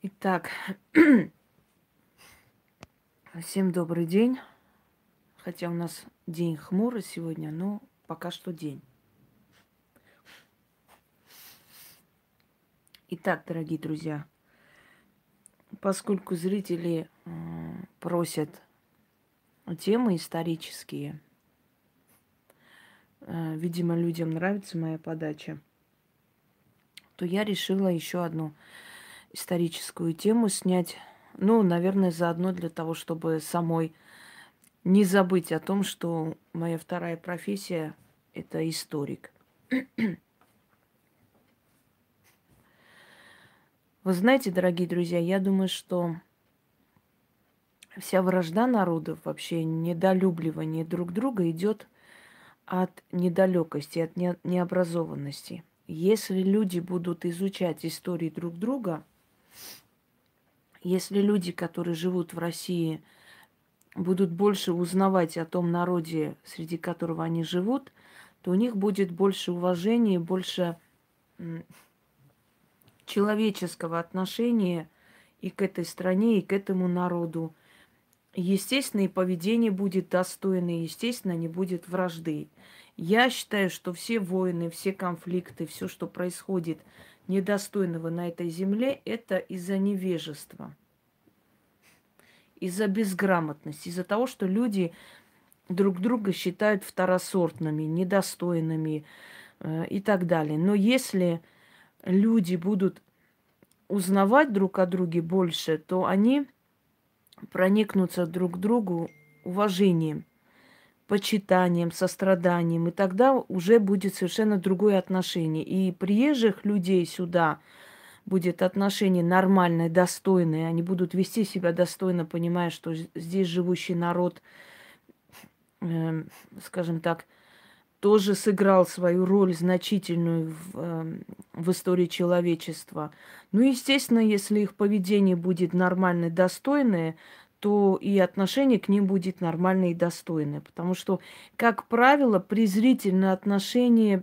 Итак, всем добрый день. Хотя у нас день хмурый сегодня, но пока что день. Итак, дорогие друзья, поскольку зрители э, просят темы исторические, э, видимо, людям нравится моя подача, то я решила еще одну историческую тему снять. Ну, наверное, заодно для того, чтобы самой не забыть о том, что моя вторая профессия – это историк. Вы знаете, дорогие друзья, я думаю, что вся вражда народов, вообще недолюбливание друг друга идет от недалекости, от необразованности. Если люди будут изучать истории друг друга, если люди, которые живут в России, будут больше узнавать о том народе, среди которого они живут, то у них будет больше уважения, больше человеческого отношения и к этой стране, и к этому народу. Естественно, и поведение будет достойное, естественно, не будет вражды. Я считаю, что все войны, все конфликты, все, что происходит недостойного на этой земле, это из-за невежества, из-за безграмотности, из-за того, что люди друг друга считают второсортными, недостойными э, и так далее. Но если люди будут узнавать друг о друге больше, то они проникнутся друг к другу уважением, почитанием, состраданием, и тогда уже будет совершенно другое отношение. И приезжих людей сюда будет отношение нормальное, достойное, они будут вести себя достойно, понимая, что здесь живущий народ, э, скажем так, тоже сыграл свою роль значительную в, э, в истории человечества. Ну, естественно, если их поведение будет нормальное, достойное, то и отношение к ним будет нормальное и достойное. Потому что, как правило, презрительное отношение,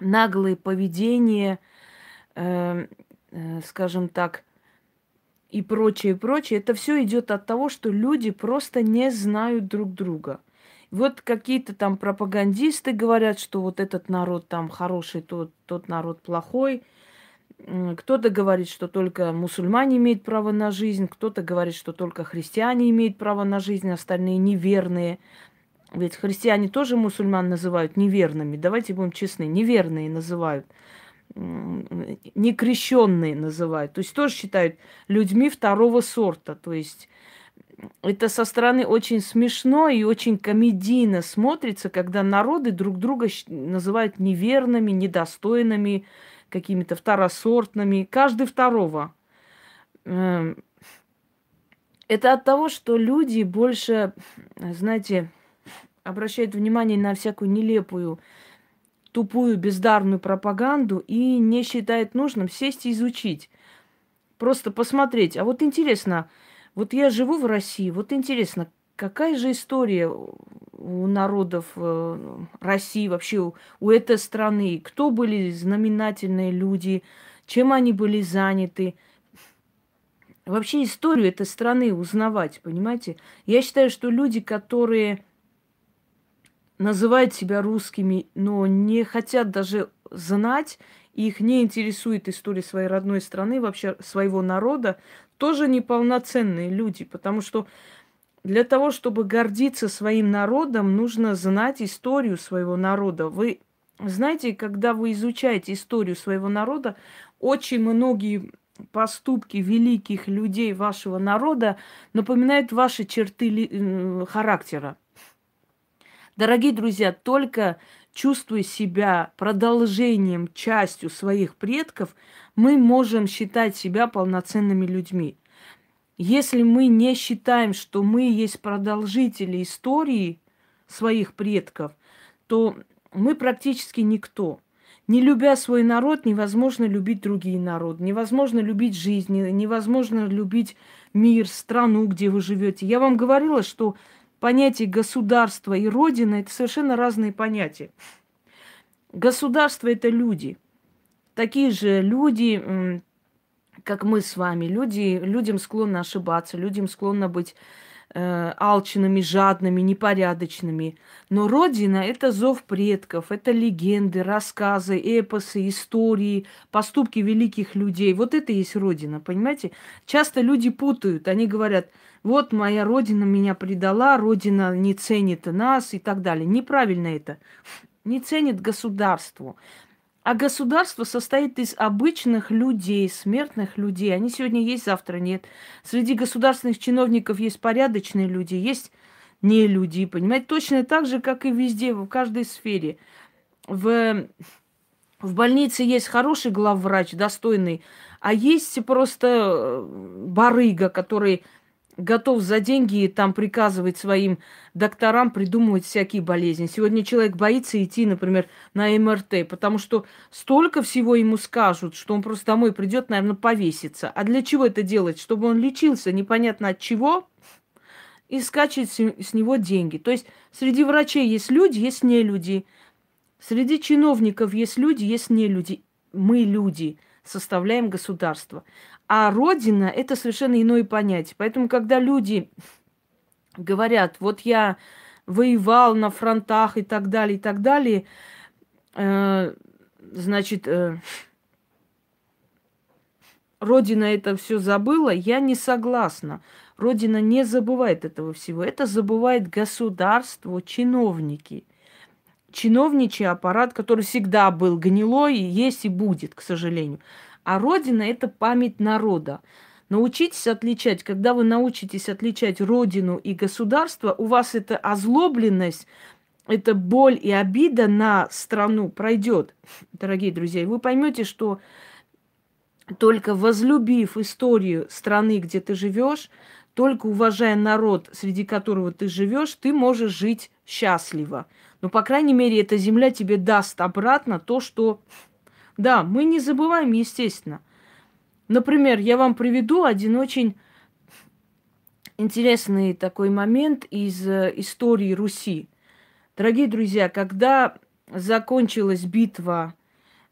наглое поведение, э, э, скажем так, и прочее, прочее, это все идет от того, что люди просто не знают друг друга. Вот какие-то там пропагандисты говорят, что вот этот народ там хороший, тот, тот народ плохой. Кто-то говорит, что только мусульмане имеют право на жизнь, кто-то говорит, что только христиане имеют право на жизнь, остальные неверные. Ведь христиане тоже мусульман называют неверными. Давайте будем честны, неверные называют некрещенные называют. То есть тоже считают людьми второго сорта. То есть это со стороны очень смешно и очень комедийно смотрится, когда народы друг друга называют неверными, недостойными, какими-то второсортными, каждый второго. Эм, это от того, что люди больше, знаете, обращают внимание на всякую нелепую, тупую, бездарную пропаганду и не считают нужным сесть и изучить. Просто посмотреть. А вот интересно, вот я живу в России, вот интересно, какая же история у народов э, России, вообще у, этой страны? Кто были знаменательные люди, чем они были заняты? Вообще историю этой страны узнавать, понимаете? Я считаю, что люди, которые называют себя русскими, но не хотят даже знать, их не интересует история своей родной страны, вообще своего народа, тоже неполноценные люди, потому что для того, чтобы гордиться своим народом, нужно знать историю своего народа. Вы знаете, когда вы изучаете историю своего народа, очень многие поступки великих людей вашего народа напоминают ваши черты характера. Дорогие друзья, только чувствуя себя продолжением, частью своих предков, мы можем считать себя полноценными людьми. Если мы не считаем, что мы есть продолжители истории своих предков, то мы практически никто. Не любя свой народ, невозможно любить другие народы, невозможно любить жизнь, невозможно любить мир, страну, где вы живете. Я вам говорила, что понятие государства и родина – это совершенно разные понятия. Государство – это люди. Такие же люди, как мы с вами. Люди, людям склонны ошибаться, людям склонны быть э, алчными, жадными, непорядочными. Но Родина – это зов предков, это легенды, рассказы, эпосы, истории, поступки великих людей. Вот это и есть Родина, понимаете? Часто люди путают, они говорят, вот моя Родина меня предала, Родина не ценит нас и так далее. Неправильно это. Не ценит государство. А государство состоит из обычных людей, смертных людей. Они сегодня есть, завтра нет. Среди государственных чиновников есть порядочные люди, есть не люди, понимаете? Точно так же, как и везде, в каждой сфере. В, в больнице есть хороший главврач, достойный, а есть просто э, барыга, который готов за деньги там приказывать своим докторам придумывать всякие болезни. Сегодня человек боится идти, например, на МРТ, потому что столько всего ему скажут, что он просто домой придет, наверное, повеситься. А для чего это делать? Чтобы он лечился непонятно от чего и скачет с него деньги. То есть среди врачей есть люди, есть не люди. Среди чиновников есть люди, есть не люди. Мы люди составляем государство. А родина – это совершенно иное понятие. Поэтому, когда люди говорят, вот я воевал на фронтах и так далее, и так далее, э, значит, э, Родина это все забыла, я не согласна. Родина не забывает этого всего. Это забывает государство, чиновники. Чиновничий аппарат, который всегда был гнилой, и есть и будет, к сожалению. А Родина – это память народа. Научитесь отличать, когда вы научитесь отличать Родину и государство, у вас эта озлобленность, эта боль и обида на страну пройдет, дорогие друзья. И вы поймете, что только возлюбив историю страны, где ты живешь, только уважая народ, среди которого ты живешь, ты можешь жить счастливо. Но, по крайней мере, эта земля тебе даст обратно то, что да, мы не забываем, естественно. Например, я вам приведу один очень интересный такой момент из э, истории Руси. Дорогие друзья, когда закончилась битва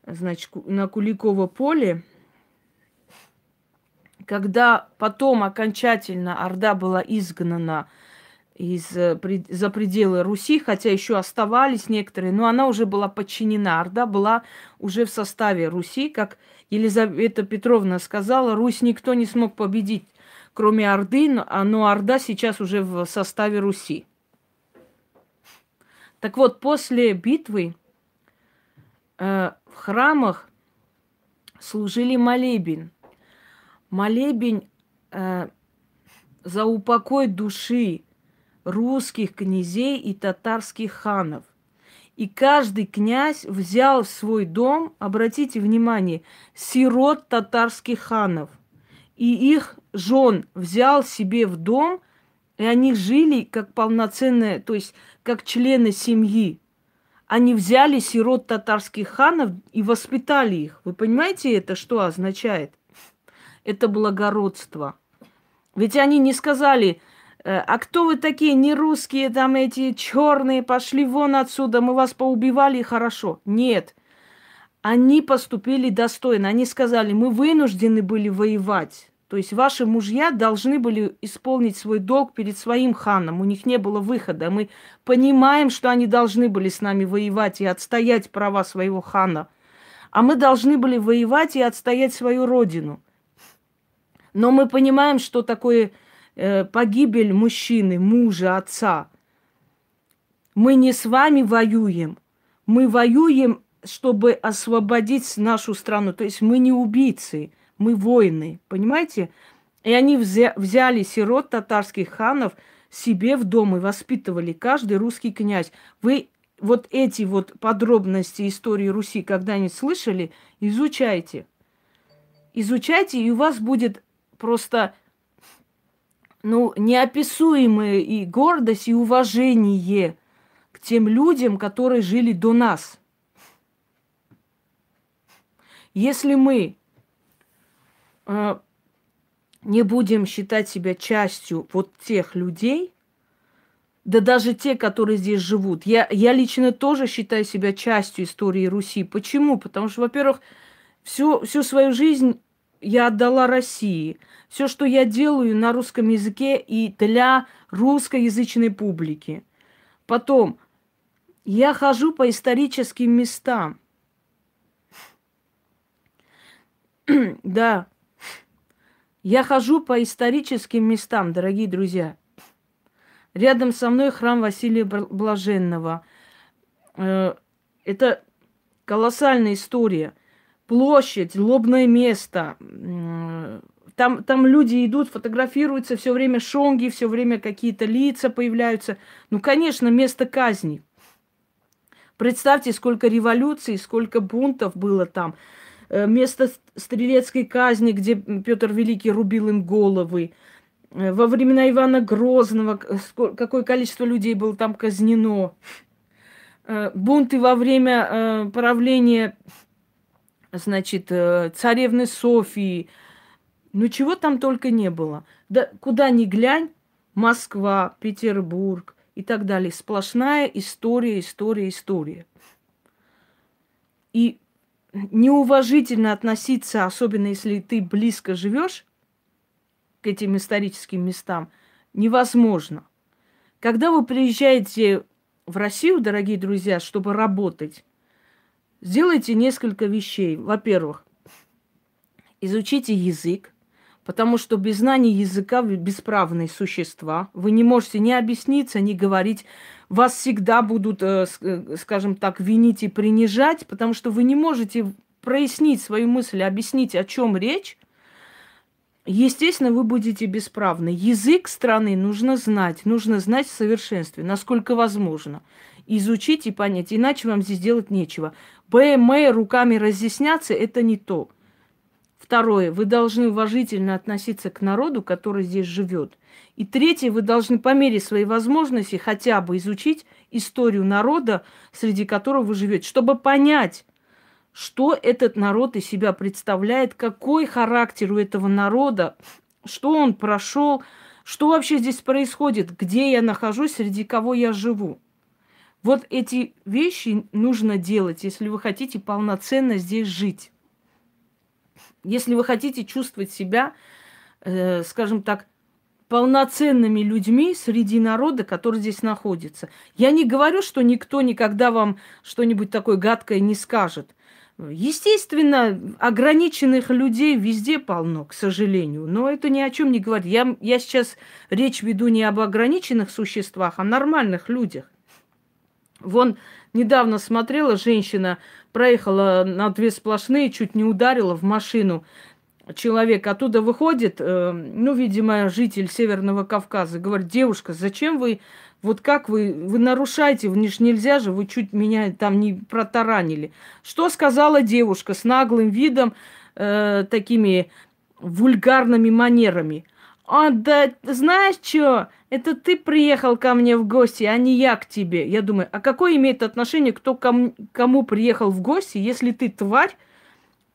значит, на Куликово поле, когда потом окончательно Орда была изгнана из, э, за пределы Руси, хотя еще оставались некоторые, но она уже была подчинена. Орда была уже в составе Руси, как Елизавета Петровна сказала, Русь никто не смог победить, кроме Орды, но а, Орда сейчас уже в составе Руси. Так вот, после битвы э, в храмах служили молебен. Молебен э, за упокой души русских князей и татарских ханов. И каждый князь взял в свой дом, обратите внимание, сирот татарских ханов. И их жен взял себе в дом, и они жили как полноценные, то есть как члены семьи. Они взяли сирот татарских ханов и воспитали их. Вы понимаете это, что означает? Это благородство. Ведь они не сказали, а кто вы такие, не русские, там эти черные, пошли вон отсюда, мы вас поубивали, хорошо. Нет. Они поступили достойно. Они сказали, мы вынуждены были воевать. То есть ваши мужья должны были исполнить свой долг перед своим ханом. У них не было выхода. Мы понимаем, что они должны были с нами воевать и отстоять права своего хана. А мы должны были воевать и отстоять свою родину. Но мы понимаем, что такое э, погибель мужчины, мужа, отца. Мы не с вами воюем. Мы воюем, чтобы освободить нашу страну. То есть мы не убийцы, мы воины. Понимаете? И они взя- взяли сирот татарских ханов себе в дом и воспитывали каждый русский князь. Вы вот эти вот подробности истории Руси когда-нибудь слышали, изучайте. Изучайте, и у вас будет просто ну, неописуемая и гордость, и уважение к тем людям, которые жили до нас. Если мы э, не будем считать себя частью вот тех людей, да даже те, которые здесь живут. Я, я лично тоже считаю себя частью истории Руси. Почему? Потому что, во-первых, всю, всю свою жизнь я отдала России. Все, что я делаю на русском языке и для русскоязычной публики. Потом, я хожу по историческим местам. да, я хожу по историческим местам, дорогие друзья. Рядом со мной храм Василия Блаженного. Э, это колоссальная история. Площадь, лобное место. Там, там люди идут, фотографируются, все время шонги, все время какие-то лица появляются. Ну, конечно, место казни. Представьте, сколько революций, сколько бунтов было там. Э, место стрелецкой казни, где Петр Великий рубил им головы. Э, во времена Ивана Грозного какое количество людей было там казнено. Э, бунты во время правления, значит, царевны Софии. Ну, чего там только не было. Да куда ни глянь, Москва, Петербург и так далее. Сплошная история, история, история. И неуважительно относиться, особенно если ты близко живешь к этим историческим местам, невозможно. Когда вы приезжаете в Россию, дорогие друзья, чтобы работать, сделайте несколько вещей. Во-первых, изучите язык, потому что без знания языка вы бесправные существа. Вы не можете ни объясниться, ни говорить вас всегда будут, э, э, скажем так, винить и принижать, потому что вы не можете прояснить свою мысль, объяснить, о чем речь, естественно, вы будете бесправны. Язык страны нужно знать, нужно знать в совершенстве, насколько возможно. Изучить и понять, иначе вам здесь делать нечего. БМ руками разъясняться – это не то. Второе, вы должны уважительно относиться к народу, который здесь живет. И третье, вы должны по мере своей возможности хотя бы изучить историю народа, среди которого вы живете, чтобы понять, что этот народ из себя представляет, какой характер у этого народа, что он прошел, что вообще здесь происходит, где я нахожусь, среди кого я живу. Вот эти вещи нужно делать, если вы хотите полноценно здесь жить. Если вы хотите чувствовать себя, э, скажем так, полноценными людьми среди народа, который здесь находится. Я не говорю, что никто никогда вам что-нибудь такое гадкое не скажет. Естественно, ограниченных людей везде полно, к сожалению. Но это ни о чем не говорит. Я, я сейчас речь веду не об ограниченных существах, а о нормальных людях. Вон недавно смотрела женщина, проехала на две сплошные, чуть не ударила в машину человек. Оттуда выходит, э, ну, видимо, житель Северного Кавказа, говорит, девушка, зачем вы, вот как вы, вы нарушаете, вы ж нельзя же, вы чуть меня там не протаранили. Что сказала девушка с наглым видом, э, такими вульгарными манерами? А, да, знаешь что, это ты приехал ко мне в гости, а не я к тебе. Я думаю, а какое имеет отношение, кто кому, кому приехал в гости, если ты, тварь,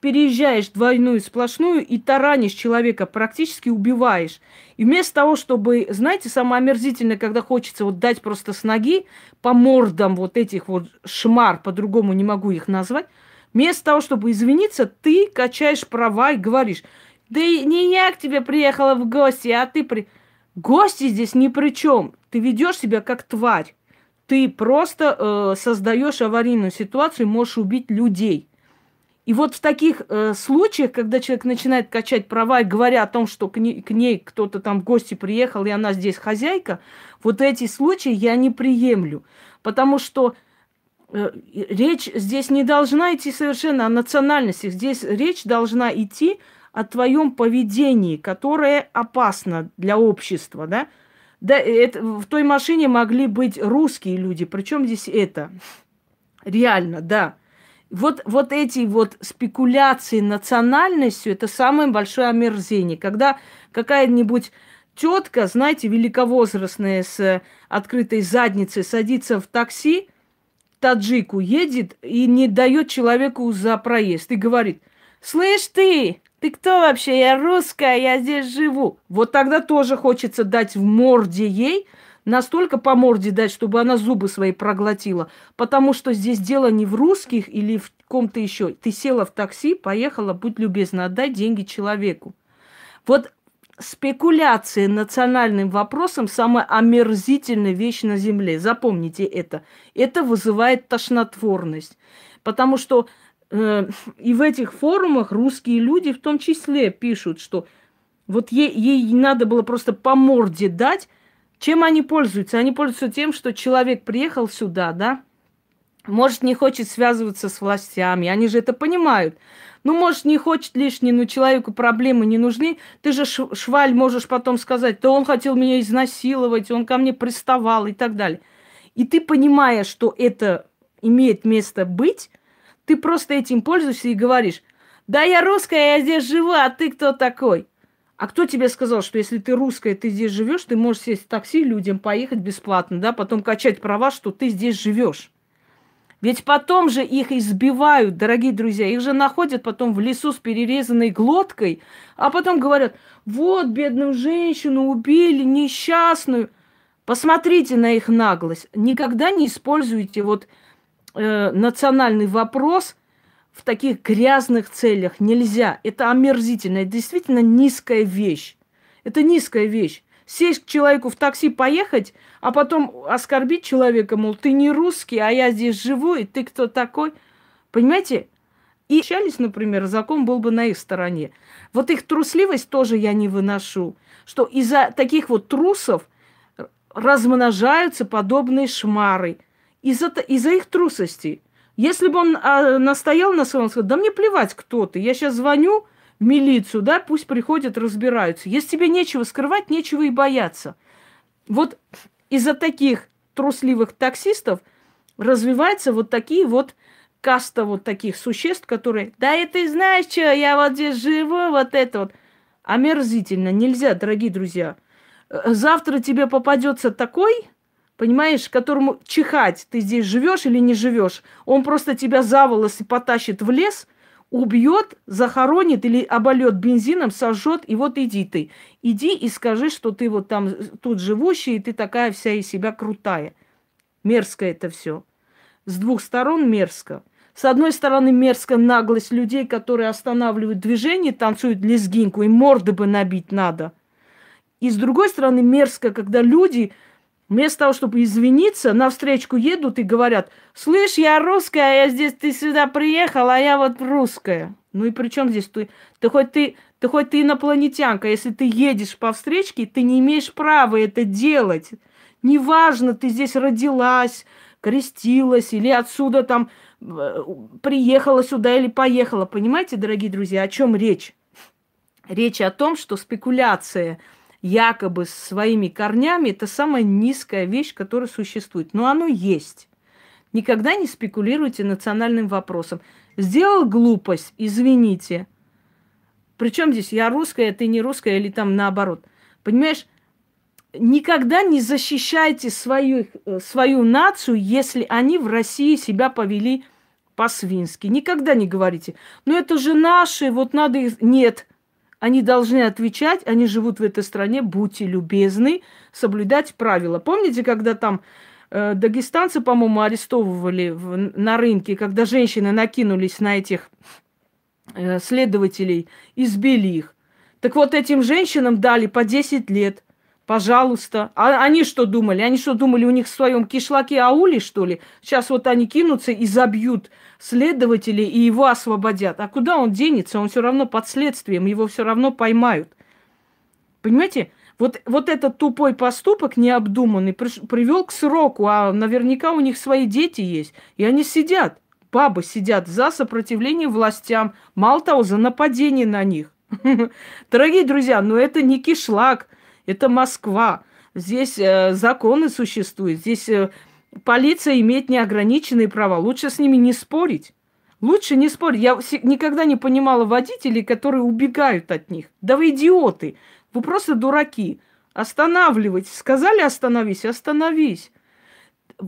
переезжаешь двойную сплошную и таранишь человека, практически убиваешь. И вместо того, чтобы, знаете, самое омерзительное, когда хочется вот дать просто с ноги по мордам вот этих вот шмар, по-другому не могу их назвать, вместо того, чтобы извиниться, ты качаешь права и говоришь, да и не я к тебе приехала в гости, а ты при... Гости здесь ни при чем. Ты ведешь себя как тварь. Ты просто э, создаешь аварийную ситуацию, можешь убить людей. И вот в таких э, случаях, когда человек начинает качать права и говоря о том, что к ней, к ней кто-то там в гости приехал, и она здесь хозяйка, вот эти случаи я не приемлю. Потому что э, речь здесь не должна идти совершенно о национальности. Здесь речь должна идти о твоем поведении, которое опасно для общества, да? Да, это, в той машине могли быть русские люди. Причем здесь это? Реально, да. Вот, вот эти вот спекуляции национальностью, это самое большое омерзение. Когда какая-нибудь тетка, знаете, великовозрастная с открытой задницей садится в такси, таджику едет и не дает человеку за проезд и говорит, слышь ты, ты кто вообще? Я русская, я здесь живу. Вот тогда тоже хочется дать в морде ей, настолько по морде дать, чтобы она зубы свои проглотила. Потому что здесь дело не в русских или в ком-то еще. Ты села в такси, поехала, будь любезна, отдай деньги человеку. Вот спекуляция национальным вопросом самая омерзительная вещь на Земле. Запомните это. Это вызывает тошнотворность. Потому что и в этих форумах русские люди в том числе пишут, что вот ей, ей надо было просто по морде дать. Чем они пользуются? Они пользуются тем, что человек приехал сюда, да, может, не хочет связываться с властями, они же это понимают. Ну, может, не хочет лишний, но человеку проблемы не нужны. Ты же, шваль, можешь потом сказать, то он хотел меня изнасиловать, он ко мне приставал и так далее. И ты, понимая, что это имеет место быть, ты просто этим пользуешься и говоришь, да я русская, я здесь живу, а ты кто такой? А кто тебе сказал, что если ты русская, ты здесь живешь, ты можешь сесть в такси людям, поехать бесплатно, да, потом качать права, что ты здесь живешь? Ведь потом же их избивают, дорогие друзья, их же находят потом в лесу с перерезанной глоткой, а потом говорят, вот бедную женщину убили, несчастную. Посмотрите на их наглость. Никогда не используйте вот э, национальный вопрос в таких грязных целях. Нельзя. Это омерзительно. Это действительно низкая вещь. Это низкая вещь сесть к человеку в такси, поехать, а потом оскорбить человека, мол, ты не русский, а я здесь живу, и ты кто такой. Понимаете? И общались, например, закон был бы на их стороне. Вот их трусливость тоже я не выношу. Что из-за таких вот трусов размножаются подобные шмары. Из-за из их трусости. Если бы он а, настоял на своем, сказал, да мне плевать, кто ты, я сейчас звоню, в милицию, да, пусть приходят, разбираются. Если тебе нечего скрывать, нечего и бояться. Вот из-за таких трусливых таксистов развиваются вот такие вот каста вот таких существ, которые, да и ты знаешь что, я вот здесь живу, вот это вот. Омерзительно, нельзя, дорогие друзья. Завтра тебе попадется такой, понимаешь, которому чихать, ты здесь живешь или не живешь. Он просто тебя за волосы потащит в лес – убьет, захоронит или обольет бензином, сожжет, и вот иди ты. Иди и скажи, что ты вот там тут живущий, и ты такая вся из себя крутая. Мерзко это все. С двух сторон мерзко. С одной стороны, мерзко наглость людей, которые останавливают движение, танцуют лезгинку, и морды бы набить надо. И с другой стороны, мерзко, когда люди Вместо того, чтобы извиниться, на встречку едут и говорят, слышь, я русская, а я здесь, ты сюда приехала, а я вот русская. Ну и при чем здесь ты? Ты хоть ты, ты хоть ты инопланетянка, если ты едешь по встречке, ты не имеешь права это делать. Неважно, ты здесь родилась, крестилась или отсюда там э, приехала сюда или поехала. Понимаете, дорогие друзья, о чем речь? Речь о том, что спекуляция – якобы своими корнями, это самая низкая вещь, которая существует. Но оно есть. Никогда не спекулируйте национальным вопросом. Сделал глупость, извините. Причем здесь я русская, ты не русская или там наоборот. Понимаешь, никогда не защищайте свою, свою нацию, если они в России себя повели по-свински. Никогда не говорите, ну это же наши, вот надо их... Нет, они должны отвечать, они живут в этой стране, будьте любезны, соблюдать правила. Помните, когда там э, дагестанцы, по-моему, арестовывали в, на рынке, когда женщины накинулись на этих э, следователей, избили их. Так вот, этим женщинам дали по 10 лет – Пожалуйста. А они что думали? Они что думали, у них в своем кишлаке аули, что ли? Сейчас вот они кинутся и забьют следователей и его освободят. А куда он денется? Он все равно под следствием, его все равно поймают. Понимаете? Вот, вот этот тупой поступок необдуманный привел к сроку, а наверняка у них свои дети есть. И они сидят, бабы сидят за сопротивление властям, мало того, за нападение на них. Дорогие друзья, но это не кишлак – это Москва. Здесь э, законы существуют. Здесь э, полиция имеет неограниченные права. Лучше с ними не спорить. Лучше не спорить. Я никогда не понимала водителей, которые убегают от них. Да вы идиоты. Вы просто дураки. Останавливайтесь. Сказали остановись, остановись.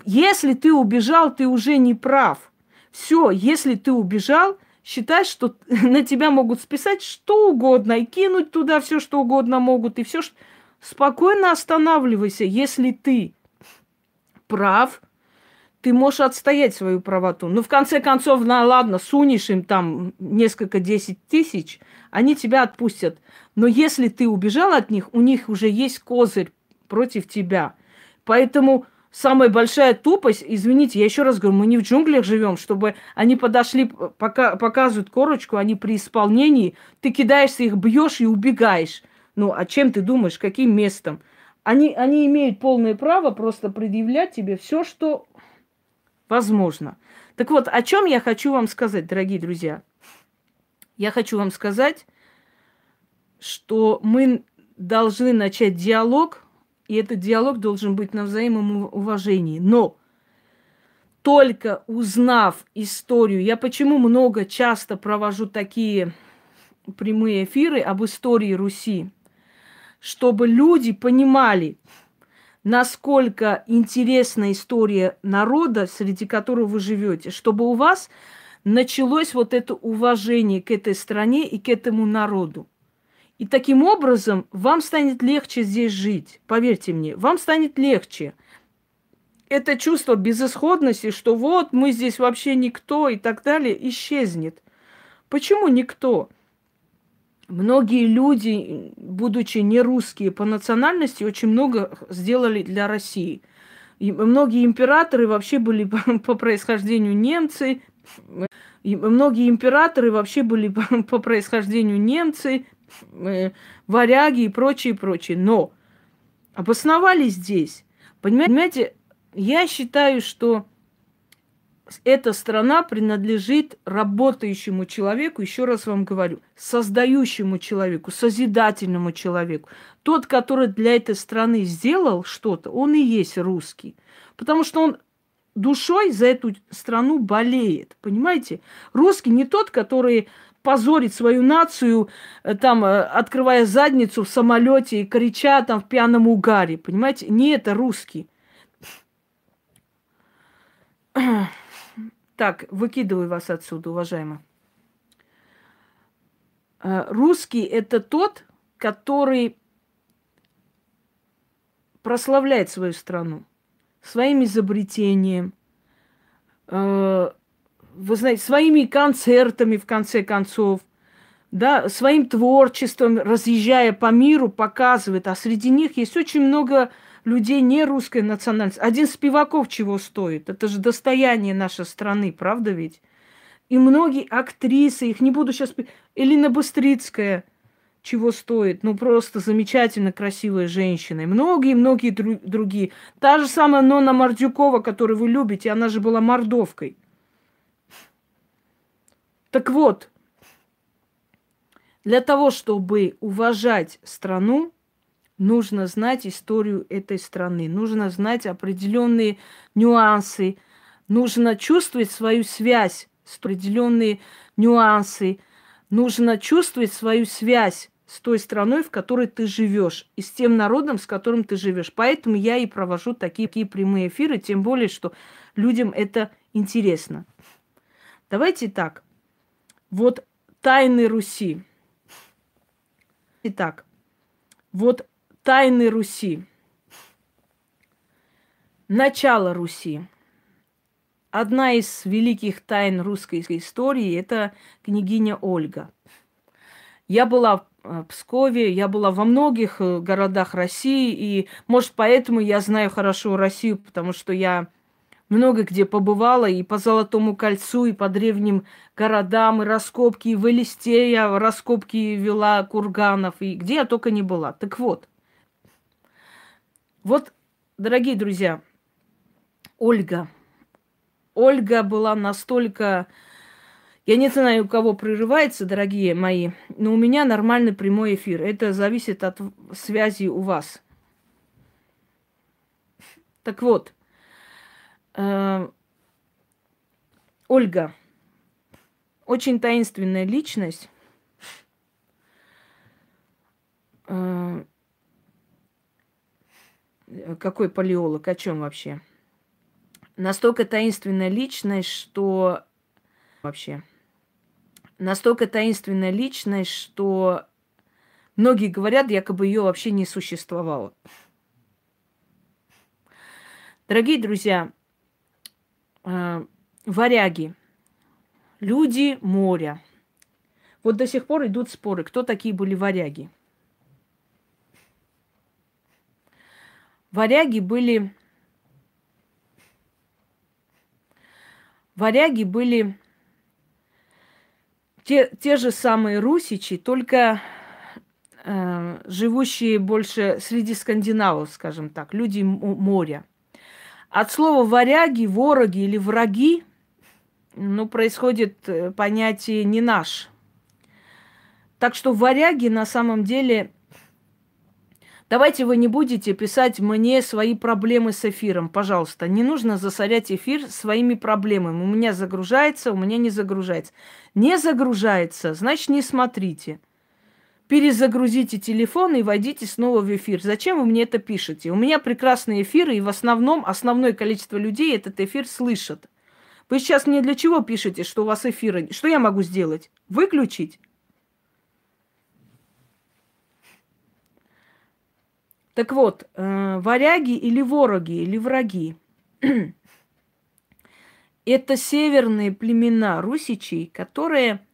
Если ты убежал, ты уже не прав. Все, если ты убежал, считай, что на тебя могут списать что угодно и кинуть туда все, что угодно могут, и все, спокойно останавливайся, если ты прав, ты можешь отстоять свою правоту. Ну, в конце концов, на ладно, сунешь им там несколько десять тысяч, они тебя отпустят. Но если ты убежал от них, у них уже есть козырь против тебя. Поэтому самая большая тупость, извините, я еще раз говорю, мы не в джунглях живем, чтобы они подошли, пока, показывают корочку, они при исполнении, ты кидаешься, их бьешь и убегаешь. Ну, а чем ты думаешь, каким местом? Они, они имеют полное право просто предъявлять тебе все, что возможно. Так вот, о чем я хочу вам сказать, дорогие друзья? Я хочу вам сказать, что мы должны начать диалог, и этот диалог должен быть на взаимном уважении. Но только узнав историю, я почему много часто провожу такие прямые эфиры об истории Руси, чтобы люди понимали, насколько интересна история народа, среди которого вы живете, чтобы у вас началось вот это уважение к этой стране и к этому народу. И таким образом вам станет легче здесь жить. Поверьте мне, вам станет легче. Это чувство безысходности, что вот мы здесь вообще никто и так далее, исчезнет. Почему никто? Многие люди, будучи не русские по национальности, очень много сделали для России. И многие императоры вообще были по происхождению немцы. И многие императоры вообще были по происхождению немцы, э, варяги и прочее, прочее. Но обосновались здесь. Понимаете, я считаю, что эта страна принадлежит работающему человеку, еще раз вам говорю, создающему человеку, созидательному человеку. Тот, который для этой страны сделал что-то, он и есть русский. Потому что он душой за эту страну болеет. Понимаете? Русский не тот, который позорит свою нацию, э, там, э, открывая задницу в самолете и крича там в пьяном угаре. Понимаете? Не это русский. Так, выкидываю вас отсюда, уважаемый. Э, русский – это тот, который прославляет свою страну своим изобретением, э, вы знаете, своими концертами, в конце концов, да, своим творчеством, разъезжая по миру, показывает. А среди них есть очень много людей не русской национальности. Один Спиваков чего стоит? Это же достояние нашей страны, правда ведь? И многие актрисы, их не буду сейчас... Элина Быстрицкая чего стоит. Ну, просто замечательно красивая женщина. И многие-многие дру- другие. Та же самая Нона Мордюкова, которую вы любите, она же была мордовкой. Так вот, для того, чтобы уважать страну, нужно знать историю этой страны, нужно знать определенные нюансы, нужно чувствовать свою связь с определенные нюансы, нужно чувствовать свою связь с той страной, в которой ты живешь, и с тем народом, с которым ты живешь. Поэтому я и провожу такие, такие прямые эфиры, тем более, что людям это интересно. Давайте так. Вот тайны Руси. Итак, вот Тайны Руси. Начало Руси. Одна из великих тайн русской истории – это княгиня Ольга. Я была в э, Пскове, я была во многих э, городах России, и, может, поэтому я знаю хорошо Россию, потому что я много где побывала, и по Золотому кольцу, и по древним городам, и раскопки, и в Элисте я раскопки вела курганов, и где я только не была. Так вот, вот, дорогие друзья, Ольга. Ольга была настолько... Я не знаю, у кого прерывается, дорогие мои, но у меня нормальный прямой эфир. Это зависит от связи у вас. Так вот, э, Ольга, очень таинственная личность. Э, какой палеолог, о чем вообще? Настолько таинственная личность, что вообще настолько таинственная личность, что многие говорят, якобы ее вообще не существовало. Дорогие друзья, э, варяги, люди моря. Вот до сих пор идут споры, кто такие были варяги. Варяги были... Варяги были те, те же самые русичи, только э, живущие больше среди скандинавов, скажем так, люди моря. От слова варяги, вороги или враги, ну, происходит э, понятие не наш. Так что варяги на самом деле Давайте вы не будете писать мне свои проблемы с эфиром, пожалуйста. Не нужно засорять эфир своими проблемами. У меня загружается, у меня не загружается. Не загружается, значит, не смотрите. Перезагрузите телефон и войдите снова в эфир. Зачем вы мне это пишете? У меня прекрасные эфиры, и в основном основное количество людей этот эфир слышат. Вы сейчас мне для чего пишете, что у вас эфиры? Что я могу сделать? Выключить? Так вот, э, варяги или вороги, или враги – это северные племена русичей, которые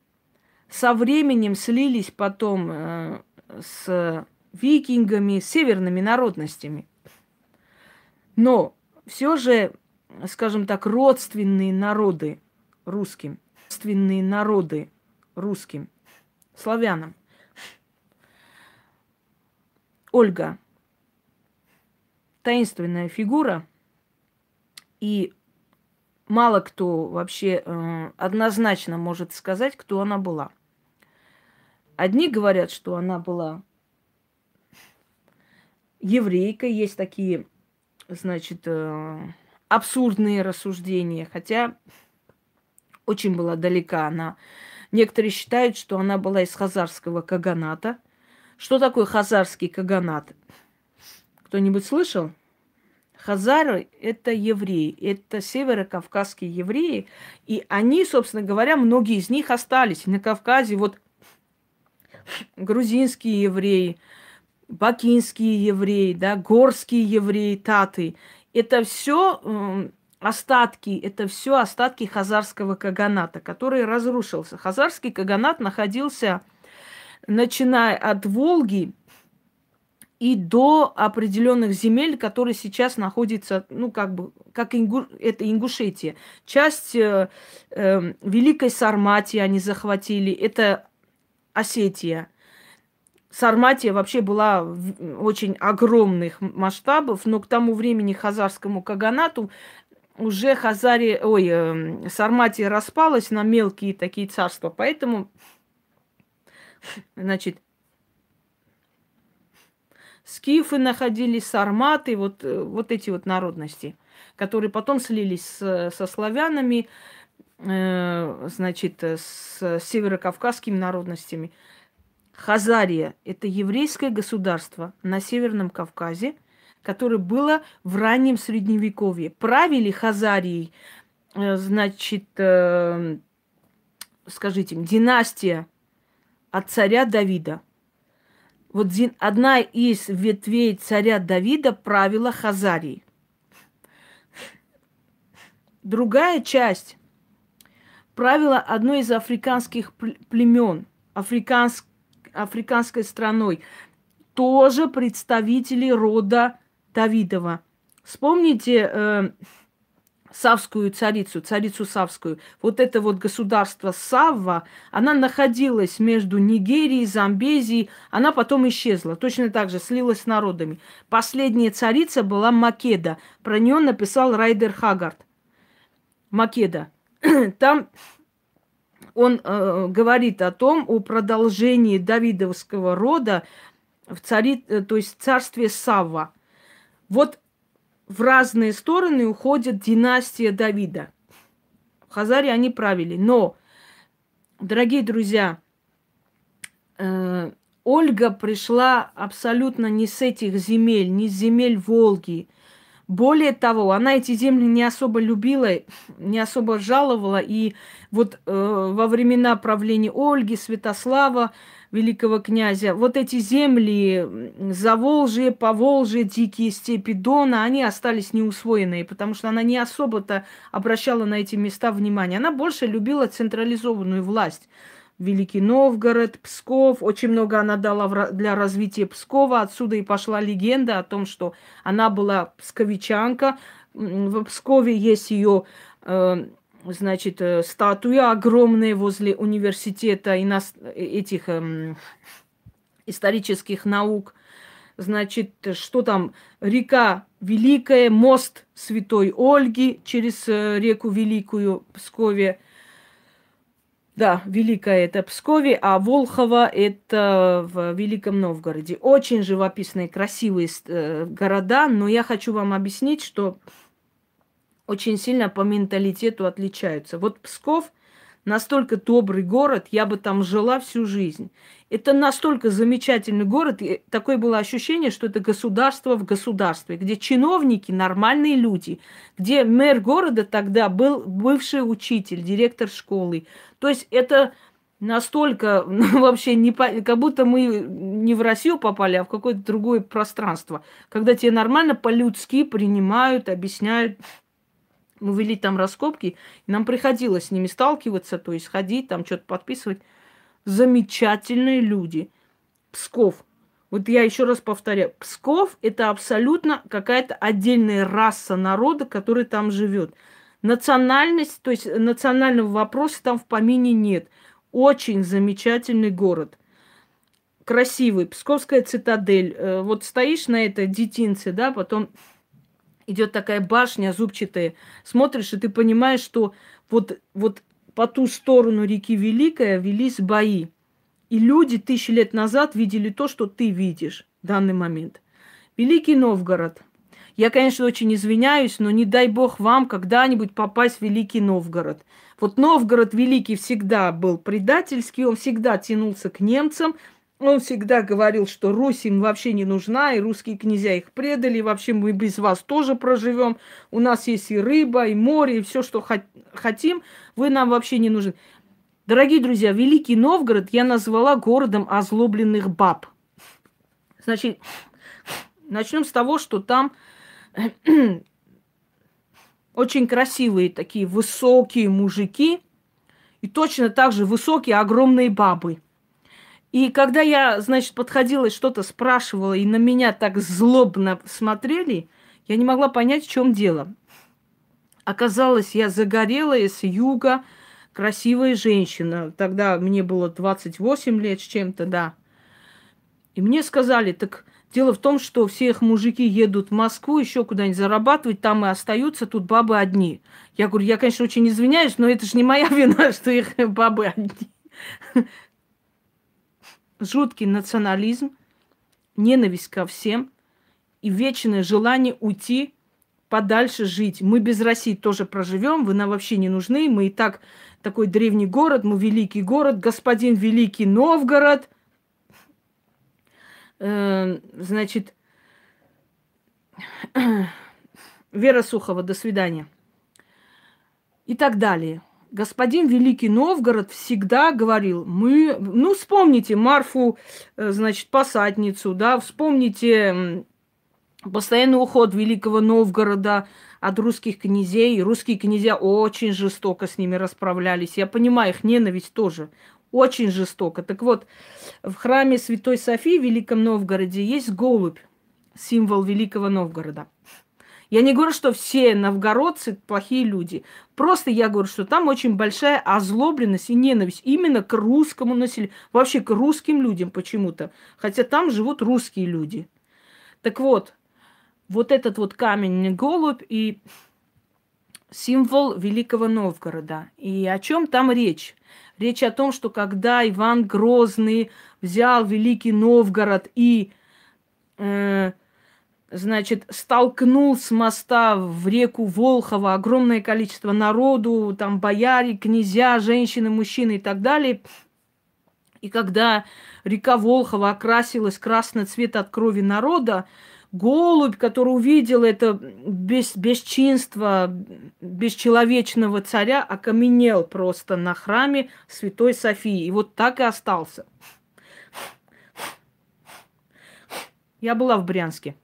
со временем слились потом э, с викингами, с северными народностями. Но все же, скажем так, родственные народы русским, родственные народы русским, славянам. Ольга, таинственная фигура, и мало кто вообще э, однозначно может сказать, кто она была. Одни говорят, что она была еврейкой, есть такие, значит, э, абсурдные рассуждения, хотя очень была далека она. Некоторые считают, что она была из хазарского каганата. Что такое хазарский каганат? Кто-нибудь слышал? Хазары – это евреи, это северокавказские евреи, и они, собственно говоря, многие из них остались на Кавказе. Вот грузинские евреи, бакинские евреи, да, горские евреи, таты. Это все остатки, это все остатки хазарского каганата, который разрушился. Хазарский каганат находился, начиная от Волги и до определенных земель, которые сейчас находятся, ну, как бы, как Ингу... это Ингушетия. Часть э, э, Великой Сарматии они захватили, это Осетия. Сарматия вообще была очень огромных масштабов, но к тому времени хазарскому каганату уже Хазари, ой, э, Сарматия распалась на мелкие такие царства, поэтому, значит, скифы находились, сарматы, вот, э, вот эти вот народности, которые потом слились с, со славянами, э, значит, с северокавказскими народностями. Хазария – это еврейское государство на Северном Кавказе, которое было в раннем Средневековье. Правили Хазарией, э, значит, э, скажите, династия от царя Давида – вот одна из ветвей царя Давида правила Хазарии. Другая часть правила одной из африканских племен, африканск, африканской страной, тоже представители рода Давидова. Вспомните э, Савскую царицу, царицу Савскую. Вот это вот государство Савва, она находилась между Нигерией, Замбезией, она потом исчезла, точно так же слилась с народами. Последняя царица была Македа, про нее написал Райдер Хагард. Македа. Там он э, говорит о том, о продолжении Давидовского рода в цари, э, то есть в царстве Савва. Вот в разные стороны уходит династия Давида. В Хазаре они правили. Но, дорогие друзья, э, Ольга пришла абсолютно не с этих земель, не с земель Волги. Более того, она эти земли не особо любила, не особо жаловала. И вот э, во времена правления Ольги, Святослава, великого князя, вот эти земли, Заволжье, Поволжье, дикие степи Дона, они остались неусвоенные, потому что она не особо-то обращала на эти места внимание. Она больше любила централизованную власть. Великий Новгород, Псков. Очень много она дала для развития Пскова. Отсюда и пошла легенда о том, что она была псковичанка. В Пскове есть ее э, значит, э, статуя огромная возле университета ино... этих эм, исторических наук. Значит, что там? Река Великая, мост Святой Ольги через э, реку Великую Пскове. Да, Великая это Пскове, а Волхова это в Великом Новгороде. Очень живописные, красивые э, города, но я хочу вам объяснить, что очень сильно по менталитету отличаются. Вот Псков настолько добрый город, я бы там жила всю жизнь. Это настолько замечательный город, и такое было ощущение, что это государство в государстве, где чиновники нормальные люди, где мэр города тогда был бывший учитель, директор школы. То есть это настолько ну, вообще не по... как будто мы не в Россию попали, а в какое-то другое пространство, когда тебе нормально по-людски принимают, объясняют мы вели там раскопки, и нам приходилось с ними сталкиваться, то есть ходить, там что-то подписывать. Замечательные люди. Псков. Вот я еще раз повторяю. Псков – это абсолютно какая-то отдельная раса народа, который там живет. Национальность, то есть национального вопроса там в помине нет. Очень замечательный город. Красивый. Псковская цитадель. Э, вот стоишь на этой детинце, да, потом идет такая башня зубчатая. Смотришь, и ты понимаешь, что вот, вот по ту сторону реки Великая велись бои. И люди тысячи лет назад видели то, что ты видишь в данный момент. Великий Новгород. Я, конечно, очень извиняюсь, но не дай бог вам когда-нибудь попасть в Великий Новгород. Вот Новгород Великий всегда был предательский, он всегда тянулся к немцам, он всегда говорил, что Русь им вообще не нужна, и русские князья их предали, и вообще мы без вас тоже проживем. У нас есть и рыба, и море, и все, что хотим, вы нам вообще не нужны. Дорогие друзья, Великий Новгород я назвала городом озлобленных баб. Значит, начнем с того, что там очень красивые такие высокие мужики, и точно так же высокие огромные бабы – и когда я, значит, подходила и что-то спрашивала, и на меня так злобно смотрели, я не могла понять, в чем дело. Оказалось, я загорелая с юга, красивая женщина. Тогда мне было 28 лет с чем-то, да. И мне сказали, так дело в том, что все их мужики едут в Москву еще куда-нибудь зарабатывать, там и остаются, тут бабы одни. Я говорю, я, конечно, очень извиняюсь, но это же не моя вина, что их бабы одни жуткий национализм, ненависть ко всем и вечное желание уйти подальше жить. Мы без России тоже проживем, вы нам вообще не нужны, мы и так такой древний город, мы великий город, господин Великий Новгород. Э, значит, Вера Сухова, до свидания. И так далее господин Великий Новгород всегда говорил, мы, ну, вспомните Марфу, э, значит, посадницу, да, вспомните постоянный уход Великого Новгорода от русских князей. Русские князья очень жестоко с ними расправлялись. Я понимаю, их ненависть тоже очень жестоко. Так вот, в храме Святой Софии в Великом Новгороде есть голубь, символ Великого Новгорода. Я не говорю, что все новгородцы плохие люди. Просто я говорю, что там очень большая озлобленность и ненависть именно к русскому населению, вообще к русским людям почему-то. Хотя там живут русские люди. Так вот, вот этот вот камень голубь и символ Великого Новгорода. И о чем там речь? Речь о том, что когда Иван Грозный взял Великий Новгород и э, значит, столкнул с моста в реку Волхова огромное количество народу, там бояре, князья, женщины, мужчины и так далее. И когда река Волхова окрасилась красный цвет от крови народа, голубь, который увидел это без, бесчинство бесчеловечного царя, окаменел просто на храме Святой Софии. И вот так и остался. Я была в Брянске.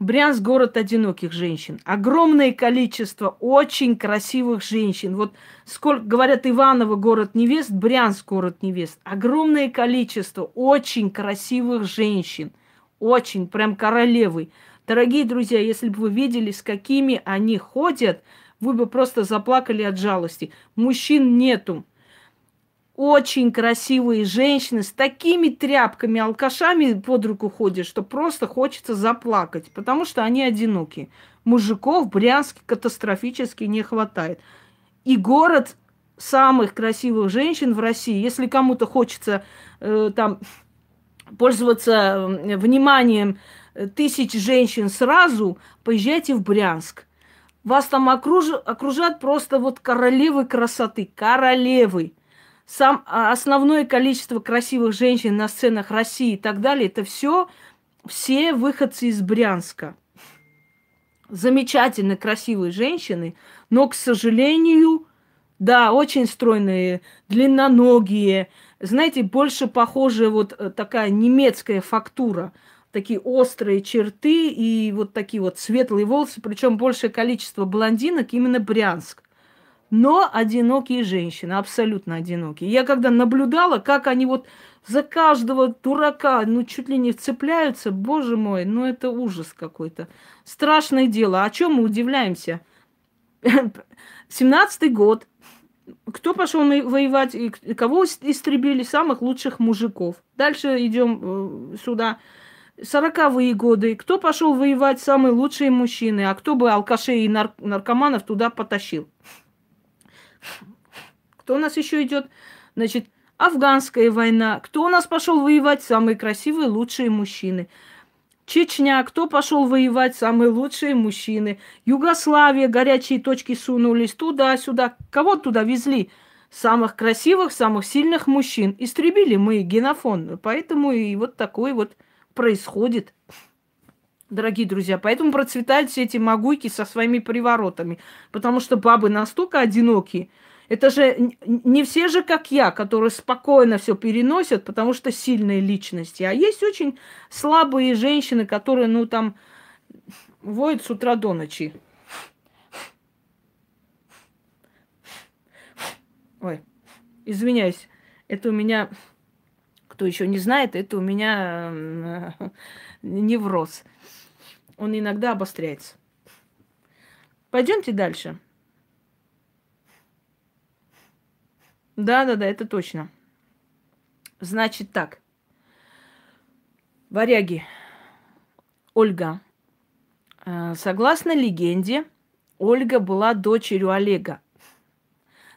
Брянск – город одиноких женщин. Огромное количество очень красивых женщин. Вот сколько, говорят, Иваново – город невест, Брянск – город невест. Огромное количество очень красивых женщин. Очень, прям королевы. Дорогие друзья, если бы вы видели, с какими они ходят, вы бы просто заплакали от жалости. Мужчин нету очень красивые женщины с такими тряпками, алкашами под руку ходят, что просто хочется заплакать, потому что они одиноки. Мужиков в Брянске катастрофически не хватает. И город самых красивых женщин в России. Если кому-то хочется э, там пользоваться вниманием э, тысяч женщин сразу, поезжайте в Брянск. Вас там окруж... окружат просто вот королевы красоты, королевы сам а, основное количество красивых женщин на сценах России и так далее, это все все выходцы из Брянска. Замечательно красивые женщины, но, к сожалению, да, очень стройные, длинноногие, знаете, больше похожая вот э, такая немецкая фактура, такие острые черты и вот такие вот светлые волосы, причем большее количество блондинок именно Брянск но одинокие женщины, абсолютно одинокие. Я когда наблюдала, как они вот за каждого дурака, ну, чуть ли не вцепляются, боже мой, ну, это ужас какой-то. Страшное дело. О чем мы удивляемся? 17-й год. Кто пошел воевать и кого истребили? Самых лучших мужиков. Дальше идем э, сюда. Сороковые годы. Кто пошел воевать? Самые лучшие мужчины. А кто бы алкашей и нар- наркоманов туда потащил? Кто у нас еще идет? Значит, афганская война. Кто у нас пошел воевать? Самые красивые, лучшие мужчины. Чечня, кто пошел воевать? Самые лучшие мужчины. Югославия, горячие точки сунулись туда-сюда. Кого туда везли? Самых красивых, самых сильных мужчин. Истребили мы генофон. Поэтому и вот такой вот происходит. Дорогие друзья, поэтому процветают все эти могуйки со своими приворотами. Потому что бабы настолько одинокие. Это же не все же, как я, которые спокойно все переносят, потому что сильные личности. А есть очень слабые женщины, которые, ну, там, воют с утра до ночи. Ой, извиняюсь, это у меня, кто еще не знает, это у меня невроз он иногда обостряется. Пойдемте дальше. Да, да, да, это точно. Значит так. Варяги. Ольга. Э, согласно легенде, Ольга была дочерью Олега.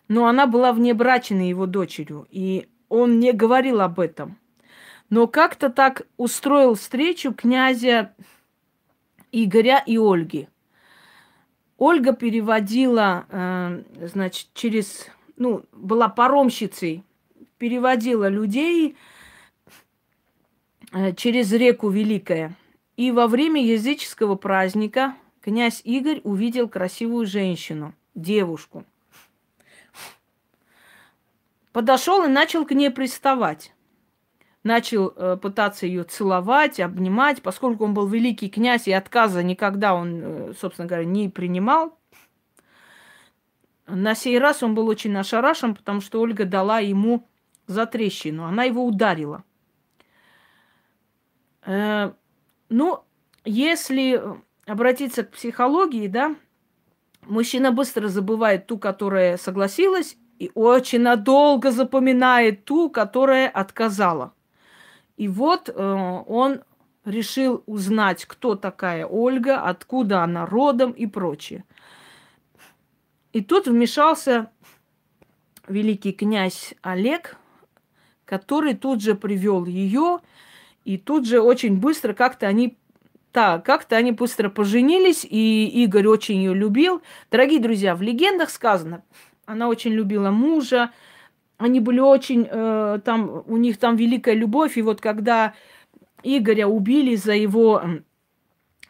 Но она была внебрачной его дочерью, и он не говорил об этом. Но как-то так устроил встречу князя Игоря и Ольги. Ольга переводила, э, значит, через, ну, была паромщицей, переводила людей э, через реку Великая. И во время языческого праздника князь Игорь увидел красивую женщину, девушку. Подошел и начал к ней приставать начал э, пытаться ее целовать, обнимать, поскольку он был великий князь и отказа никогда он, э, собственно говоря, не принимал. На сей раз он был очень ошарашен, потому что Ольга дала ему за трещину. Она его ударила. Э, ну, если обратиться к психологии, да, мужчина быстро забывает ту, которая согласилась, и очень надолго запоминает ту, которая отказала. И вот э, он решил узнать, кто такая Ольга, откуда она родом и прочее. И тут вмешался великий князь Олег, который тут же привел ее, и тут же очень быстро как-то они так, как-то они быстро поженились, и Игорь очень ее любил. Дорогие друзья, в легендах сказано, она очень любила мужа, они были очень, э, там, у них там великая любовь, и вот когда Игоря убили за его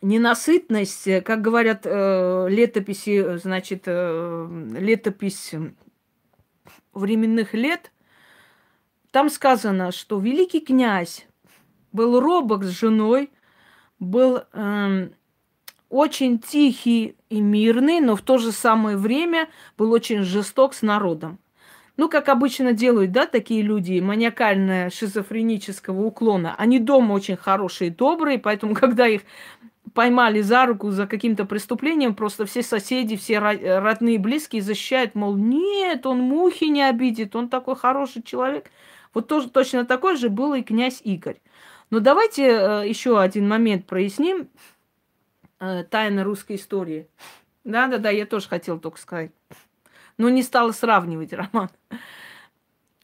ненасытность, э, как говорят э, летописи, значит, э, летопись временных лет, там сказано, что великий князь был робок с женой, был э, очень тихий и мирный, но в то же самое время был очень жесток с народом. Ну, как обычно делают, да, такие люди маниакально шизофренического уклона. Они дома очень хорошие добрые, поэтому, когда их поймали за руку за каким-то преступлением, просто все соседи, все родные, близкие защищают, мол, нет, он мухи не обидит, он такой хороший человек. Вот тоже точно такой же был и князь Игорь. Но давайте э, еще один момент проясним. Э, тайна русской истории. Да-да-да, я тоже хотела только сказать. Но не стала сравнивать, Роман.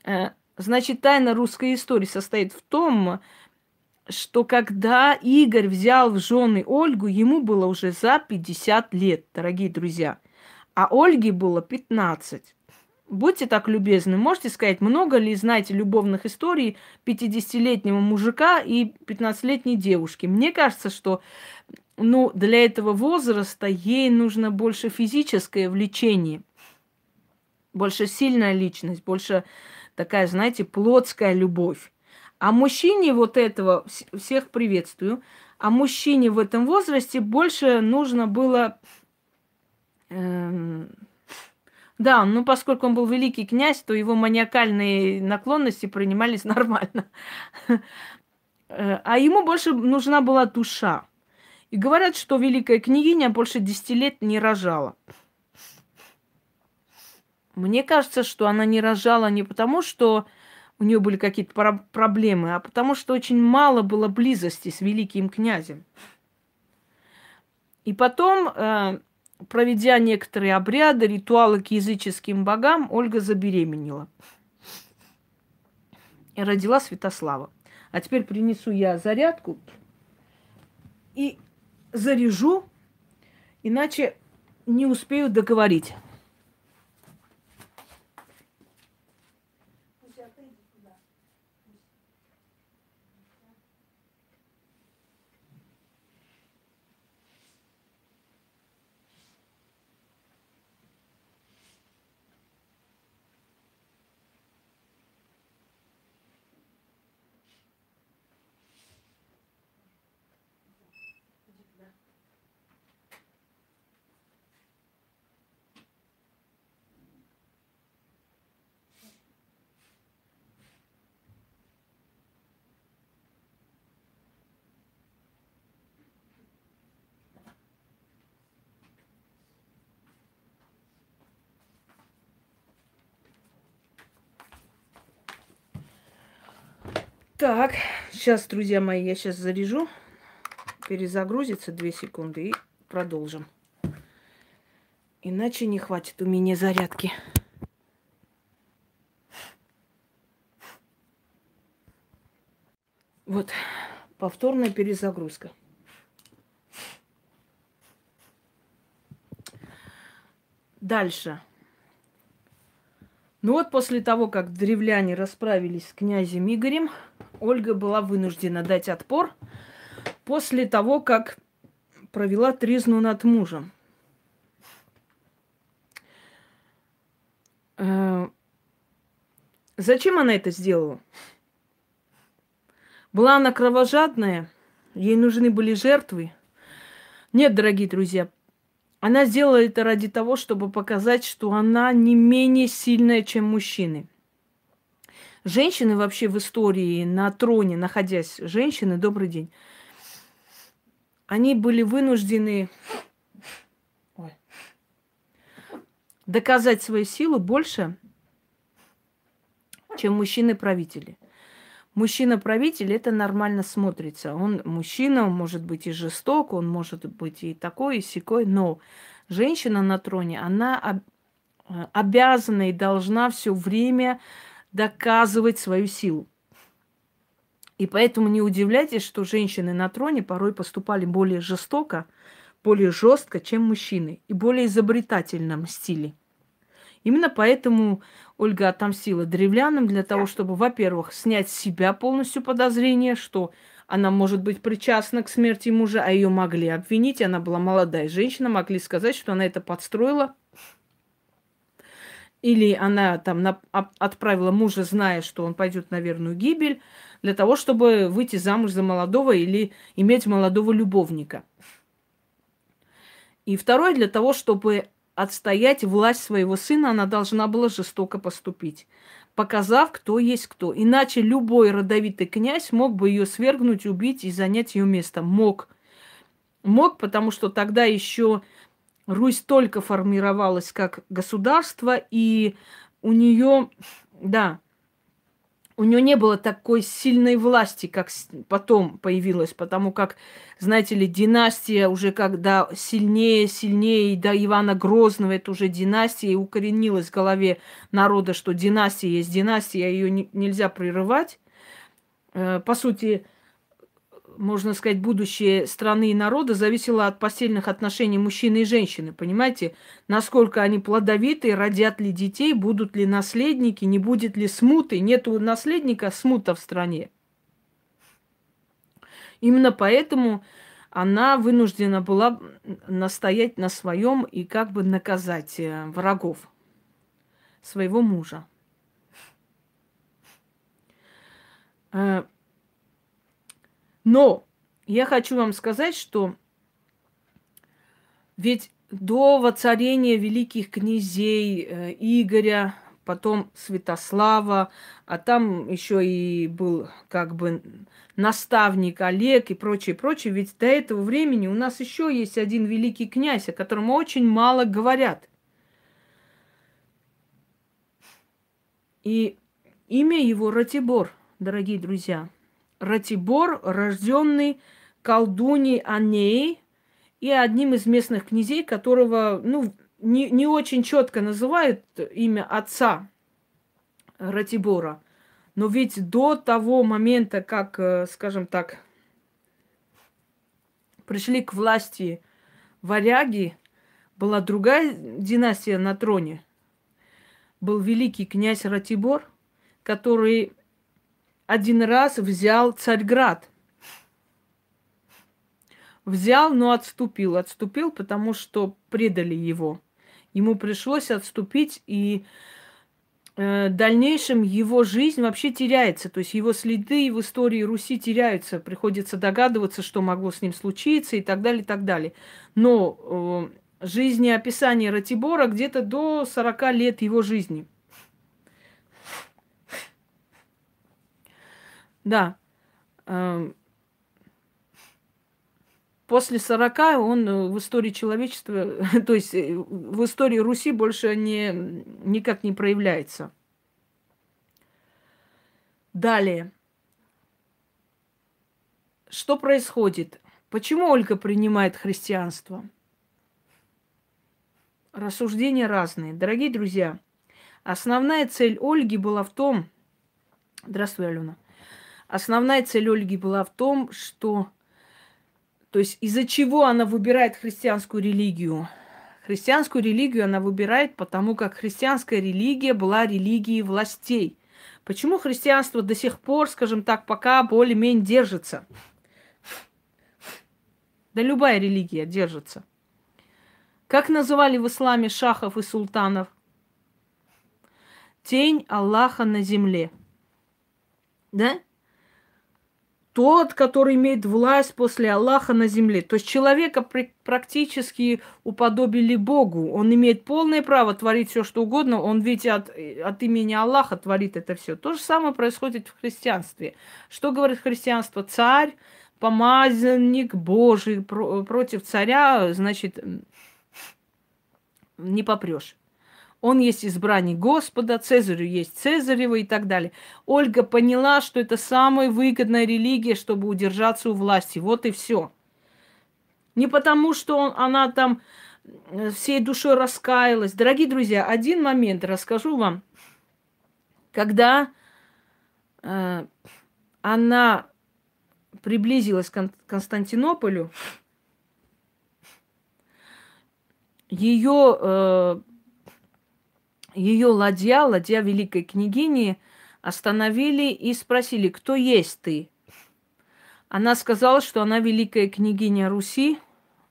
Э, значит, тайна русской истории состоит в том, что когда Игорь взял в жены Ольгу, ему было уже за 50 лет, дорогие друзья. А Ольге было 15. Будьте так любезны, можете сказать, много ли знаете любовных историй 50-летнего мужика и 15-летней девушки? Мне кажется, что ну, для этого возраста ей нужно больше физическое влечение, больше сильная личность, больше такая, знаете, плотская любовь. А мужчине вот этого, всех приветствую, а мужчине в этом возрасте больше нужно было... Эм, да, ну поскольку он был великий князь, то его маниакальные наклонности принимались нормально. Э, а ему больше нужна была душа. И говорят, что великая княгиня больше десяти лет не рожала. Мне кажется, что она не рожала не потому, что у нее были какие-то про- проблемы, а потому что очень мало было близости с великим князем. И потом, э, проведя некоторые обряды, ритуалы к языческим богам, Ольга забеременела. И родила Святослава. А теперь принесу я зарядку и заряжу, иначе не успею договорить. Так, сейчас, друзья мои, я сейчас заряжу. Перезагрузится 2 секунды и продолжим. Иначе не хватит у меня зарядки. Вот, повторная перезагрузка. Дальше. Ну вот после того, как древляне расправились с князем Игорем, Ольга была вынуждена дать отпор после того, как провела тризну над мужем. Э, зачем она это сделала? Была она кровожадная, ей нужны были жертвы. Нет, дорогие друзья, она сделала это ради того, чтобы показать, что она не менее сильная, чем мужчины. Женщины вообще в истории на троне, находясь, женщины, добрый день, они были вынуждены Ой. доказать свою силу больше, чем мужчины-правители. Мужчина-правитель это нормально смотрится. Он мужчина, он может быть и жесток, он может быть и такой, и секой, но женщина на троне, она обязана и должна все время доказывать свою силу. И поэтому не удивляйтесь, что женщины на троне порой поступали более жестоко, более жестко, чем мужчины, и более изобретательном стиле. Именно поэтому Ольга отомстила древлянам для того, чтобы, во-первых, снять с себя полностью подозрение, что она может быть причастна к смерти мужа, а ее могли обвинить, она была молодая женщина, могли сказать, что она это подстроила, или она там на, отправила мужа, зная, что он пойдет на верную гибель. для того, чтобы выйти замуж за молодого или иметь молодого любовника. И второе, для того, чтобы отстоять власть своего сына, она должна была жестоко поступить, показав, кто есть кто. Иначе любой родовитый князь мог бы ее свергнуть, убить и занять ее место. Мог. Мог, потому что тогда еще Русь только формировалась как государство, и у нее, да, у нее не было такой сильной власти, как потом появилась, потому как, знаете ли, династия уже когда сильнее, сильнее, и до Ивана Грозного это уже династия, и укоренилась в голове народа, что династия есть династия, ее не, нельзя прерывать. Э, по сути, можно сказать, будущее страны и народа зависело от постельных отношений мужчины и женщины. Понимаете, насколько они плодовитые, родят ли детей, будут ли наследники, не будет ли смуты. Нету наследника, смута в стране. Именно поэтому она вынуждена была настоять на своем и как бы наказать э, врагов своего мужа. Но я хочу вам сказать, что ведь до воцарения великих князей э, Игоря, потом Святослава, а там еще и был как бы наставник Олег и прочее, прочее. Ведь до этого времени у нас еще есть один великий князь, о котором очень мало говорят. И имя его Ратибор, дорогие друзья. Ратибор, рожденный колдуней Анеей и одним из местных князей, которого, ну, не, не очень четко называют имя отца Ратибора. Но ведь до того момента, как, э, скажем так, пришли к власти варяги, была другая династия на троне. Был великий князь Ратибор, который один раз взял Царьград. Взял, но отступил. Отступил, потому что предали его. Ему пришлось отступить, и э, в дальнейшем его жизнь вообще теряется. То есть его следы в истории Руси теряются. Приходится догадываться, что могло с ним случиться и так далее, и так далее. Но э, жизнеописание Ратибора где-то до 40 лет его жизни – Да. Эм, после 40 он э, в истории человечества, то есть э, в истории Руси больше не, никак не проявляется. Далее. Что происходит? Почему Ольга принимает христианство? Рассуждения разные. Дорогие друзья, основная цель Ольги была в том... Здравствуй, Алена. Основная цель Ольги была в том, что... То есть из-за чего она выбирает христианскую религию? Христианскую религию она выбирает, потому как христианская религия была религией властей. Почему христианство до сих пор, скажем так, пока более-менее держится? Да любая религия держится. Как называли в исламе шахов и султанов? Тень Аллаха на земле. Да? Тот, который имеет власть после Аллаха на земле. То есть человека практически уподобили Богу. Он имеет полное право творить все, что угодно. Он ведь от, от имени Аллаха творит это все. То же самое происходит в христианстве. Что говорит христианство? Царь, помазанник Божий против царя, значит, не попрешь. Он есть избранник Господа, Цезарю есть Цезарева и так далее. Ольга поняла, что это самая выгодная религия, чтобы удержаться у власти. Вот и все. Не потому, что он, она там э, всей душой раскаялась. Дорогие друзья, один момент расскажу вам. Когда э, она приблизилась к Константинополю, ее э, ее ладья, ладья великой княгини, остановили и спросили, кто есть ты? Она сказала, что она великая княгиня Руси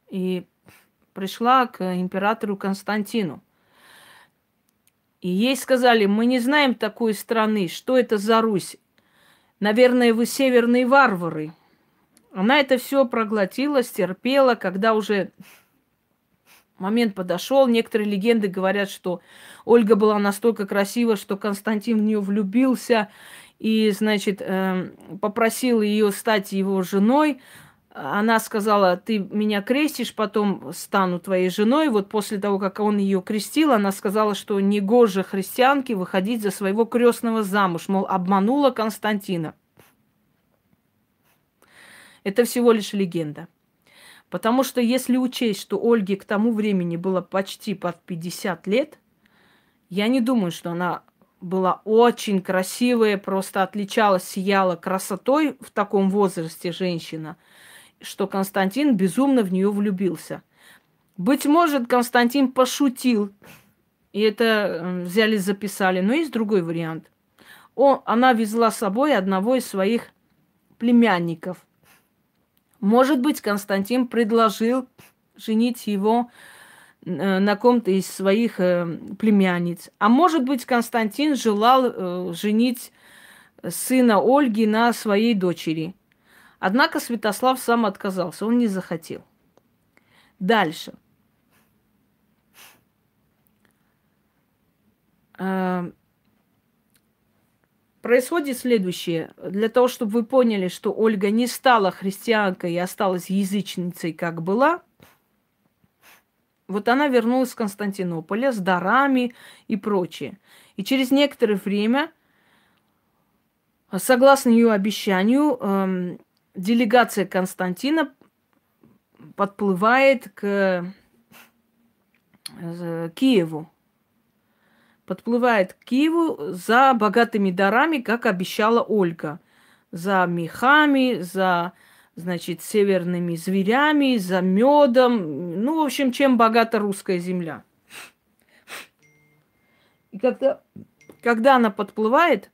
и пришла к императору Константину. И ей сказали, мы не знаем такой страны, что это за Русь. Наверное, вы северные варвары. Она это все проглотила, стерпела, когда уже момент подошел. Некоторые легенды говорят, что Ольга была настолько красива, что Константин в нее влюбился и, значит, эм, попросил ее стать его женой. Она сказала, ты меня крестишь, потом стану твоей женой. Вот после того, как он ее крестил, она сказала, что не гоже христианке выходить за своего крестного замуж, мол, обманула Константина. Это всего лишь легенда. Потому что если учесть, что Ольге к тому времени было почти под 50 лет, я не думаю, что она была очень красивая, просто отличалась, сияла красотой в таком возрасте женщина, что Константин безумно в нее влюбился. Быть может, Константин пошутил, и это взяли, записали. Но есть другой вариант. О, она везла с собой одного из своих племянников. Может быть, Константин предложил женить его э, на ком-то из своих э, племянниц. А может быть, Константин желал э, женить сына Ольги на своей дочери. Однако Святослав сам отказался, он не захотел. Дальше. Происходит следующее. Для того, чтобы вы поняли, что Ольга не стала христианкой и осталась язычницей, как была, вот она вернулась с Константинополя с дарами и прочее. И через некоторое время, согласно ее обещанию, эм, делегация Константина подплывает к э, Киеву подплывает к Киеву за богатыми дарами, как обещала Ольга. За мехами, за, значит, северными зверями, за медом. Ну, в общем, чем богата русская земля. И когда, когда она подплывает,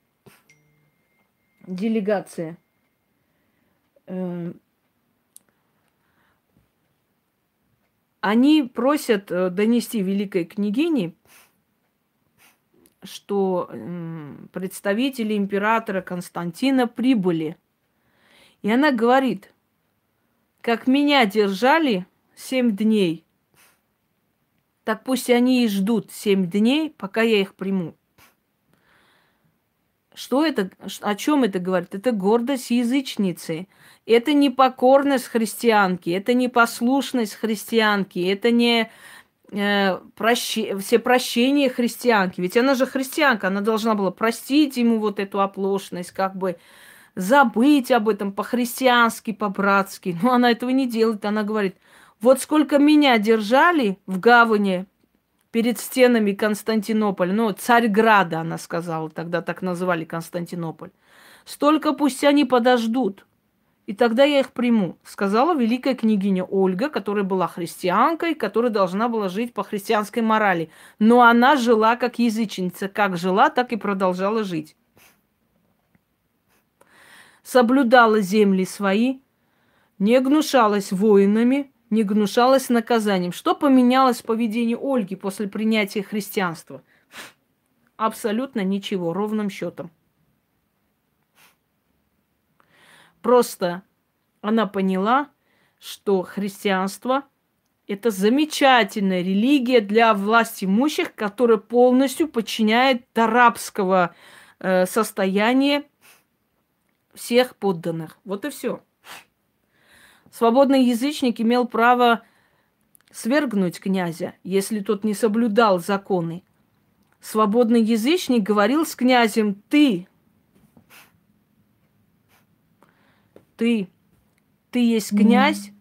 делегация, э, они просят э, донести великой княгине что представители императора Константина прибыли. И она говорит, как меня держали семь дней, так пусть они и ждут семь дней, пока я их приму. Что это, о чем это говорит? Это гордость язычницы. Это не покорность христианки, это не послушность христианки, это не э, прощи, все прощения христианки. Ведь она же христианка, она должна была простить ему вот эту оплошность, как бы забыть об этом по-христиански, по-братски. Но она этого не делает. Она говорит, вот сколько меня держали в гавани перед стенами Константинополя, ну, Царьграда, она сказала, тогда так называли Константинополь, столько пусть они подождут и тогда я их приму, сказала великая княгиня Ольга, которая была христианкой, которая должна была жить по христианской морали. Но она жила как язычница, как жила, так и продолжала жить. Соблюдала земли свои, не гнушалась воинами, не гнушалась наказанием. Что поменялось в поведении Ольги после принятия христианства? Абсолютно ничего, ровным счетом. Просто она поняла, что христианство – это замечательная религия для власть имущих, которая полностью подчиняет до рабского э, состояния всех подданных. Вот и все. Свободный язычник имел право свергнуть князя, если тот не соблюдал законы. Свободный язычник говорил с князем «ты», ты. Ты есть князь, mm.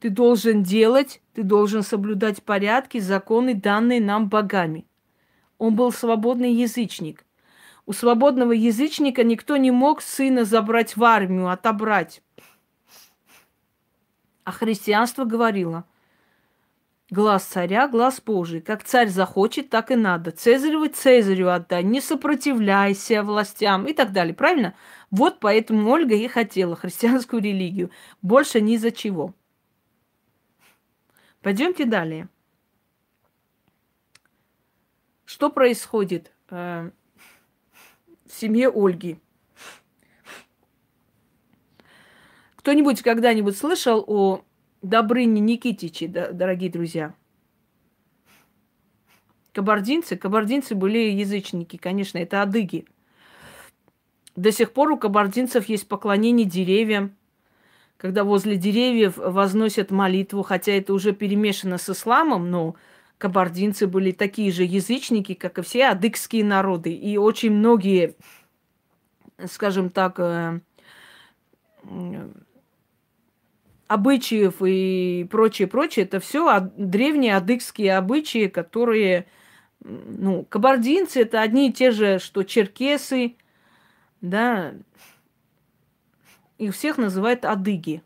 ты должен делать, ты должен соблюдать порядки, законы, данные нам богами. Он был свободный язычник. У свободного язычника никто не мог сына забрать в армию, отобрать. А христианство говорило, глаз царя, глаз Божий. Как царь захочет, так и надо. Цезареву Цезарю отдай, не сопротивляйся властям и так далее. Правильно? Вот поэтому Ольга и хотела христианскую религию. Больше ни за чего. Пойдемте далее. Что происходит э, в семье Ольги? Кто-нибудь когда-нибудь слышал о Добрыне Никитиче, дорогие друзья? Кабардинцы? Кабардинцы были язычники, конечно, это адыги. До сих пор у кабардинцев есть поклонение деревьям, когда возле деревьев возносят молитву, хотя это уже перемешано с исламом, но кабардинцы были такие же язычники, как и все адыгские народы. И очень многие, скажем так, э, обычаев и прочее, прочее, это все древние адыгские обычаи, которые, ну, кабардинцы это одни и те же, что черкесы, да, их всех называют адыги.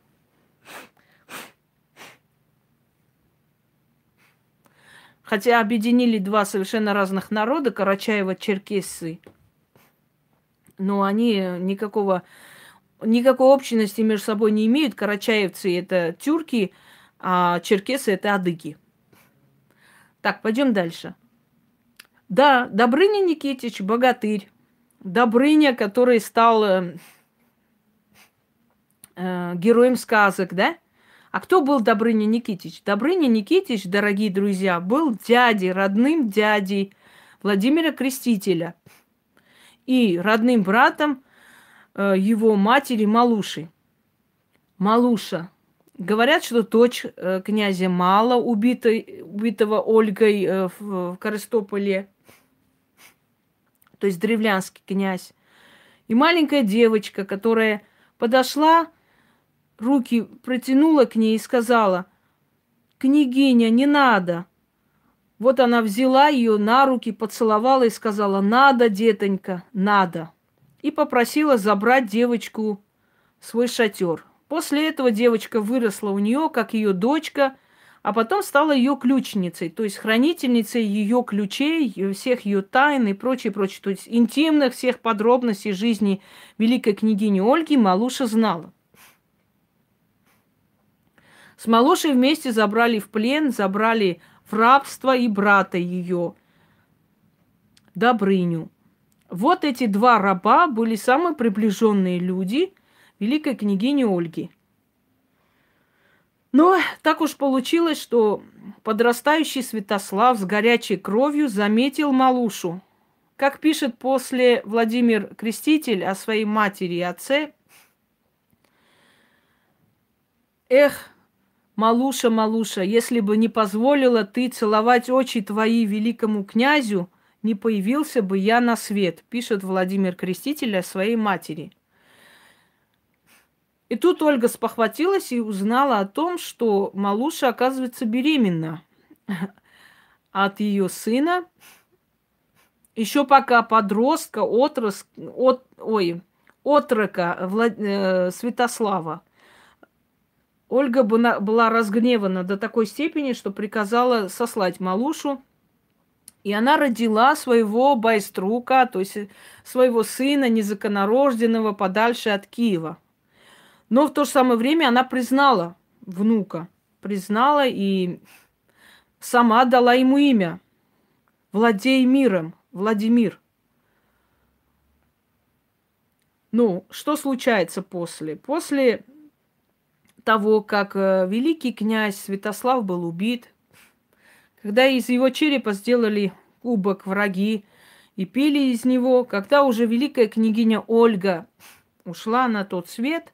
Хотя объединили два совершенно разных народа, Карачаева-Черкессы, но они никакого, никакой общности между собой не имеют. Карачаевцы – это тюрки, а черкесы – это адыги. Так, пойдем дальше. Да, Добрыня Никитич, богатырь. Добрыня, который стал э, э, героем сказок, да? А кто был Добрыня Никитич? Добрыня Никитич, дорогие друзья, был дядей, родным дядей Владимира Крестителя и родным братом его матери Малуши. Малуша. Говорят, что дочь э, князя Мала, убитой, убитого Ольгой э, в, Корыстополе, то есть древлянский князь, и маленькая девочка, которая подошла руки протянула к ней и сказала, «Княгиня, не надо!» Вот она взяла ее на руки, поцеловала и сказала, «Надо, детонька, надо!» И попросила забрать девочку в свой шатер. После этого девочка выросла у нее, как ее дочка, а потом стала ее ключницей, то есть хранительницей ее ключей, всех ее тайн и прочее, прочее. То есть интимных всех подробностей жизни великой княгини Ольги Малуша знала. С Малошей вместе забрали в плен, забрали в рабство и брата ее, Добрыню. Вот эти два раба были самые приближенные люди великой княгини Ольги. Но так уж получилось, что подрастающий Святослав с горячей кровью заметил Малушу. Как пишет после Владимир Креститель о своей матери и отце, «Эх, Малуша, Малуша, если бы не позволила ты целовать очи твои великому князю, не появился бы я на свет, пишет Владимир Креститель о своей матери. И тут Ольга спохватилась и узнала о том, что Малуша, оказывается, беременна от ее сына. Еще пока подростка, отрос, от, ой, отрока Влад, э, Святослава. Ольга была разгневана до такой степени, что приказала сослать Малушу. И она родила своего байструка, то есть своего сына незаконорожденного подальше от Киева. Но в то же самое время она признала внука, признала и сама дала ему имя. Владей миром, Владимир. Ну, что случается после? После того, как э, великий князь Святослав был убит, когда из его черепа сделали кубок враги и пили из него, когда уже великая княгиня Ольга ушла на тот свет,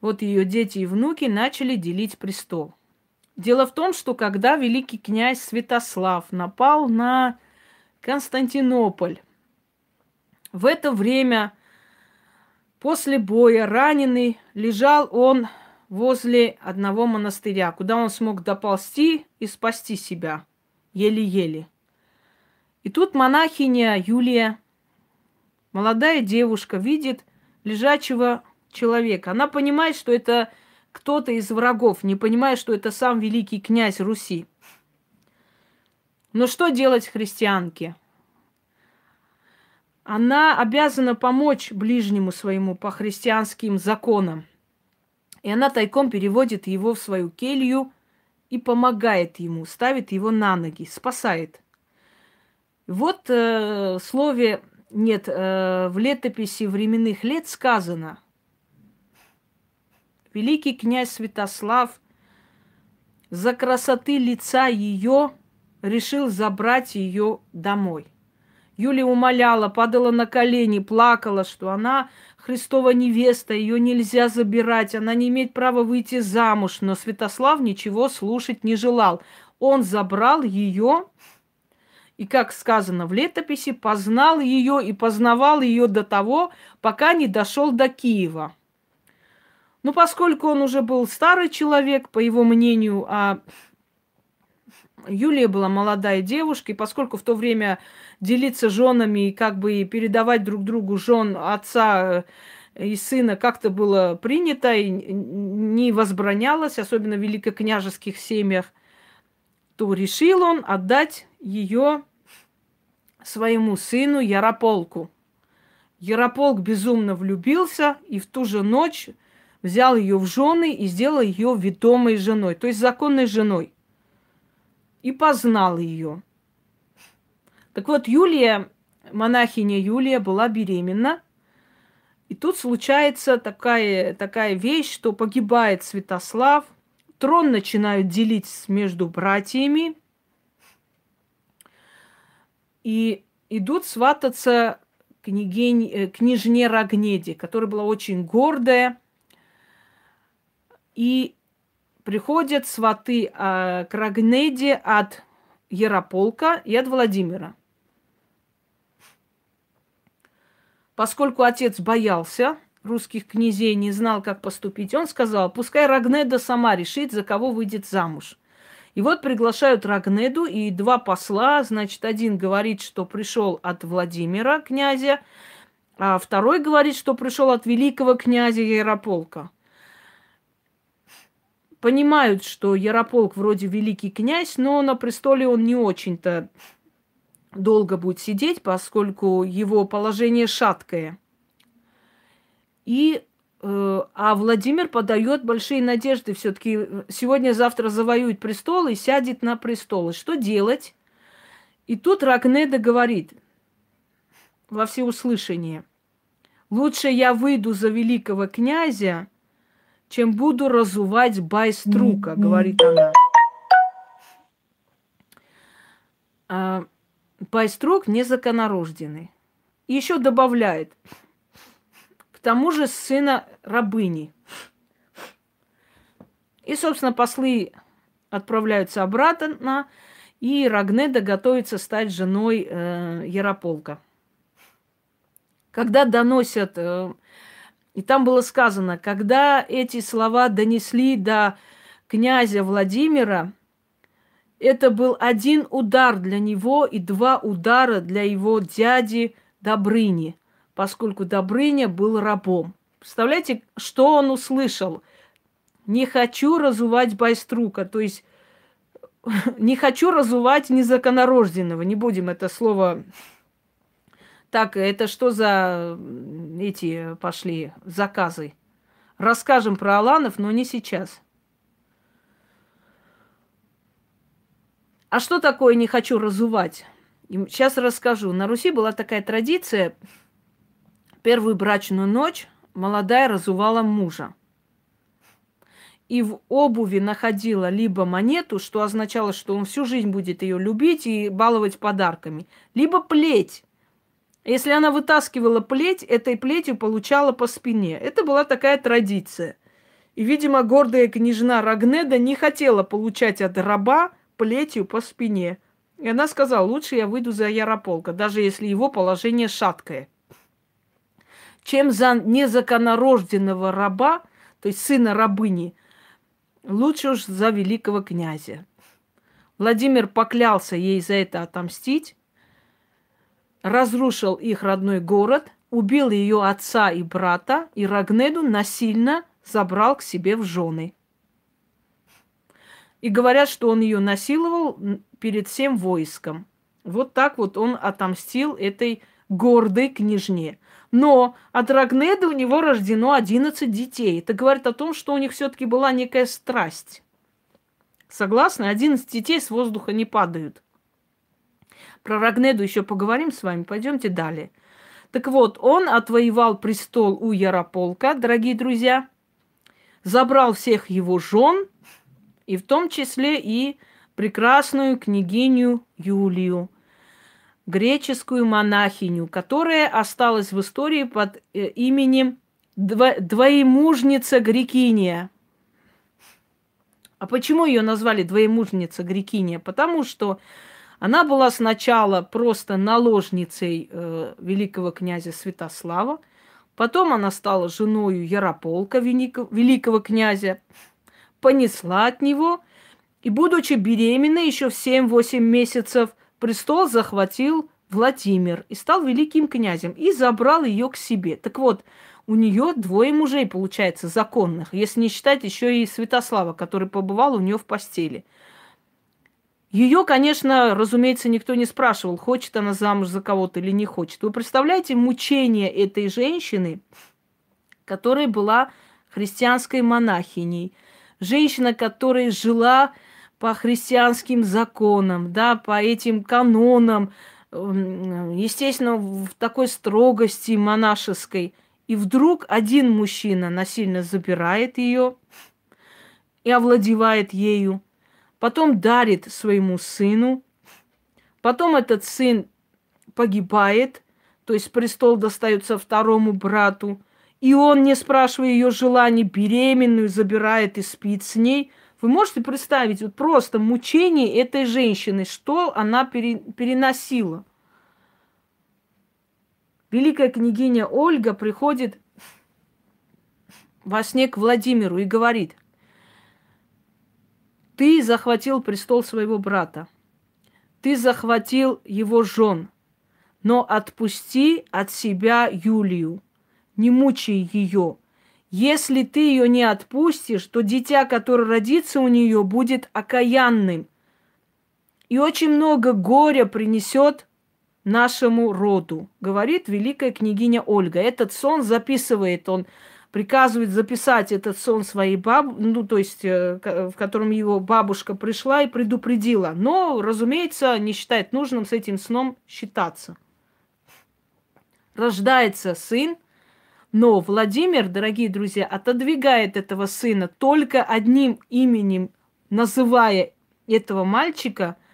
вот ее дети и внуки начали делить престол. Дело в том, что когда великий князь Святослав напал на Константинополь, в это время после боя раненый лежал он возле одного монастыря, куда он смог доползти и спасти себя еле-еле. И тут монахиня Юлия, молодая девушка, видит лежачего человека. Она понимает, что это кто-то из врагов, не понимая, что это сам великий князь Руси. Но что делать христианке? Она обязана помочь ближнему своему по христианским законам. И она тайком переводит его в свою келью и помогает ему, ставит его на ноги, спасает. Вот э, слове нет, э, в летописи временных лет сказано, великий князь Святослав за красоты лица ее решил забрать ее домой. Юлия умоляла, падала на колени, плакала, что она Христова невеста, ее нельзя забирать, она не имеет права выйти замуж. Но Святослав ничего слушать не желал. Он забрал ее и, как сказано в летописи, познал ее и познавал ее до того, пока не дошел до Киева. Ну, поскольку он уже был старый человек, по его мнению, а Юлия была молодая девушка, и поскольку в то время делиться женами и как бы передавать друг другу жен отца э, и сына как-то было принято и не возбранялось, особенно в великокняжеских семьях, то решил он отдать ее своему сыну Ярополку. Ярополк безумно влюбился и в ту же ночь взял ее в жены и сделал ее ведомой женой, то есть законной женой. И познал ее. Так вот, Юлия, монахиня Юлия, была беременна. И тут случается такая, такая вещь, что погибает Святослав, трон начинают делить между братьями, и идут свататься княгинь, э, княжне Рогнеди, которая была очень гордая. И приходят сваты а, к Рогнеде от Ярополка и от Владимира. Поскольку отец боялся русских князей, не знал, как поступить, он сказал, пускай Рогнеда сама решит, за кого выйдет замуж. И вот приглашают Рагнеду и два посла. Значит, один говорит, что пришел от Владимира, князя, а второй говорит, что пришел от великого князя Ярополка. Понимают, что Ярополк вроде великий князь, но на престоле он не очень-то долго будет сидеть, поскольку его положение шаткое. И Э, а Владимир подает большие надежды. Все-таки э, сегодня-завтра завоюет престол и сядет на престол. И что делать? И тут Рагнеда говорит во всеуслышание. Лучше я выйду за великого князя, чем буду разувать байструка, говорит она. Байструк незаконорожденный. Еще добавляет – тому же сына рабыни. И, собственно, послы отправляются обратно, и Рагнеда готовится стать женой э, Ярополка. Когда доносят, э, и там было сказано, когда эти слова донесли до князя Владимира, это был один удар для него и два удара для его дяди Добрыни – поскольку Добрыня был рабом. Представляете, что он услышал? Не хочу разувать байструка, то есть не хочу разувать незаконорожденного. Не будем это слово... Так, это что за эти пошли заказы? Расскажем про Аланов, но не сейчас. А что такое не хочу разувать? Сейчас расскажу. На Руси была такая традиция – первую брачную ночь молодая разувала мужа. И в обуви находила либо монету, что означало, что он всю жизнь будет ее любить и баловать подарками, либо плеть. Если она вытаскивала плеть, этой плетью получала по спине. Это была такая традиция. И, видимо, гордая княжна Рагнеда не хотела получать от раба плетью по спине. И она сказала, лучше я выйду за Ярополка, даже если его положение шаткое чем за незаконорожденного раба, то есть сына рабыни, лучше уж за великого князя. Владимир поклялся ей за это отомстить, разрушил их родной город, убил ее отца и брата, и Рагнеду насильно забрал к себе в жены. И говорят, что он ее насиловал перед всем войском. Вот так вот он отомстил этой гордой княжне. Но от Рагнеды у него рождено 11 детей. Это говорит о том, что у них все-таки была некая страсть. Согласны? 11 детей с воздуха не падают. Про Рагнеду еще поговорим с вами. Пойдемте далее. Так вот, он отвоевал престол у Ярополка, дорогие друзья. забрал всех его жен, и в том числе и прекрасную княгиню Юлию, греческую монахиню, которая осталась в истории под э, именем Дво- двоемужница Грекиния. А почему ее назвали двоемужница Грекиния? Потому что она была сначала просто наложницей э, великого князя Святослава, потом она стала женой Ярополка, великого, великого князя, понесла от него, и, будучи беременной еще в 7-8 месяцев, престол захватил Владимир и стал великим князем, и забрал ее к себе. Так вот, у нее двое мужей, получается, законных, если не считать еще и Святослава, который побывал у нее в постели. Ее, конечно, разумеется, никто не спрашивал, хочет она замуж за кого-то или не хочет. Вы представляете мучение этой женщины, которая была христианской монахиней, женщина, которая жила по христианским законам, да, по этим канонам, естественно, в такой строгости монашеской. И вдруг один мужчина насильно забирает ее и овладевает ею, потом дарит своему сыну, потом этот сын погибает, то есть престол достается второму брату, и он, не спрашивая ее желаний, беременную забирает и спит с ней. Вы можете представить вот просто мучение этой женщины, что она пере, переносила – великая княгиня Ольга приходит во сне к Владимиру и говорит, ты захватил престол своего брата, ты захватил его жен, но отпусти от себя Юлию, не мучай ее. Если ты ее не отпустишь, то дитя, которое родится у нее, будет окаянным и очень много горя принесет нашему роду, говорит великая княгиня Ольга. Этот сон записывает, он приказывает записать этот сон своей баб, ну, то есть, э, в котором его бабушка пришла и предупредила. Но, разумеется, не считает нужным с этим сном считаться. Рождается сын, но Владимир, дорогие друзья, отодвигает этого сына только одним именем, называя этого мальчика –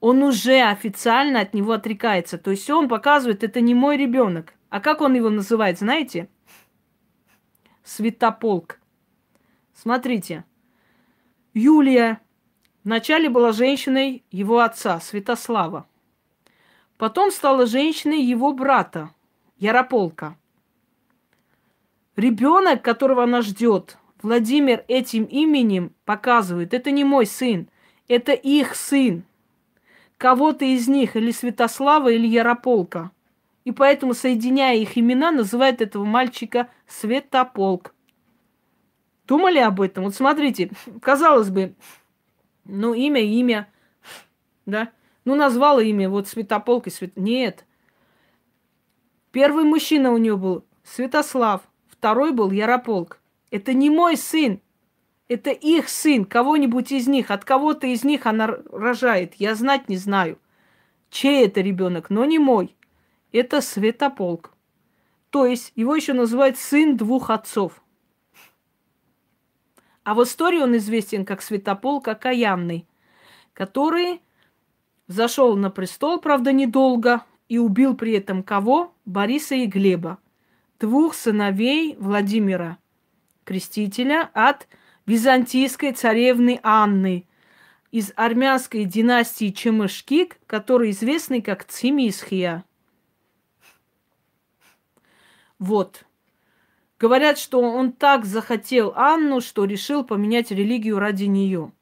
он уже официально от него отрекается. То есть он показывает, это не мой ребенок. А как он его называет, знаете? Святополк. Смотрите. Юлия вначале была женщиной его отца, Святослава. Потом стала женщиной его брата, Ярополка. Ребенок, которого она ждет, Владимир этим именем показывает, это не мой сын, это их сын кого-то из них, или Святослава, или Ярополка. И поэтому, соединяя их имена, называют этого мальчика Светополк. Думали об этом? Вот смотрите, казалось бы, ну, имя, имя, да? Ну, назвала имя, вот Святополк и Свет... Нет. Первый мужчина у нее был Святослав, второй был Ярополк. Это не мой сын, это их сын, кого-нибудь из них, от кого-то из них она рожает. Я знать не знаю, чей это ребенок, но не мой. Это Светополк. То есть его еще называют сын двух отцов. А в истории он известен как Святополк Окаянный, который зашел на престол, правда, недолго, и убил при этом кого? Бориса и Глеба, двух сыновей Владимира Крестителя от византийской царевны Анны из армянской династии Чемышкик, который известный как Цимисхия. Вот. Говорят, что он так захотел Анну, что решил поменять религию ради нее.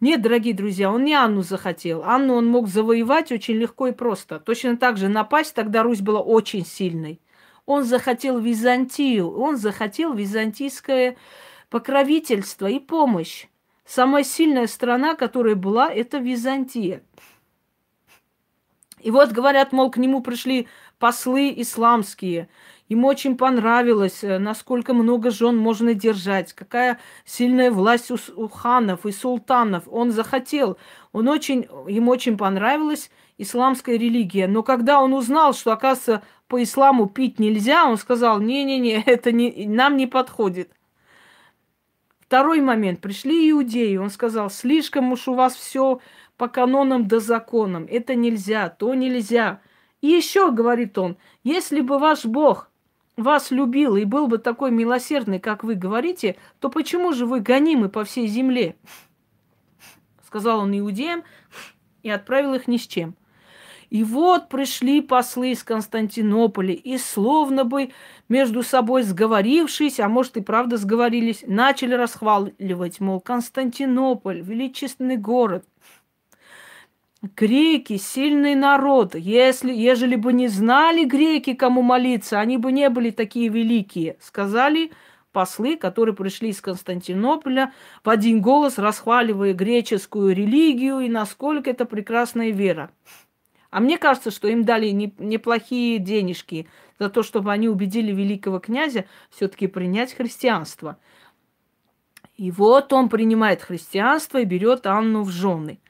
Нет, дорогие друзья, он не Анну захотел. Анну он мог завоевать очень легко и просто. Точно так же напасть, тогда Русь была очень сильной. Он захотел Византию, он захотел византийское покровительство и помощь. Самая сильная страна, которая была, это Византия. И вот, говорят, мол, к нему пришли послы исламские. Ему очень понравилось, э, насколько много жен можно держать, какая сильная власть у, у ханов и султанов. Он захотел, он очень, ему очень понравилась исламская религия. Но когда он узнал, что, оказывается, по исламу пить нельзя, он сказал, не-не-не, это не, нам не подходит. Второй момент. Пришли иудеи. Он сказал, слишком уж у вас все по канонам да законам. Это нельзя, то нельзя. И еще, говорит он, если бы ваш Бог вас любил и был бы такой милосердный, как вы говорите, то почему же вы гонимы по всей земле? Сказал он иудеям и отправил их ни с чем. И вот пришли послы из Константинополя, и словно бы между собой сговорившись, а может и правда сговорились, начали расхваливать, мол, Константинополь, величественный город, Греки – сильный народ. Если, ежели бы не знали греки, кому молиться, они бы не были такие великие, сказали послы, которые пришли из Константинополя, в один голос расхваливая греческую религию и насколько это прекрасная вера. А мне кажется, что им дали неплохие денежки за то, чтобы они убедили великого князя все-таки принять христианство. И вот он принимает христианство и берет Анну в жены.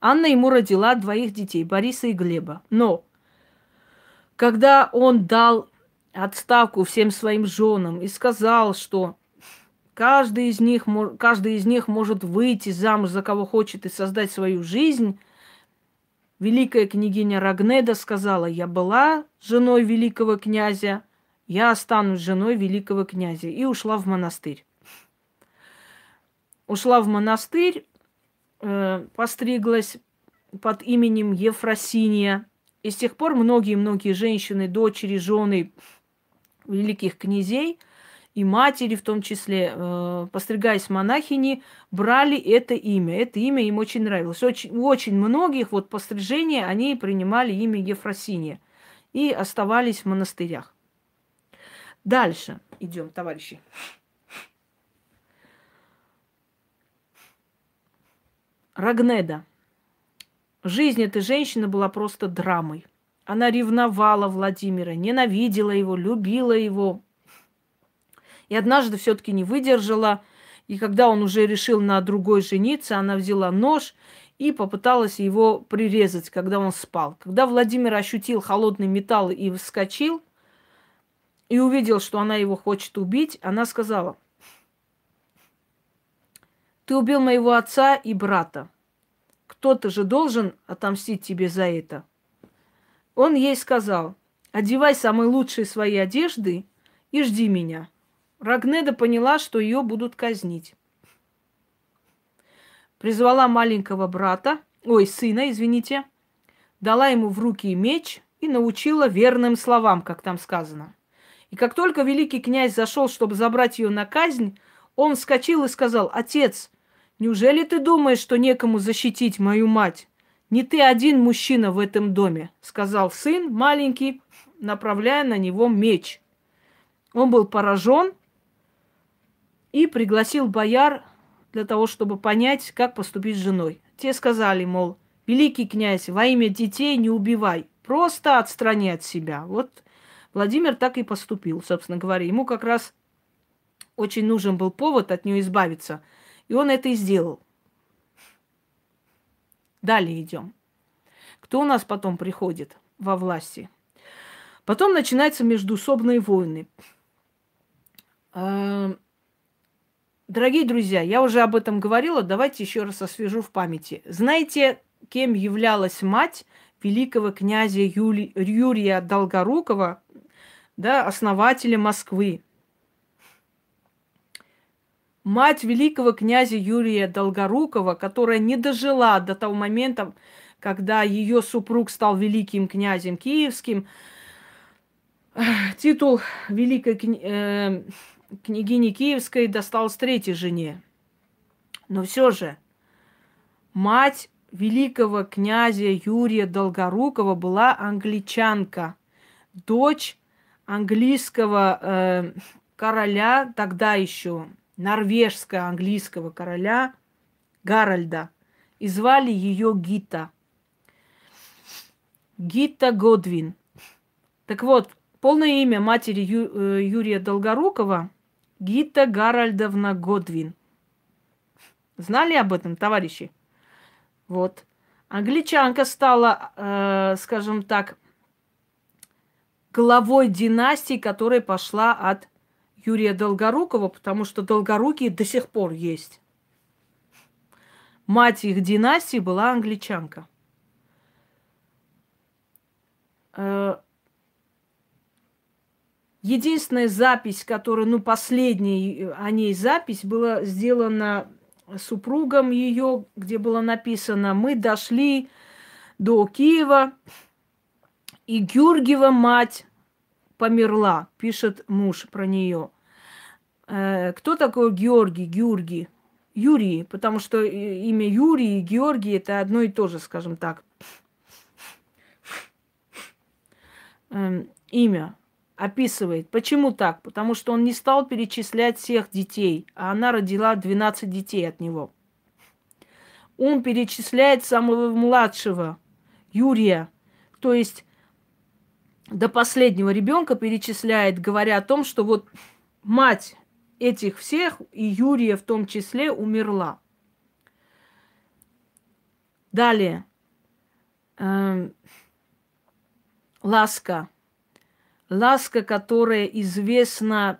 Анна ему родила двоих детей, Бориса и Глеба. Но когда он дал отставку всем своим женам и сказал, что каждый из них, каждый из них может выйти замуж за кого хочет и создать свою жизнь – великая княгиня Рагнеда сказала, я была женой великого князя, я останусь женой великого князя. И ушла в монастырь. Ушла в монастырь, э, постриглась под именем Ефросиния. И с тех пор многие-многие женщины, дочери, жены великих князей – и матери в том числе, э, постригаясь монахини, брали это имя. Это имя им очень нравилось. Очень, очень многих вот пострижения они принимали имя Ефросиния и оставались в монастырях. Дальше идем, товарищи. Рагнеда. Жизнь этой женщины была просто драмой. Она ревновала Владимира, ненавидела его, любила его, и однажды все-таки не выдержала. И когда он уже решил на другой жениться, она взяла нож и попыталась его прирезать, когда он спал. Когда Владимир ощутил холодный металл и вскочил, и увидел, что она его хочет убить, она сказала, ты убил моего отца и брата. Кто-то же должен отомстить тебе за это. Он ей сказал, одевай самые лучшие свои одежды и жди меня. Рагнеда поняла, что ее будут казнить. Призвала маленького брата, ой, сына, извините, дала ему в руки меч и научила верным словам, как там сказано. И как только великий князь зашел, чтобы забрать ее на казнь, он вскочил и сказал, «Отец, неужели ты думаешь, что некому защитить мою мать? Не ты один мужчина в этом доме», — сказал сын маленький, направляя на него меч. Он был поражен и пригласил бояр для того, чтобы понять, как поступить с женой. Те сказали, мол, великий князь, во имя детей не убивай, просто отстрани от себя. Вот Владимир так и поступил, собственно говоря. Ему как раз очень нужен был повод от нее избавиться. И он это и сделал. Далее идем. Кто у нас потом приходит во власти? Потом начинаются междусобные войны. Дорогие друзья, я уже об этом говорила, давайте еще раз освежу в памяти. Знаете, кем являлась мать великого князя Юли... Юрия Долгорукова, да, основателя Москвы? Мать великого князя Юрия Долгорукова, которая не дожила до того момента, когда ее супруг стал великим князем киевским, титул великой э, княгине Киевской досталось третьей жене. Но все же мать великого князя Юрия Долгорукова была англичанка, дочь английского э, короля, тогда еще норвежского английского короля Гарольда. И звали ее Гита. Гита Годвин. Так вот, полное имя матери Ю, э, Юрия Долгорукова – Гита Гарольдовна Годвин. Знали об этом, товарищи? Вот. Англичанка стала, э, скажем так, главой династии, которая пошла от Юрия Долгорукова, потому что Долгорукие до сих пор есть. Мать их династии была англичанка. Э, единственная запись, которая, ну, последняя о ней запись, была сделана супругом ее, где было написано, мы дошли до Киева, и Георгиева мать померла, пишет муж про нее. Э, кто такой Георгий? Георгий. Юрий, потому что имя Юрий и Георгий это одно и то же, скажем так. Эм, имя описывает. Почему так? Потому что он не стал перечислять всех детей, а она родила 12 детей от него. Он перечисляет самого младшего, Юрия. То есть до последнего ребенка перечисляет, говоря о том, что вот мать этих всех, и Юрия в том числе, умерла. Далее. Эм, ласка. Ласка, которая известна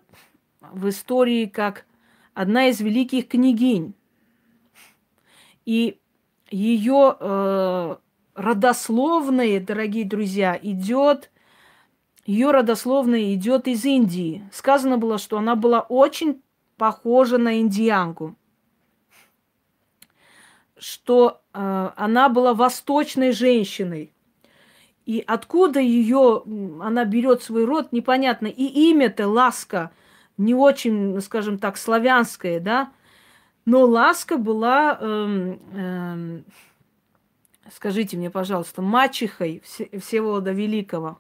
в истории как одна из великих княгинь. И ее э, родословные, дорогие друзья, идет ее родословная идет из Индии. Сказано было, что она была очень похожа на индианку. Что э, она была восточной женщиной. И откуда ее, она берет свой род, непонятно. И имя-то Ласка не очень, скажем так, славянское, да. Но Ласка была, э, э, скажите мне, пожалуйста, мачехой Всеволода Великого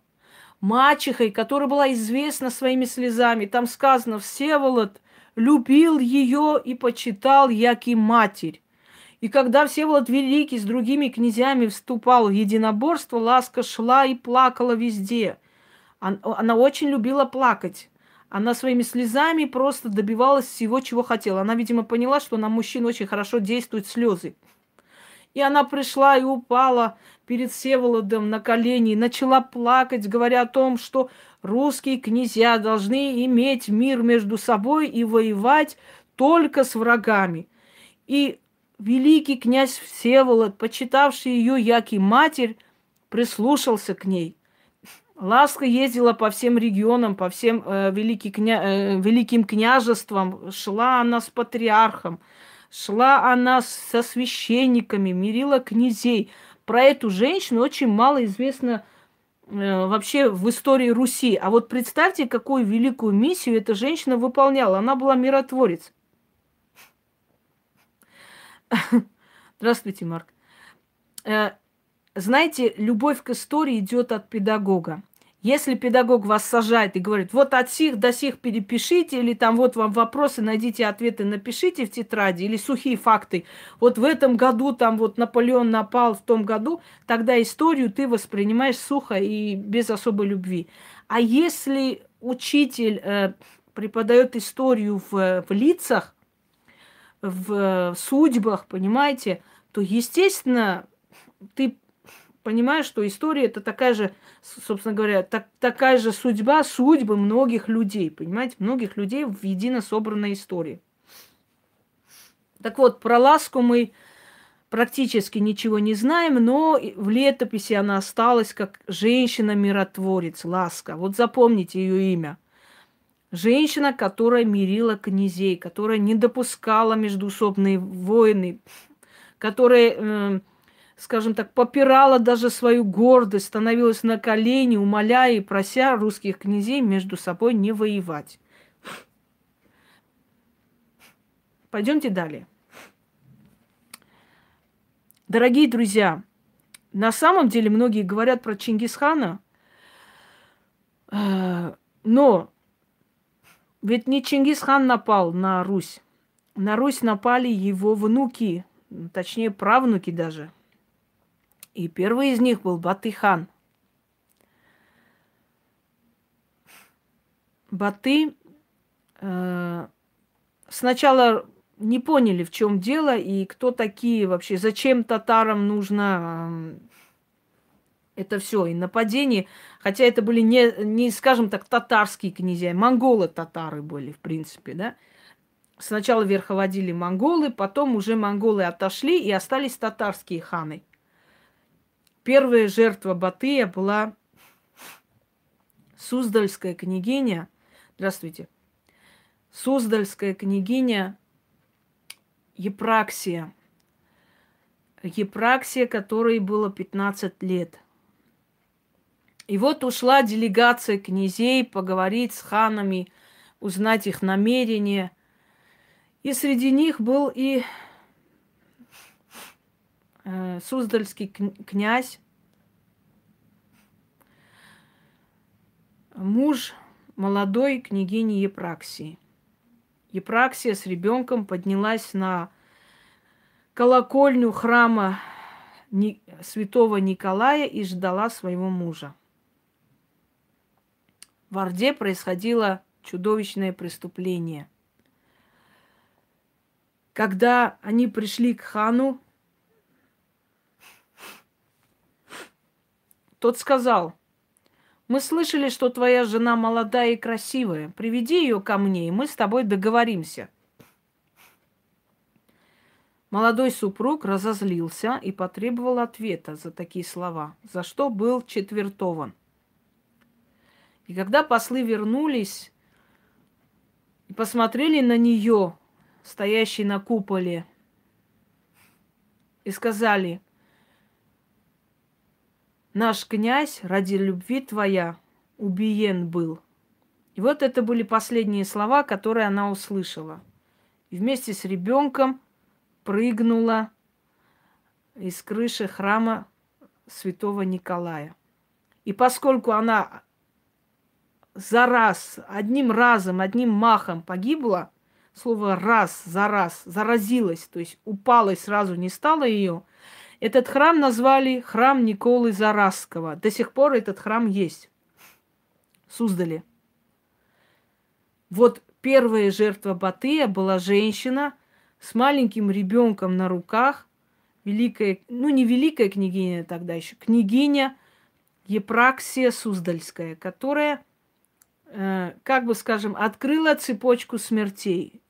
мачехой, которая была известна своими слезами. Там сказано, Всеволод любил ее и почитал, яки матерь. И когда Всеволод Великий с другими князьями вступал в единоборство, Ласка шла и плакала везде. Она очень любила плакать. Она своими слезами просто добивалась всего, чего хотела. Она, видимо, поняла, что на мужчин очень хорошо действуют слезы. И она пришла и упала перед Всеволодом на колени и начала плакать, говоря о том, что русские князья должны иметь мир между собой и воевать только с врагами. И великий князь Всеволод, почитавший ее яки матерь, прислушался к ней. Ласка ездила по всем регионам, по всем э, великий кня... э, великим княжествам, шла она с патриархом, шла она со священниками, мирила князей – про эту женщину очень мало известно э, вообще в истории Руси. А вот представьте, какую великую миссию эта женщина выполняла. Она была миротворец. Здравствуйте, Марк. Э, знаете, любовь к истории идет от педагога. Если педагог вас сажает и говорит, вот от сих до сих перепишите, или там вот вам вопросы, найдите ответы, напишите в тетради, или сухие факты, вот в этом году там вот Наполеон напал в том году, тогда историю ты воспринимаешь сухо и без особой любви. А если учитель э, преподает историю в, в лицах, в, в судьбах, понимаете, то, естественно, ты понимаешь, что история это такая же, собственно говоря, так, такая же судьба судьбы многих людей, понимаете, многих людей в едино собранной истории. Так вот, про ласку мы практически ничего не знаем, но в летописи она осталась как женщина-миротворец, ласка. Вот запомните ее имя. Женщина, которая мирила князей, которая не допускала междуусобные войны, которая э, скажем так, попирала даже свою гордость, становилась на колени, умоляя и прося русских князей между собой не воевать. Пойдемте далее. Дорогие друзья, на самом деле многие говорят про Чингисхана, э, но ведь не Чингисхан напал на Русь. На Русь напали его внуки, точнее правнуки даже – и первый из них был Батыхан. Баты э, сначала не поняли, в чем дело и кто такие вообще, зачем татарам нужно Это все. И нападение, хотя это были не, не, скажем так, татарские князья, монголы татары были, в принципе, да. Сначала верховодили монголы, потом уже монголы отошли и остались татарские ханы. Первая жертва Батыя была Суздальская княгиня. Здравствуйте. Суздальская княгиня Епраксия. Епраксия, которой было 15 лет. И вот ушла делегация князей поговорить с ханами, узнать их намерения. И среди них был и э, Суздальский князь, муж молодой княгини Епраксии. Епраксия с ребенком поднялась на колокольню храма святого Николая и ждала своего мужа. В Орде происходило чудовищное преступление. Когда они пришли к хану, тот сказал, мы слышали, что твоя жена молодая и красивая. Приведи ее ко мне, и мы с тобой договоримся. Молодой супруг разозлился и потребовал ответа за такие слова, за что был четвертован. И когда послы вернулись и посмотрели на нее, стоящей на куполе, и сказали – Наш князь ради любви твоя убиен был. И вот это были последние слова, которые она услышала. И вместе с ребенком прыгнула из крыши храма святого Николая. И поскольку она за раз, одним разом, одним махом погибла, слово раз, за раз, заразилась, то есть упала и сразу не стало ее, этот храм назвали храм Николы Зарасского. До сих пор этот храм есть. Суздали. Вот первая жертва Батыя была женщина с маленьким ребенком на руках. Великая, ну не великая княгиня тогда еще, княгиня Епраксия Суздальская, которая, как бы скажем, открыла цепочку смертей.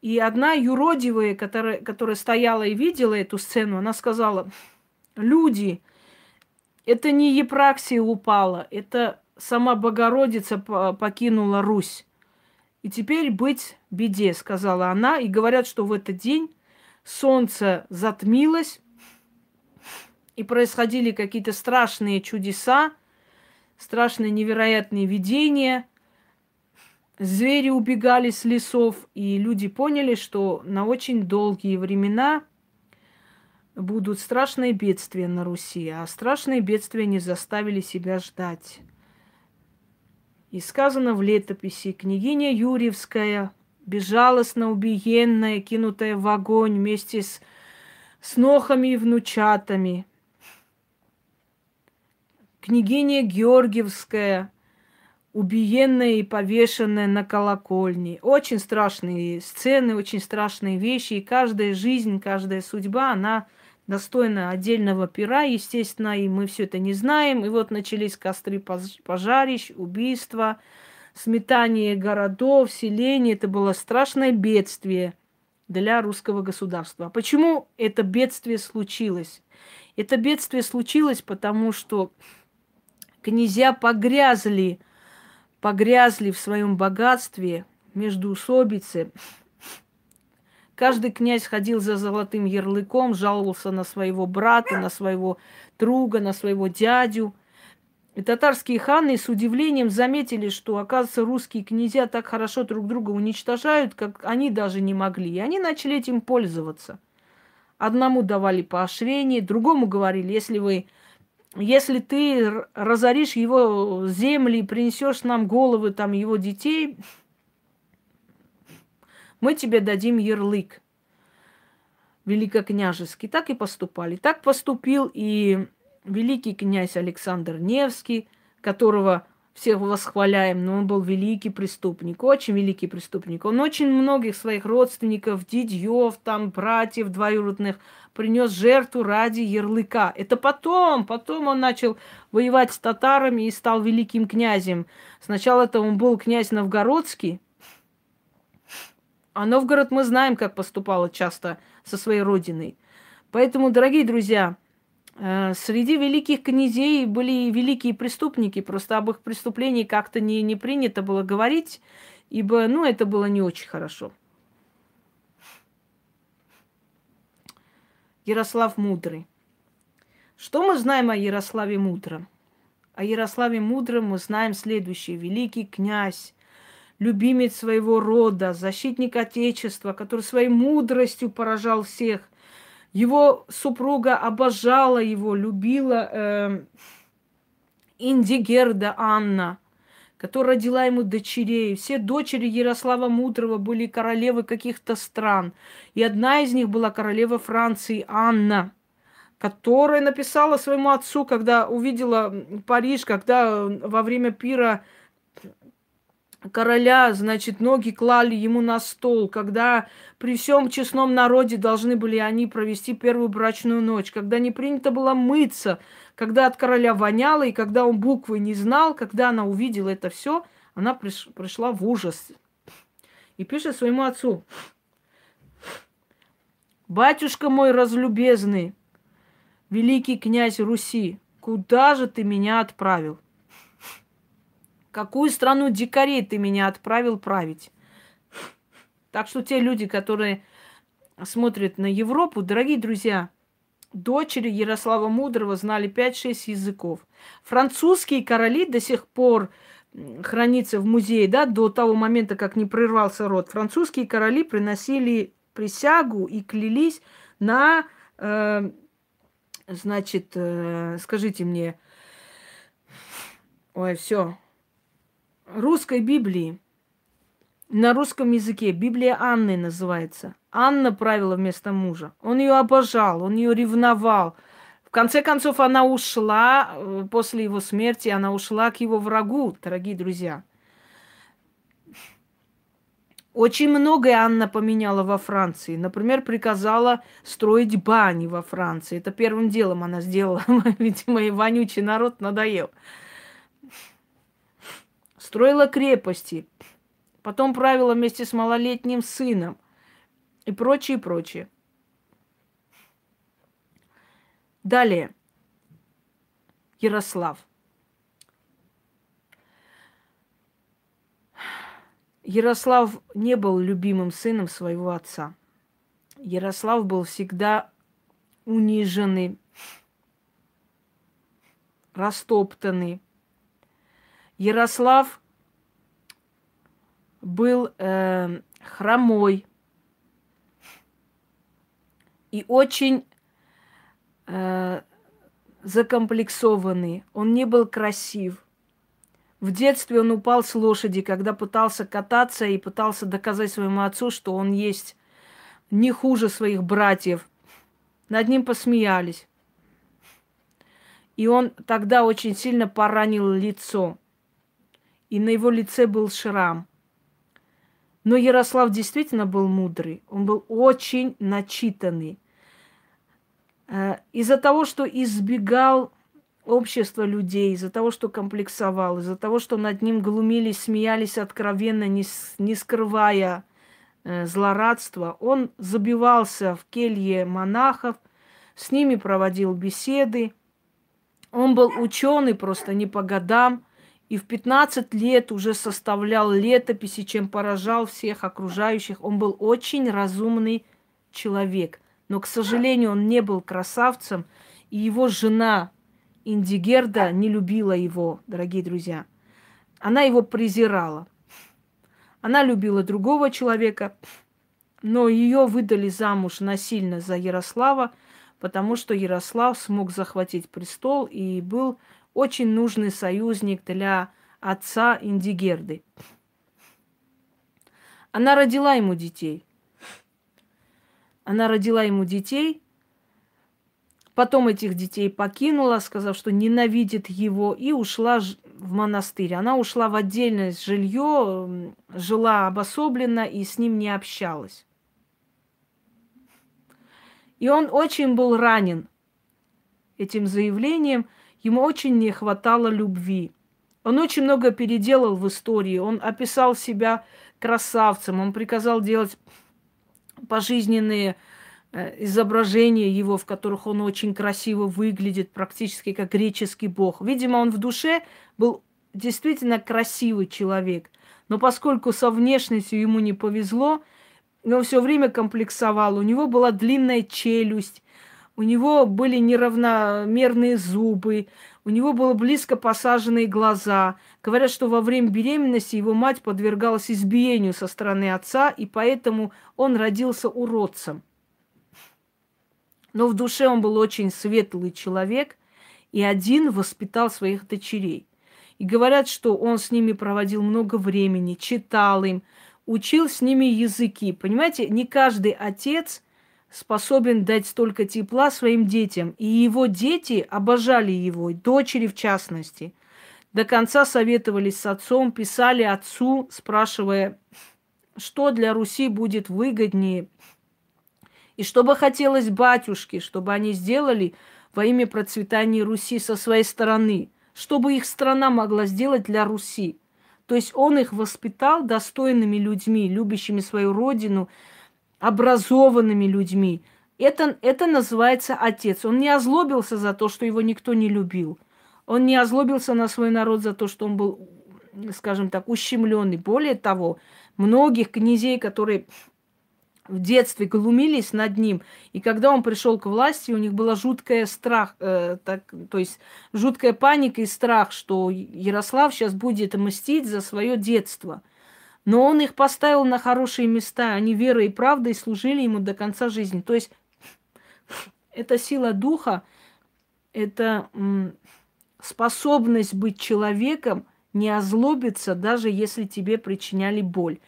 И одна юродивая, которая, которая стояла и видела эту сцену, она сказала, люди, это не Епраксия упала, это сама Богородица покинула Русь. И теперь быть беде, сказала она. И говорят, что в этот день солнце затмилось, и происходили какие-то страшные чудеса, страшные невероятные видения – Звери убегали с лесов, и люди поняли, что на очень долгие времена будут страшные бедствия на Руси, а страшные бедствия не заставили себя ждать. И сказано в летописи, княгиня Юрьевская, безжалостно убиенная, кинутая в огонь вместе с, с нохами и внучатами. Княгиня Георгиевская – убиенная и повешенная на колокольне. Очень страшные сцены, очень страшные вещи. И каждая жизнь, каждая судьба, она достойна отдельного пера, естественно, и мы все это не знаем. И вот начались костры пожарищ, убийства, сметание городов, селений. Это было страшное бедствие для русского государства. А почему это бедствие случилось? Это бедствие случилось, потому что князья погрязли – погрязли в своем богатстве, между усобицы. Каждый князь ходил за золотым ярлыком, жаловался на своего брата, на своего друга, на своего дядю. И татарские ханы с удивлением заметили, что, оказывается, русские князья так хорошо друг друга уничтожают, как они даже не могли. И они начали этим пользоваться. Одному давали поощрение, другому говорили, если вы если ты разоришь его земли, принесешь нам головы там его детей, мы тебе дадим ярлык великокняжеский. Так и поступали. Так поступил и великий князь Александр Невский, которого всех восхваляем, но он был великий преступник, очень великий преступник. Он очень многих своих родственников, дядьев, там, братьев двоюродных принес жертву ради ярлыка. Это потом, потом он начал воевать с татарами и стал великим князем. Сначала это он был князь новгородский, а Новгород мы знаем, как поступало часто со своей родиной. Поэтому, дорогие друзья, э, среди великих князей были великие преступники, просто об их преступлении как-то не, не принято было говорить, ибо, ну, это было не очень хорошо. Ярослав Мудрый. Что мы знаем о Ярославе Мудром? О Ярославе Мудром мы знаем следующее. Великий князь, любимец своего рода, защитник Отечества, который своей мудростью поражал всех. Его супруга обожала его, любила э, Индигерда Анна, которая родила ему дочерей. Все дочери Ярослава Мудрого были королевы каких-то стран. И одна из них была королева Франции Анна, которая написала своему отцу, когда увидела Париж, когда во время пира короля, значит, ноги клали ему на стол, когда при всем честном народе должны были они провести первую брачную ночь, когда не принято было мыться, когда от короля воняло, и когда он буквы не знал, когда она увидела это все, она приш, пришла в ужас. И пишет своему отцу, «Батюшка мой разлюбезный, великий князь Руси, куда же ты меня отправил?» Какую страну дикарей ты меня отправил править? Так что те люди, которые смотрят на Европу, дорогие друзья, дочери Ярослава Мудрого знали 5-6 языков. Французские короли до сих пор хранится в музее, да, до того момента, как не прервался род. Французские короли приносили присягу и клялись на, э, значит, э, скажите мне, ой, все, русской Библии. На русском языке. Библия Анны называется. Анна правила вместо мужа. Он ее обожал, он ее ревновал. В конце концов, она ушла, э, после его смерти, она ушла к его врагу, дорогие друзья. Очень многое Анна поменяла во Франции. Например, приказала строить бани во Франции. Это первым делом она сделала. Видимо, и вонючий народ надоел строила крепости, потом правила вместе с малолетним сыном и прочее, прочее. Далее. Ярослав. Ярослав не был любимым сыном своего отца. Ярослав был всегда униженный, растоптанный, Ярослав был э, хромой и очень э, закомплексованный. Он не был красив. В детстве он упал с лошади, когда пытался кататься и пытался доказать своему отцу, что он есть не хуже своих братьев. Над ним посмеялись. И он тогда очень сильно поранил лицо и на его лице был шрам. Но Ярослав действительно был мудрый, он был очень начитанный. Э, из-за того, что избегал общества людей, из-за того, что комплексовал, из-за того, что над ним глумились, смеялись откровенно, не, не скрывая э, злорадства, он забивался в келье монахов, с ними проводил беседы. Он был ученый просто не по годам – и в 15 лет уже составлял летописи, чем поражал всех окружающих. Он был очень разумный человек. Но, к сожалению, он не был красавцем, и его жена Индигерда не любила его, дорогие друзья. Она его презирала. Она любила другого человека, но ее выдали замуж насильно за Ярослава, потому что Ярослав смог захватить престол и был очень нужный союзник для отца Индигерды. Она родила ему детей. Она родила ему детей, потом этих детей покинула, сказав, что ненавидит его, и ушла в монастырь. Она ушла в отдельное жилье, жила обособленно и с ним не общалась. И он очень был ранен этим заявлением. Ему очень не хватало любви. Он очень много переделал в истории. Он описал себя красавцем. Он приказал делать пожизненные э, изображения его, в которых он очень красиво выглядит, практически как греческий бог. Видимо, он в душе был действительно красивый человек. Но поскольку со внешностью ему не повезло, он все время комплексовал. У него была длинная челюсть, у него были неравномерные зубы, у него было близко посаженные глаза. Говорят, что во время беременности его мать подвергалась избиению со стороны отца, и поэтому он родился уродцем. Но в душе он был очень светлый человек, и один воспитал своих дочерей. И говорят, что он с ними проводил много времени, читал им, учил с ними языки. Понимаете, не каждый отец способен дать столько тепла своим детям. И его дети обожали его, дочери в частности. До конца советовались с отцом, писали отцу, спрашивая, что для Руси будет выгоднее. И что бы хотелось батюшке, чтобы они сделали во имя процветания Руси со своей стороны, чтобы их страна могла сделать для Руси. То есть он их воспитал достойными людьми, любящими свою родину, образованными людьми. Это, это называется отец. Он не озлобился за то, что его никто не любил. Он не озлобился на свой народ за то, что он был, скажем так, ущемленный. Более того, многих князей, которые в детстве глумились над ним, и когда он пришел к власти, у них была жуткая страх, э, так, то есть жуткая паника и страх, что Ярослав сейчас будет мстить за свое детство. Но он их поставил на хорошие места, они верой и правдой служили ему до конца жизни. То есть это сила духа, это способность быть человеком, не озлобиться, даже если тебе причиняли боль.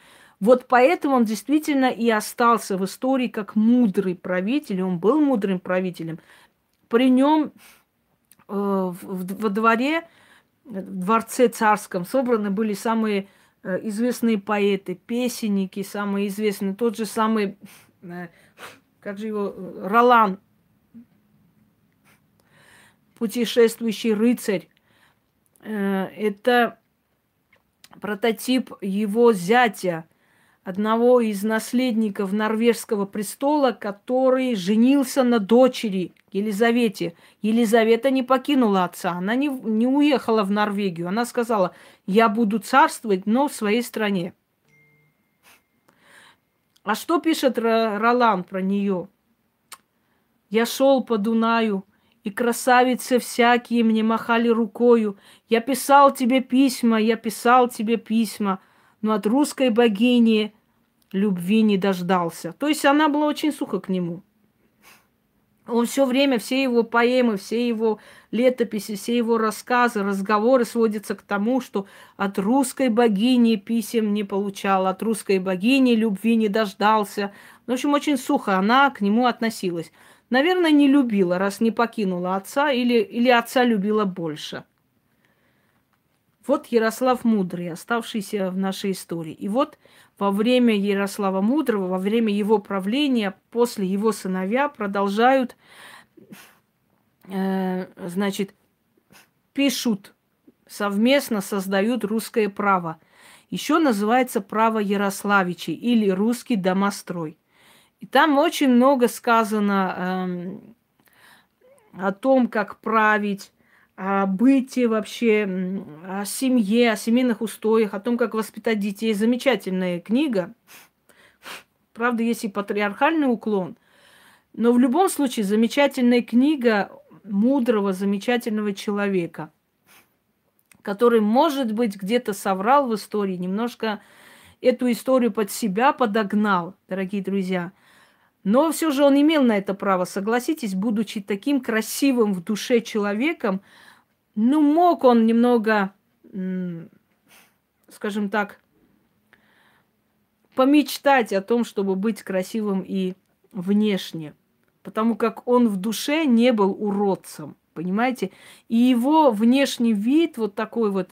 Вот поэтому он действительно и остался в истории как мудрый правитель. Он был мудрым правителем. При нем э, во дворе, в дворце царском собраны были самые известные поэты, песенники, самые известные. Тот же самый, э, как же его, Ролан, путешествующий рыцарь. Э, это прототип его зятя – одного из наследников норвежского престола, который женился на дочери Елизавете. Елизавета не покинула отца, она не, не уехала в Норвегию. Она сказала, я буду царствовать, но в своей стране. А что пишет Ролан про нее? Я шел по Дунаю, и красавицы всякие мне махали рукою. Я писал тебе письма, я писал тебе письма – но от русской богини любви не дождался. То есть она была очень сухо к нему. Он все время, все его поэмы, все его летописи, все его рассказы, разговоры сводятся к тому, что от русской богини писем не получал, от русской богини любви не дождался. В общем, очень сухо она к нему относилась. Наверное, не любила, раз не покинула отца, или, или отца любила больше. Вот Ярослав Мудрый, оставшийся в нашей истории. И вот во время Ярослава Мудрого, во время его правления, после его сыновья продолжают, э, значит, пишут, совместно создают русское право. Еще называется право Ярославичей или русский домострой. И там очень много сказано э, о том, как править, о бытии вообще, о семье, о семейных устоях, о том, как воспитать детей. Замечательная книга. Правда, есть и патриархальный уклон. Но в любом случае замечательная книга мудрого, замечательного человека, который, может быть, где-то соврал в истории, немножко эту историю под себя подогнал, дорогие друзья. Но все же он имел на это право, согласитесь, будучи таким красивым в душе человеком, ну, мог он немного, скажем так, помечтать о том, чтобы быть красивым и внешне. Потому как он в душе не был уродцем. Понимаете? И его внешний вид вот такой вот,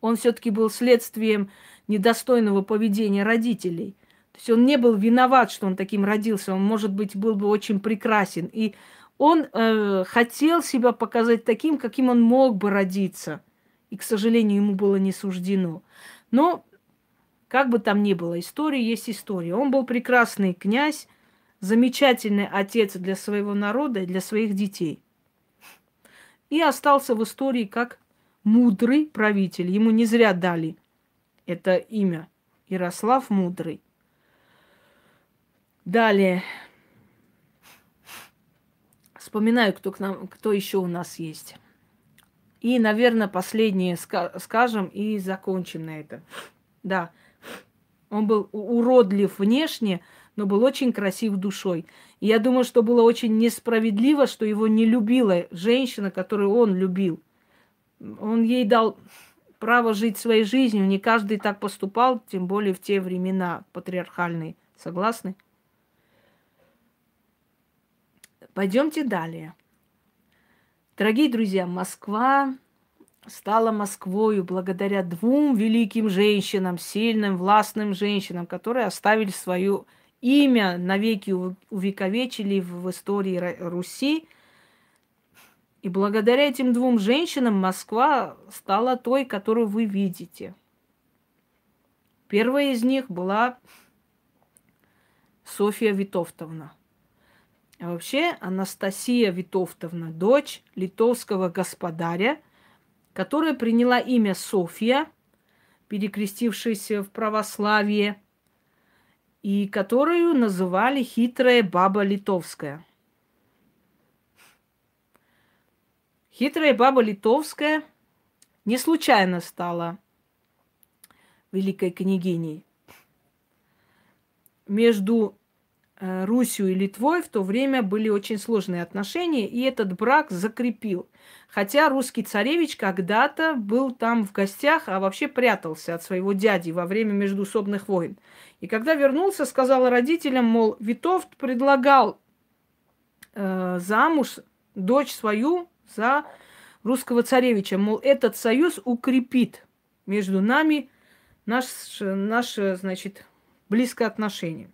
он все-таки был следствием недостойного поведения родителей. То есть он не был виноват, что он таким родился. Он, может быть, был бы очень прекрасен. И он э, хотел себя показать таким, каким он мог бы родиться. И, к сожалению, ему было не суждено. Но, как бы там ни было, история есть история. Он был прекрасный князь, замечательный отец для своего народа и для своих детей. И остался в истории как мудрый правитель. Ему не зря дали это имя. Ярослав Мудрый. Далее. Вспоминаю, кто, к нам, кто еще у нас есть. И, наверное, последнее скажем и закончим на это. Да, он был уродлив внешне, но был очень красив душой. И я думаю, что было очень несправедливо, что его не любила женщина, которую он любил. Он ей дал право жить своей жизнью. Не каждый так поступал, тем более в те времена патриархальные. Согласны? Пойдемте далее. Дорогие друзья, Москва стала Москвою благодаря двум великим женщинам, сильным, властным женщинам, которые оставили свое имя, навеки увековечили в истории Руси. И благодаря этим двум женщинам Москва стала той, которую вы видите. Первая из них была Софья Витовтовна. А вообще Анастасия Витовтовна, дочь литовского господаря, которая приняла имя Софья, перекрестившаяся в православие, и которую называли хитрая баба литовская. Хитрая баба литовская не случайно стала великой княгиней. Между Русью и Литвой в то время были очень сложные отношения, и этот брак закрепил. Хотя русский царевич когда-то был там в гостях, а вообще прятался от своего дяди во время междусобных войн. И когда вернулся, сказал родителям, мол, Витовт предлагал э, замуж дочь свою за русского царевича. Мол, этот союз укрепит между нами наш, наше, значит, близкое отношение.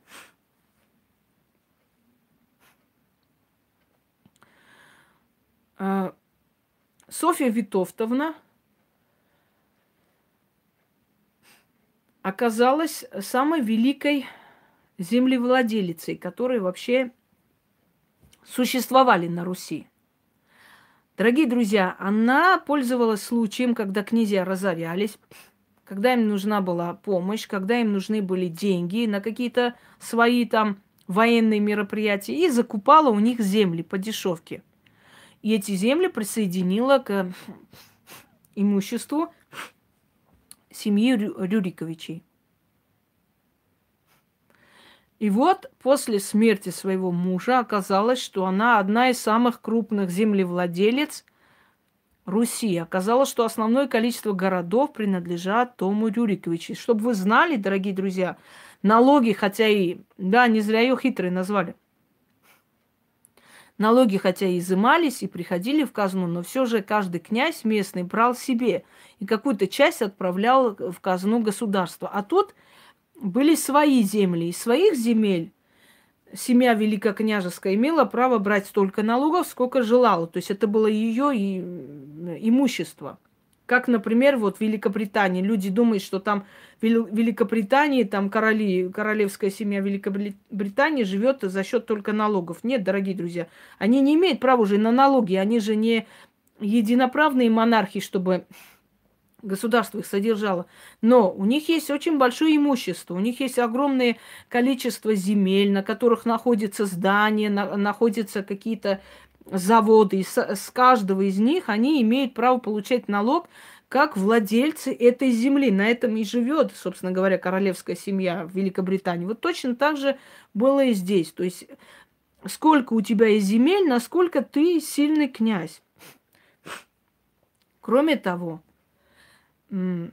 Софья Витовтовна оказалась самой великой землевладелицей, которые вообще существовали на Руси. Дорогие друзья, она пользовалась случаем, когда князья разорялись, когда им нужна была помощь, когда им нужны были деньги на какие-то свои там военные мероприятия, и закупала у них земли по дешевке – и эти земли присоединила к имуществу семьи Рюриковичей. И вот после смерти своего мужа оказалось, что она одна из самых крупных землевладелец Руси. Оказалось, что основное количество городов принадлежат Тому Рюриковичу. Чтобы вы знали, дорогие друзья, налоги, хотя и, да, не зря ее хитрой назвали, Налоги хотя и изымались и приходили в казну, но все же каждый князь местный брал себе и какую-то часть отправлял в казну государства. А тут были свои земли. Из своих земель семья великокняжеская имела право брать столько налогов, сколько желала. То есть это было ее имущество. Как, например, вот в Великобритании. Люди думают, что там в Великобритании, там короли, королевская семья Великобритании живет за счет только налогов. Нет, дорогие друзья, они не имеют права уже на налоги. Они же не единоправные монархи, чтобы государство их содержало. Но у них есть очень большое имущество, у них есть огромное количество земель, на которых находятся здания, на, находятся какие-то заводы, и с, с каждого из них они имеют право получать налог как владельцы этой земли. На этом и живет, собственно говоря, королевская семья в Великобритании. Вот точно так же было и здесь. То есть сколько у тебя есть земель, насколько ты сильный князь. Кроме того, она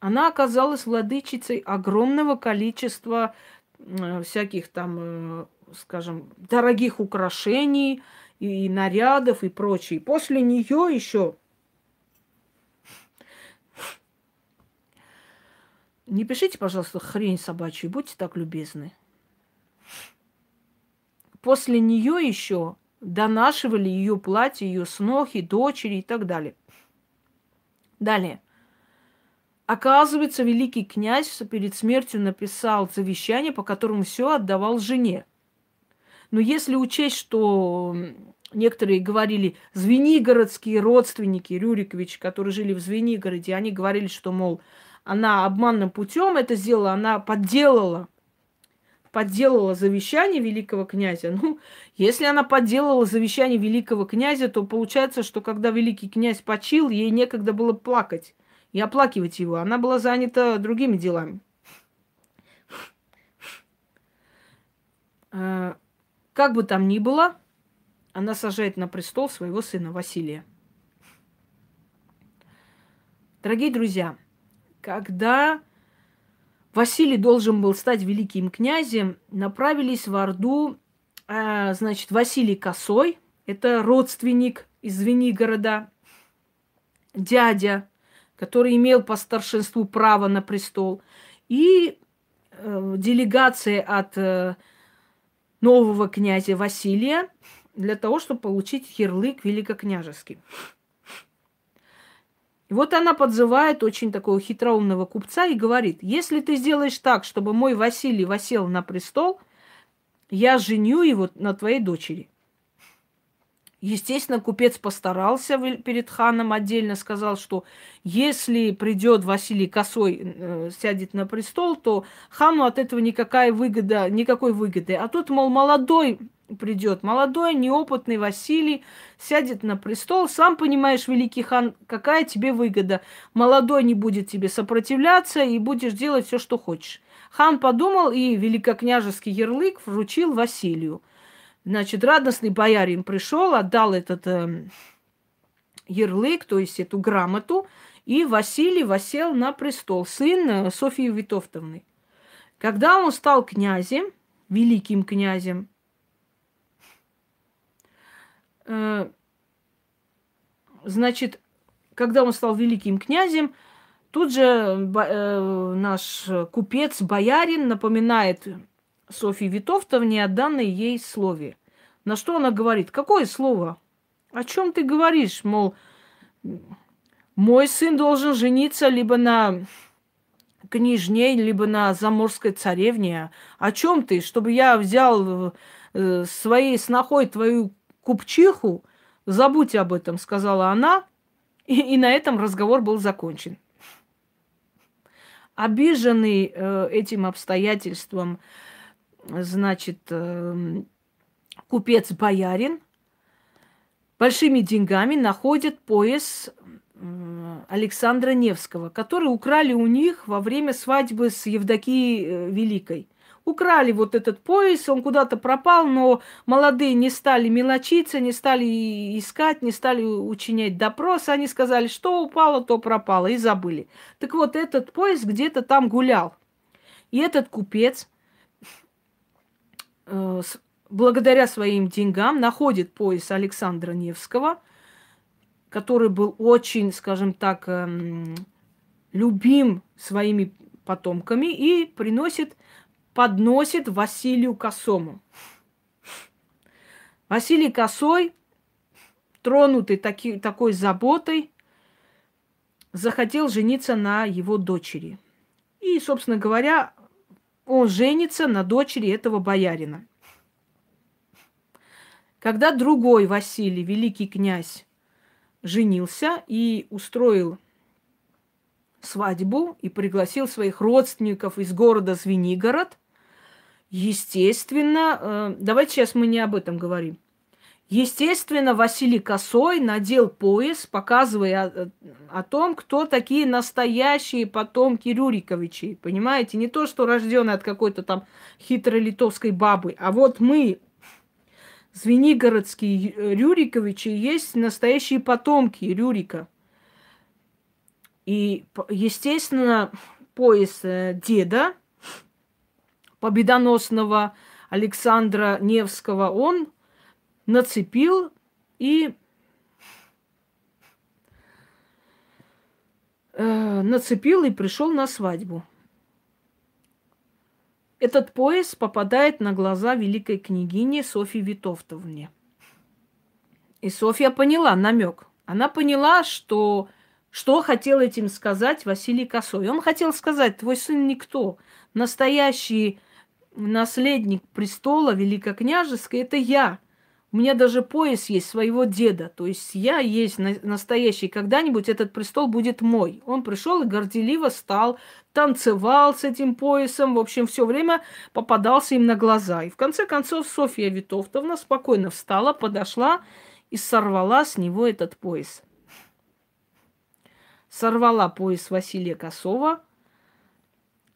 оказалась владычицей огромного количества всяких там э, скажем, дорогих украшений и нарядов, и прочее. После нее еще Не пишите, пожалуйста, хрень собачью, будьте так любезны. После нее еще донашивали ее платье, ее снохи, дочери и так далее. Далее. Оказывается, великий князь перед смертью написал завещание, по которому все отдавал жене. Но если учесть, что некоторые говорили, звенигородские родственники Рюрикович, которые жили в Звенигороде, они говорили, что, мол, она обманным путем это сделала, она подделала подделала завещание великого князя. Ну, если она подделала завещание великого князя, то получается, что когда великий князь почил, ей некогда было плакать и оплакивать его. Она была занята другими делами. Как бы там ни было, она сажает на престол своего сына Василия. Дорогие друзья, когда Василий должен был стать великим князем, направились в Орду, э, значит, Василий Косой, это родственник из Звенигорода, дядя, который имел по старшинству право на престол, и э, делегация от э, нового князя Василия для того, чтобы получить ярлык великокняжеский. И вот она подзывает очень такого хитроумного купца и говорит, если ты сделаешь так, чтобы мой Василий восел на престол, я женю его на твоей дочери. Естественно, купец постарался перед ханом отдельно, сказал, что если придет Василий Косой, э, сядет на престол, то хану от этого никакая выгода, никакой выгоды. А тут, мол, молодой придет, молодой, неопытный Василий сядет на престол. Сам понимаешь, великий хан, какая тебе выгода. Молодой не будет тебе сопротивляться и будешь делать все, что хочешь. Хан подумал и великокняжеский ярлык вручил Василию. Значит, радостный боярин пришел, отдал этот э, ярлык, то есть эту грамоту, и Василий восел на престол, сын э, Софьи Витовтовны. Когда он стал князем, великим князем, э, значит, когда он стал великим князем, тут же э, наш купец, боярин, напоминает Софьи Витовтовне о данной ей слове. На что она говорит? Какое слово? О чем ты говоришь? Мол, мой сын должен жениться либо на княжне, либо на заморской царевне. О чем ты? Чтобы я взял э, своей снохой твою купчиху? Забудь об этом, сказала она. И, и на этом разговор был закончен. Обиженный э, этим обстоятельством, значит, эм, купец-боярин большими деньгами находит пояс Александра Невского, который украли у них во время свадьбы с Евдокией э, Великой. Украли вот этот пояс, он куда-то пропал, но молодые не стали мелочиться, не стали искать, не стали учинять допрос. Они сказали, что упало, то пропало, и забыли. Так вот, этот пояс где-то там гулял. И этот купец Э, благодаря своим деньгам находит пояс Александра Невского, который был очень, скажем так, эм, любим своими потомками и приносит, подносит Василию Косому. Василий Косой, тронутый таки, такой заботой, захотел жениться на его дочери. И, собственно говоря, он женится на дочери этого боярина. Когда другой Василий, великий князь, женился и устроил свадьбу и пригласил своих родственников из города Звенигород, естественно, э, давайте сейчас мы не об этом говорим. Естественно, Василий Косой надел пояс, показывая о, о том, кто такие настоящие потомки Рюриковичей. Понимаете, не то, что рожденные от какой-то там хитрой литовской бабы, а вот мы, Звенигородские Рюриковичи, есть настоящие потомки Рюрика. И, естественно, пояс э, деда победоносного Александра Невского, он нацепил и э, нацепил и пришел на свадьбу. Этот пояс попадает на глаза великой княгини Софьи Витовтовне. И Софья поняла намек. Она поняла, что что хотел этим сказать Василий Косой. Он хотел сказать, твой сын никто. Настоящий наследник престола великокняжеской – это я. У меня даже пояс есть своего деда. То есть я есть настоящий. Когда-нибудь этот престол будет мой. Он пришел и горделиво стал, танцевал с этим поясом. В общем, все время попадался им на глаза. И в конце концов Софья Витовтовна спокойно встала, подошла и сорвала с него этот пояс. Сорвала пояс Василия Косова –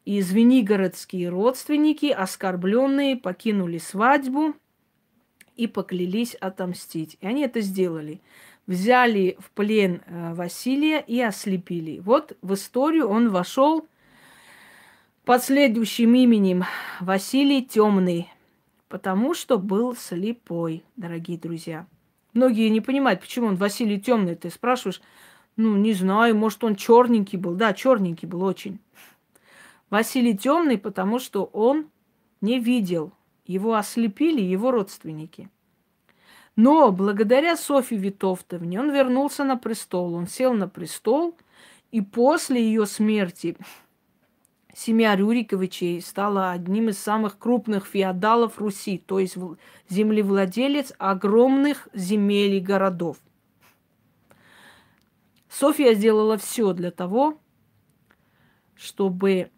и звенигородские родственники, оскорбленные, покинули свадьбу – и поклялись отомстить. И они это сделали. Взяли в плен э, Василия и ослепили. Вот в историю он вошел под следующим именем Василий Темный, потому что был слепой, дорогие друзья. Многие не понимают, почему он Василий Темный. Ты спрашиваешь, ну, не знаю, может, он черненький был. Да, черненький был очень. Василий Темный, потому что он не видел его ослепили его родственники. Но благодаря Софье Витовтовне он вернулся на престол. Он сел на престол, и после ее смерти семья Рюриковичей стала одним из самых крупных феодалов Руси, то есть землевладелец огромных земель и городов. Софья сделала все для того, чтобы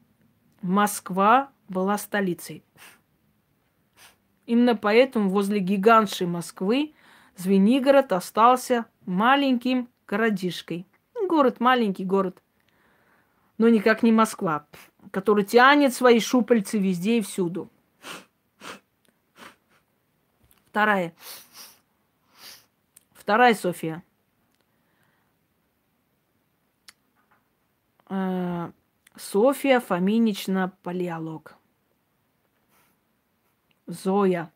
Москва была столицей. Именно поэтому возле гигантшей Москвы Звенигород остался маленьким городишкой. Город, маленький город, но никак не Москва, который тянет свои шупальцы везде и всюду. Вторая. Вторая София. Э, София Фоминична Палеолог. Зоя.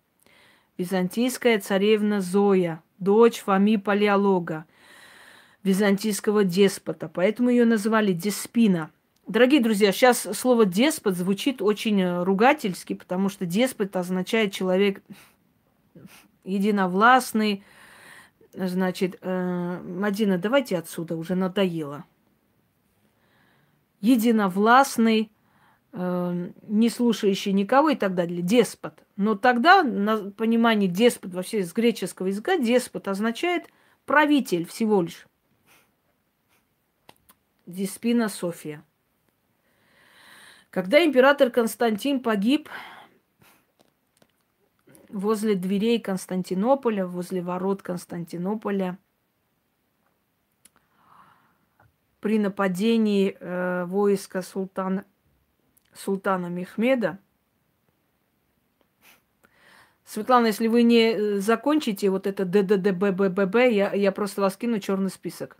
Византийская царевна Зоя, дочь Фоми Палеолога, византийского деспота. Поэтому ее называли Деспина. Дорогие друзья, сейчас слово деспот звучит очень ругательски, потому что деспот означает человек единовластный. Значит, э, Мадина, давайте отсюда, уже надоело. Единовластный, не слушающий никого и так далее, деспот. Но тогда, на понимании деспот вообще с греческого языка, деспот означает правитель всего лишь. Диспина София. Когда император Константин погиб возле дверей Константинополя, возле ворот Константинополя, при нападении э, войска султана султана Мехмеда. Светлана, если вы не э, закончите вот это ДДДБББ, я, я просто вас кину черный список.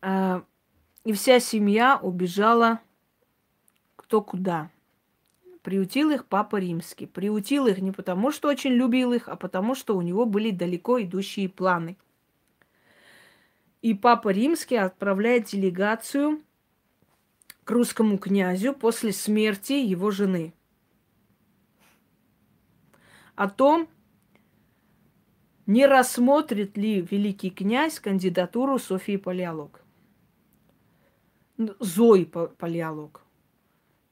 А, и вся семья убежала кто куда. Приутил их папа римский. Приутил их не потому, что очень любил их, а потому, что у него были далеко идущие планы – и Папа Римский отправляет делегацию к русскому князю после смерти его жены. О том, не рассмотрит ли великий князь кандидатуру Софии Палеолог. Зои Палеолог.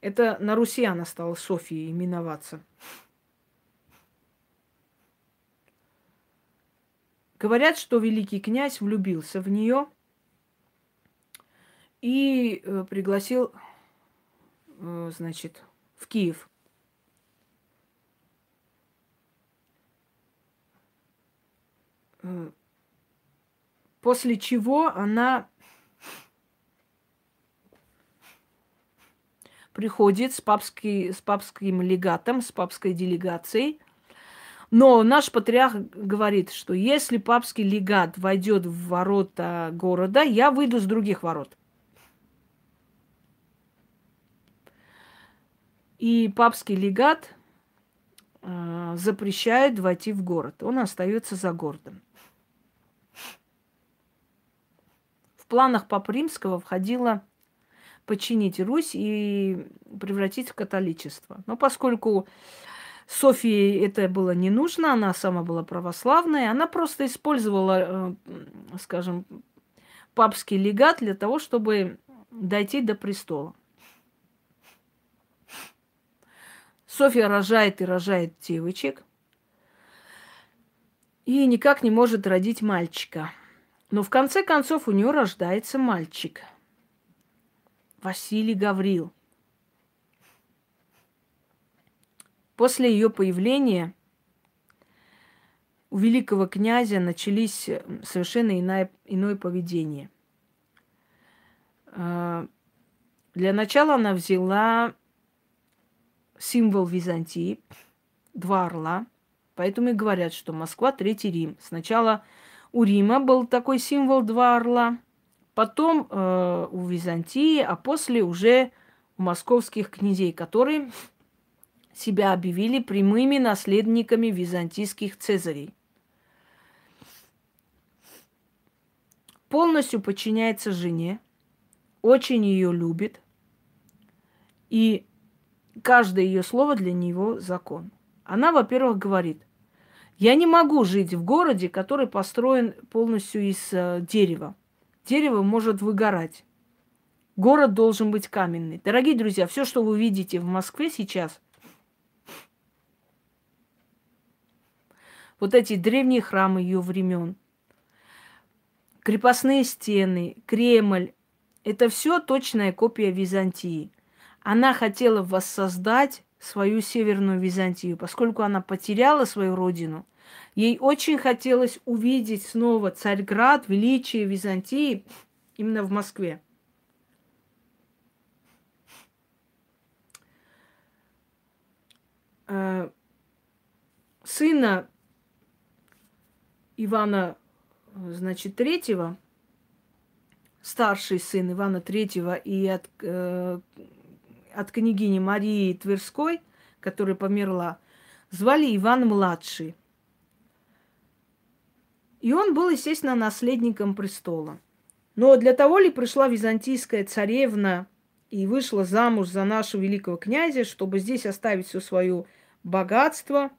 Это на Руси она стала Софией именоваться. Говорят, что великий князь влюбился в нее и э, пригласил, э, значит, в Киев. Э, после чего она приходит с, папский, с папским легатом, с папской делегацией – но наш патриарх говорит, что если папский легат войдет в ворота города, я выйду с других ворот. И папский легат э, запрещает войти в город. Он остается за городом. В планах Папы Римского входило подчинить Русь и превратить в католичество. Но поскольку Софии это было не нужно, она сама была православная, она просто использовала, э, скажем, папский легат для того, чтобы дойти до престола. Софья рожает и рожает девочек. И никак не может родить мальчика. Но в конце концов у нее рождается мальчик. Василий Гаврил. После ее появления у великого князя начались совершенно иное, иное поведение. А, для начала она взяла символ Византии, два орла. Поэтому и говорят, что Москва – Третий Рим. Сначала у Рима был такой символ два орла, потом э, у Византии, а после уже у московских князей, которые себя объявили прямыми наследниками византийских цезарей. Полностью подчиняется жене, очень ее любит, и каждое ее слово для него закон. Она, во-первых, говорит, я не могу жить в городе, который построен полностью из э, дерева. Дерево может выгорать. Город должен быть каменный. Дорогие друзья, все, что вы видите в Москве сейчас, вот эти древние храмы ее времен, крепостные стены, Кремль, это все точная копия Византии. Она хотела воссоздать свою Северную Византию, поскольку она потеряла свою родину. Ей очень хотелось увидеть снова Царьград, величие Византии именно в Москве. Э, сына Ивана, значит, третьего, старший сын Ивана третьего и от э, от княгини Марии Тверской, которая померла, звали Иван-младший. И он был, естественно, наследником престола. Но для того ли пришла византийская царевна и вышла замуж за нашего великого князя, чтобы здесь оставить все свое богатство,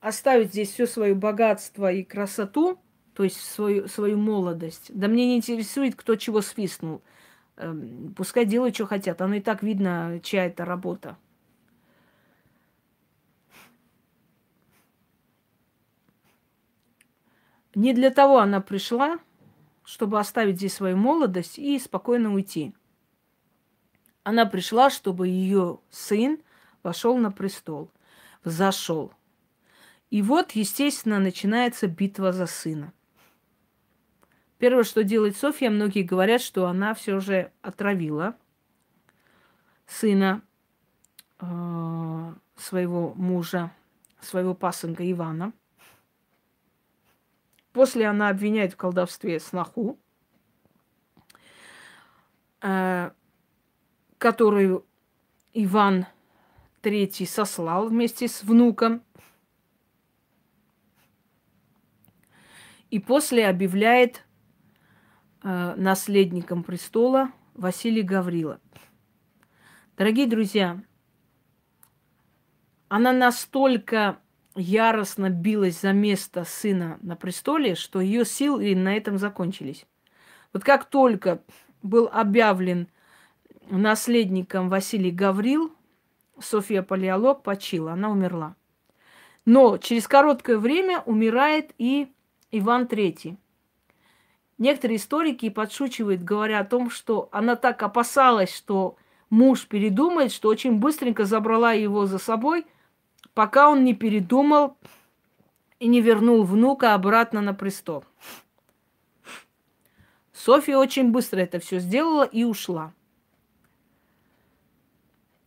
оставить здесь все свое богатство и красоту – то есть свою, свою молодость. Да мне не интересует, кто чего свистнул. Эм, пускай делают, что хотят. Оно и так видно, чья это работа. Не для того она пришла, чтобы оставить здесь свою молодость и спокойно уйти. Она пришла, чтобы ее сын вошел на престол, взошел. И вот, естественно, начинается битва за сына. Первое, что делает Софья, многие говорят, что она все же отравила сына э, своего мужа, своего пасынка Ивана. После она обвиняет в колдовстве сноху, э, которую Иван III сослал вместе с внуком. И после объявляет Э, наследником престола Василий Гаврила. Дорогие друзья, она настолько яростно билась за место сына на престоле, что ее силы на этом закончились. Вот как только был объявлен наследником Василий Гаврил, София Палеолог почила, она умерла. Но через короткое время умирает и Иван Третий. Некоторые историки подшучивают, говоря о том, что она так опасалась, что муж передумает, что очень быстренько забрала его за собой, пока он не передумал и не вернул внука обратно на престол. Софья очень быстро это все сделала и ушла.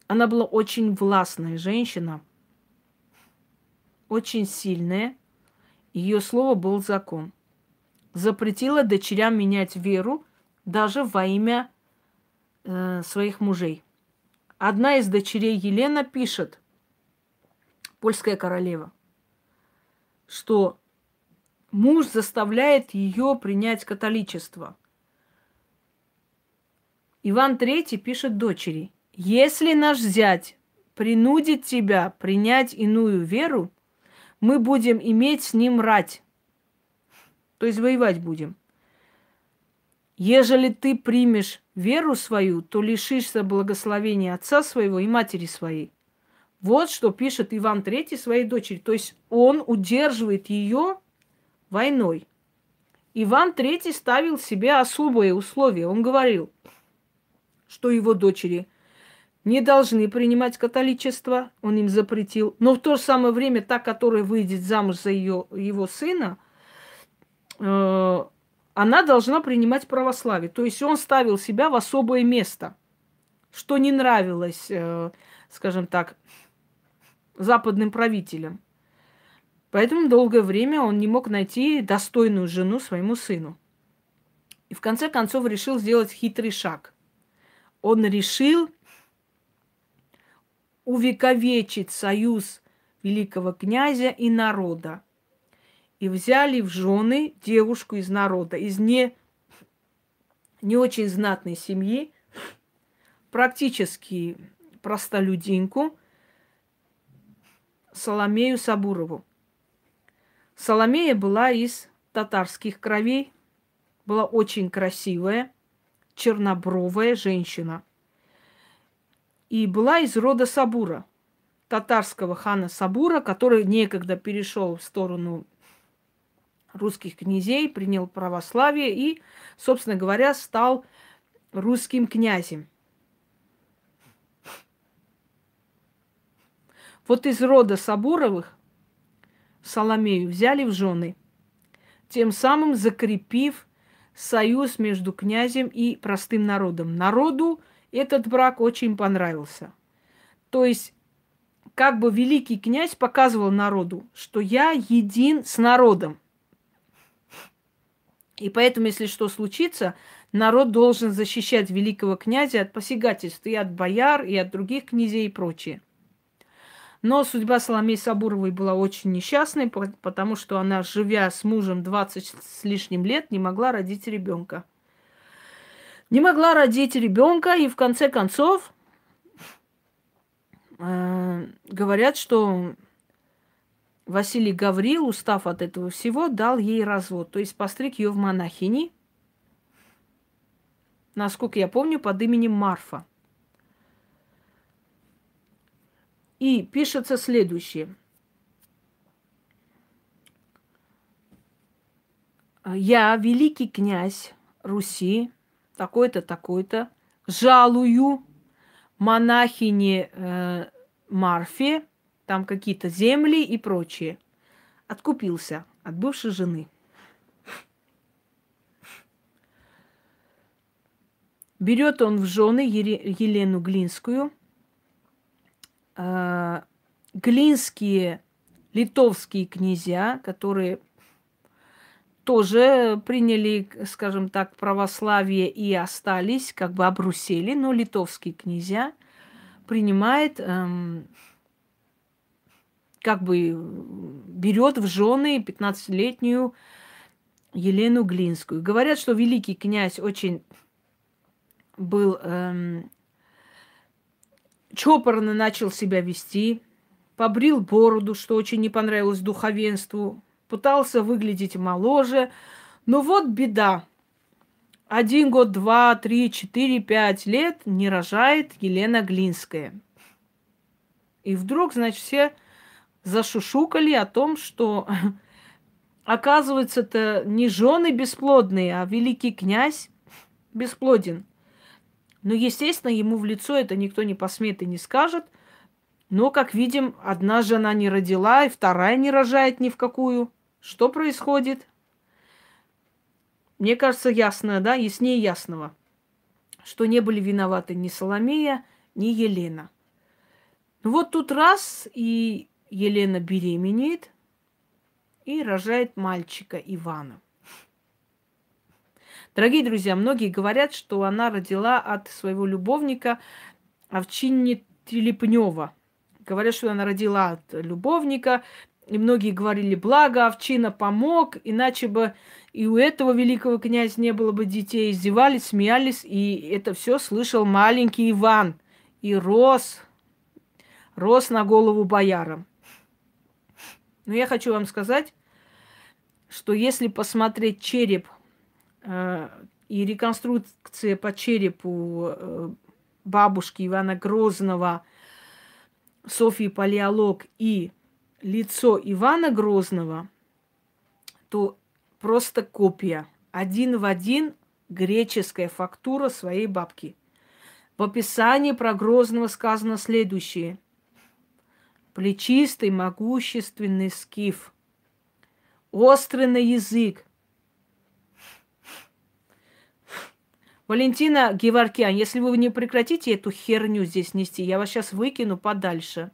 Она была очень властная женщина, очень сильная. Ее слово был закон запретила дочерям менять веру, даже во имя э, своих мужей. Одна из дочерей Елена пишет, польская королева, что муж заставляет ее принять католичество. Иван III пишет дочери, если наш зять принудит тебя принять иную веру, мы будем иметь с ним рать. То есть воевать будем. Ежели ты примешь веру свою, то лишишься благословения отца своего и матери своей. Вот что пишет Иван III своей дочери. То есть он удерживает ее войной. Иван III ставил себе особые условия. Он говорил, что его дочери не должны принимать католичество, он им запретил. Но в то же самое время та, которая выйдет замуж за ее, его сына, э, она должна принимать православие. То есть он ставил себя в особое место, что не нравилось, э, скажем так, западным правителям. Поэтому долгое время он не мог найти достойную жену своему сыну. И в конце концов решил сделать хитрый шаг. Он решил увековечить союз великого князя и народа и взяли в жены девушку из народа, из не, не очень знатной семьи, практически простолюдинку, Соломею Сабурову. Соломея была из татарских кровей, была очень красивая, чернобровая женщина. И была из рода Сабура, татарского хана Сабура, который некогда перешел в сторону русских князей, принял православие и, собственно говоря, стал русским князем. Вот из рода Сабуровых Соломею взяли в жены, тем самым закрепив союз между князем и простым народом. Народу этот брак очень понравился. То есть как бы великий князь показывал народу, что я един с народом. И поэтому, если что случится, народ должен защищать великого князя от посягательств и от бояр, и от других князей и прочее. Но судьба Соломеи Сабуровой была очень несчастной, потому что она, живя с мужем 20 с лишним лет, не могла родить ребенка. Не могла родить ребенка, и в конце концов э, говорят, что Василий Гаврил, устав от этого всего, дал ей развод. То есть постриг ее в монахини. Насколько я помню, под именем Марфа. И пишется следующее. Я, великий князь Руси, такой-то, такой-то, жалую монахине э, Марфе там какие-то земли и прочее. Откупился от бывшей жены. Берет он в жены Елену Глинскую. А, глинские литовские князья, которые тоже приняли, скажем так, православие и остались, как бы обрусели, но литовские князья принимает эм, как бы берет в жены 15-летнюю Елену Глинскую. Говорят, что великий князь очень был эм, чопорно начал себя вести, побрил бороду, что очень не понравилось духовенству, пытался выглядеть моложе. Но вот беда. Один год, два, три, четыре, пять лет не рожает Елена Глинская. И вдруг, значит, все зашушукали о том, что оказывается, это не жены бесплодные, а великий князь бесплоден. Но, естественно, ему в лицо это никто не посмеет и не скажет. Но, как видим, одна жена не родила, и вторая не рожает ни в какую. Что происходит? Мне кажется, ясно, да, яснее ясного, что не были виноваты ни Соломея, ни Елена. Ну вот тут раз, и Елена беременеет и рожает мальчика Ивана. Дорогие друзья, многие говорят, что она родила от своего любовника Овчинни Телепнева. Говорят, что она родила от любовника, и многие говорили, благо Овчина помог, иначе бы и у этого великого князя не было бы детей. Издевались, смеялись, и это все слышал маленький Иван. И рос, рос на голову боярам. Но я хочу вам сказать, что если посмотреть череп э, и реконструкция по черепу э, бабушки Ивана Грозного, Софьи Палеолог и лицо Ивана Грозного, то просто копия. Один в один греческая фактура своей бабки. В описании про Грозного сказано следующее. Плечистый, могущественный скиф. Острый на язык. Валентина Геворкян, если вы не прекратите эту херню здесь нести, я вас сейчас выкину подальше.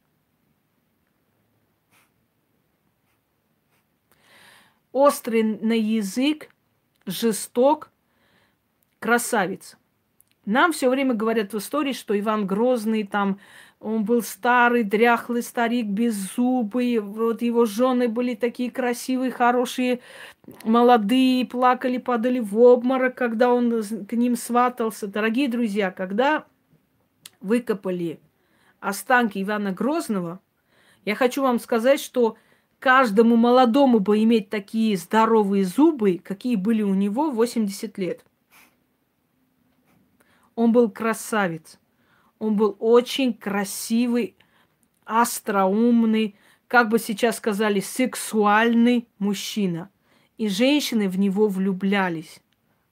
Острый на язык, жесток, красавец. Нам все время говорят в истории, что Иван Грозный там, он был старый, дряхлый старик, беззубый, вот его жены были такие красивые, хорошие, молодые, плакали, падали в обморок, когда он к ним сватался. Дорогие друзья, когда выкопали останки Ивана Грозного, я хочу вам сказать, что каждому молодому бы иметь такие здоровые зубы, какие были у него 80 лет. Он был красавец. Он был очень красивый, остроумный, как бы сейчас сказали, сексуальный мужчина. И женщины в него влюблялись.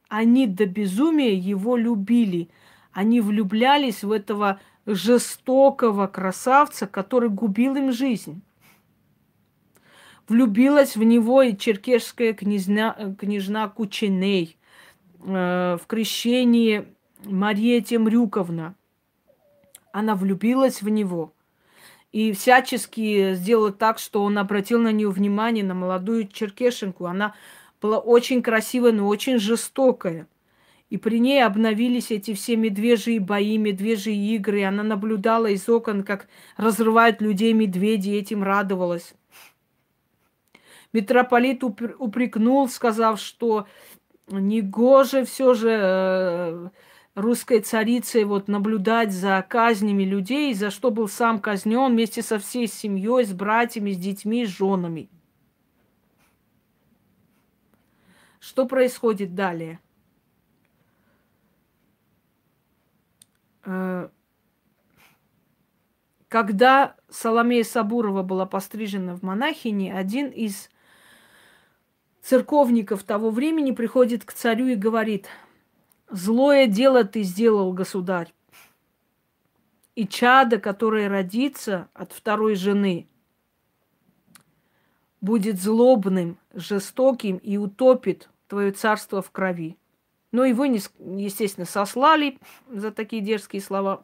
Они до безумия его любили. Они влюблялись в этого жестокого красавца, который губил им жизнь влюбилась в него и черкешская княжна, княжна Кученей э, в крещении Мария Темрюковна. Она влюбилась в него и всячески сделала так, что он обратил на нее внимание, на молодую черкешенку. Она была очень красивая, но очень жестокая. И при ней обновились эти все медвежьи бои, медвежьи игры. Она наблюдала из окон, как разрывают людей медведи, и этим радовалась. Митрополит упрекнул, сказав, что негоже все же э, русской царицей вот наблюдать за казнями людей, за что был сам казнен вместе со всей семьей, с братьями, с детьми, с женами. Что происходит далее? Э, когда Соломея Сабурова была пострижена в монахини, один из церковников того времени приходит к царю и говорит, злое дело ты сделал, государь. И чада, которое родится от второй жены, будет злобным, жестоким и утопит твое царство в крови. Но его, естественно, сослали за такие дерзкие слова.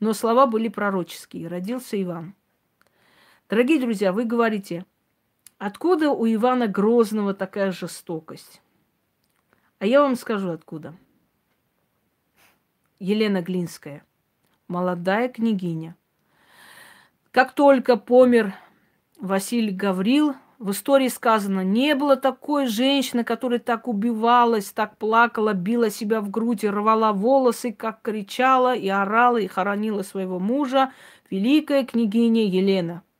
Но слова были пророческие. Родился Иван. Дорогие друзья, вы говорите – Откуда у Ивана Грозного такая жестокость? А я вам скажу откуда. Елена Глинская, молодая княгиня. Как только помер Василий Гаврил, в истории сказано, не было такой женщины, которая так убивалась, так плакала, била себя в грудь рвала волосы, как кричала и орала и хоронила своего мужа, великая княгиня Елена –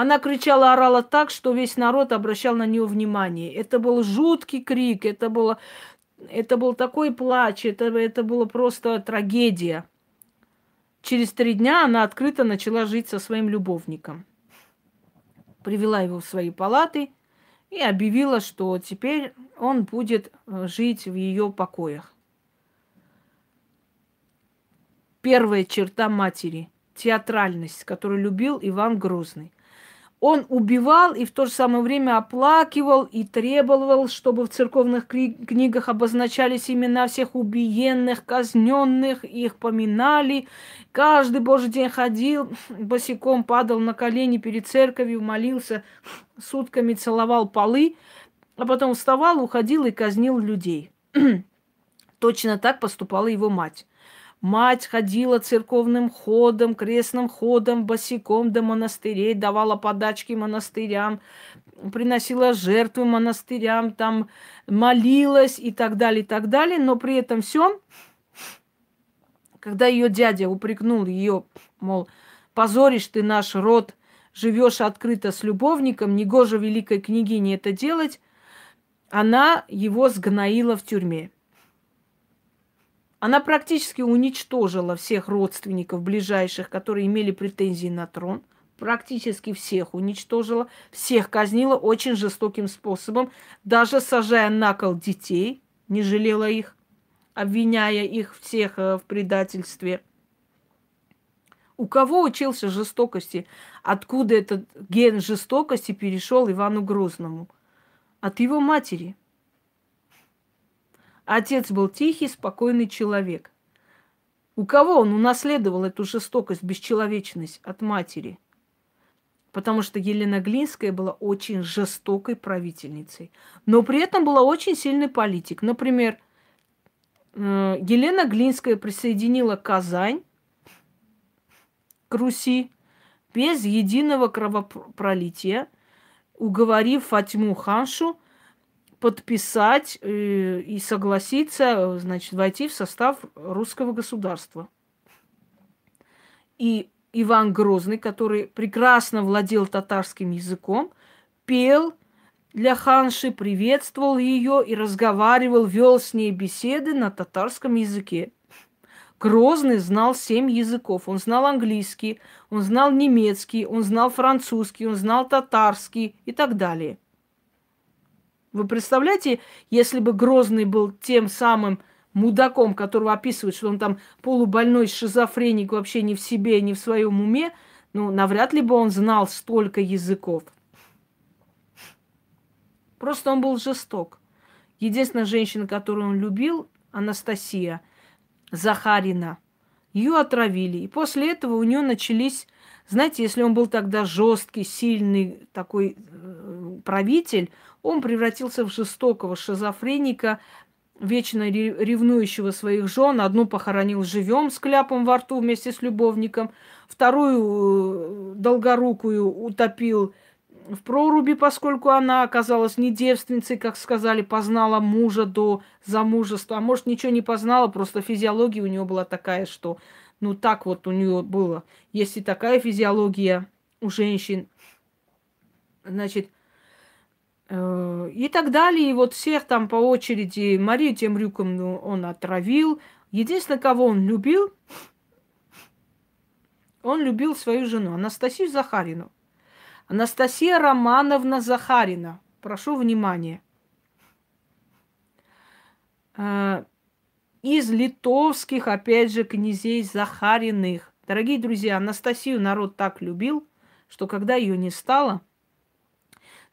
она кричала, орала так, что весь народ обращал на нее внимание. Это был жуткий крик, это, было, это был такой плач, это, это было просто трагедия. Через три дня она открыто начала жить со своим любовником. Привела его в свои палаты и объявила, что теперь он будет э, жить в ее покоях. Первая черта матери – театральность, которую любил Иван Грозный. Он убивал и в то же самое время оплакивал и требовал, чтобы в церковных книгах обозначались имена всех убиенных, казненных, их поминали. Каждый божий день ходил, босиком падал на колени перед церковью, молился, сутками целовал полы. а потом вставал, уходил и казнил людей. Точно так поступала его мать. Мать ходила церковным ходом, крестным ходом, босиком до монастырей, давала подачки монастырям, приносила жертвы монастырям, там молилась и так далее, и так далее. Но при этом всем, когда ее дядя упрекнул ее, мол, позоришь ты наш род, живешь открыто с любовником, негоже великой княгине это делать, она его сгноила в тюрьме. Она практически уничтожила всех родственников ближайших, которые имели претензии на трон. Практически всех уничтожила, всех казнила очень жестоким способом, даже сажая на кол детей, не жалела их, обвиняя их всех э, в предательстве. У кого учился жестокости? Откуда этот ген жестокости перешел Ивану Грозному? От его матери – Отец был тихий, спокойный человек. У кого он унаследовал эту жестокость, бесчеловечность от матери? Потому что Елена Глинская была очень жестокой правительницей. Но при этом была очень сильный политик. Например, э, Елена Глинская присоединила Казань к Руси без единого кровопролития, уговорив Фатиму Ханшу подписать э, и согласиться, значит, войти в состав русского государства. И Иван Грозный, который прекрасно владел татарским языком, пел для ханши, приветствовал ее и разговаривал, вел с ней беседы на татарском языке. Грозный знал семь языков. Он знал английский, он знал немецкий, он знал французский, он знал татарский и так далее – вы представляете, если бы Грозный был тем самым мудаком, которого описывают, что он там полубольной шизофреник, вообще не в себе, не в своем уме, ну, навряд ли бы он знал столько языков. Просто он был жесток. Единственная женщина, которую он любил, Анастасия Захарина, ее отравили. И после этого у нее начались, знаете, если он был тогда жесткий, сильный такой э, правитель, он превратился в жестокого шизофреника, вечно ревнующего своих жен. Одну похоронил живем с кляпом во рту вместе с любовником, вторую э, долгорукую утопил в проруби, поскольку она оказалась не девственницей, как сказали, познала мужа до замужества. А может, ничего не познала, просто физиология у нее была такая, что ну так вот у нее было. Если такая физиология у женщин, значит, и так далее. И вот всех там по очереди Марию Темрюком ну, он отравил. Единственное, кого он любил, он любил свою жену, Анастасию Захарину. Анастасия Романовна Захарина. Прошу внимания. Э, из литовских, опять же, князей Захариных. Дорогие друзья, Анастасию народ так любил, что когда ее не стало,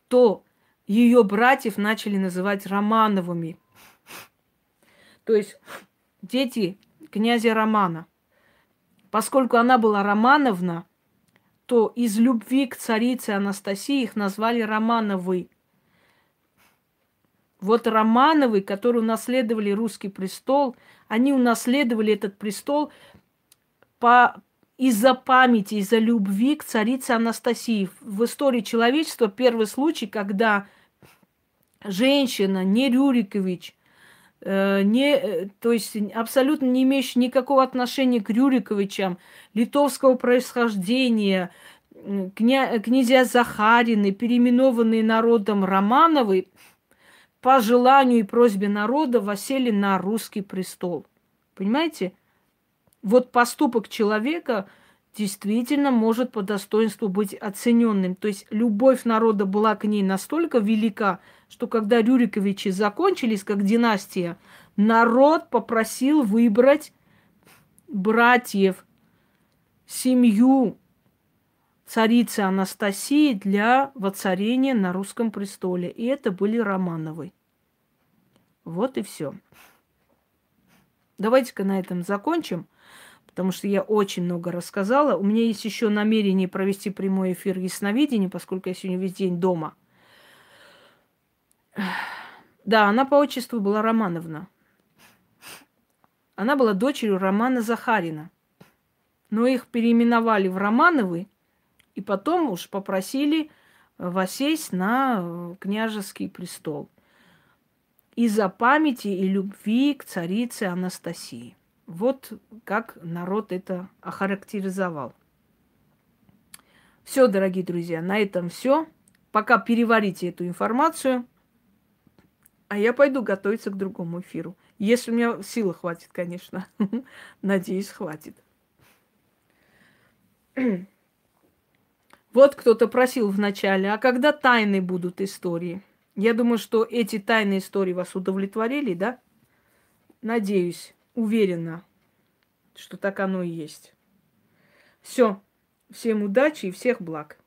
то ее братьев начали называть Романовыми. То есть дети князя Романа. Поскольку она была Романовна, то из любви к царице Анастасии их назвали Романовы. Вот Романовы, которые унаследовали русский престол, они унаследовали этот престол по, из-за памяти, из-за любви к царице Анастасии. В истории человечества первый случай, когда женщина, не Рюрикович, э, не, э, то есть абсолютно не имеющий никакого отношения к Рюриковичам, литовского происхождения, кня, князья Захарины, переименованные народом Романовы, по желанию и просьбе народа восели на русский престол. Понимаете? Вот поступок человека действительно может по достоинству быть оцененным. То есть любовь народа была к ней настолько велика, что когда Рюриковичи закончились как династия, народ попросил выбрать братьев, семью царицы Анастасии для воцарения на русском престоле. И это были Романовы. Вот и все. Давайте-ка на этом закончим, потому что я очень много рассказала. У меня есть еще намерение провести прямой эфир ясновидения, поскольку я сегодня весь день дома – Да, она по отчеству была Романовна. Она была дочерью Романа Захарина. Но их переименовали в Романовы, и потом уж попросили восесть на э, княжеский престол. Из-за памяти и любви к царице Анастасии. Вот как народ это охарактеризовал. Все, дорогие друзья, на этом все. Пока переварите эту информацию, а я пойду готовиться к другому эфиру. Если у меня силы хватит, конечно. Надеюсь, хватит. Вот кто-то просил вначале, а когда тайны будут истории? Я думаю, что эти тайные истории вас удовлетворили, да? Надеюсь, уверена, что так оно и есть. Все. Всем удачи и всех благ.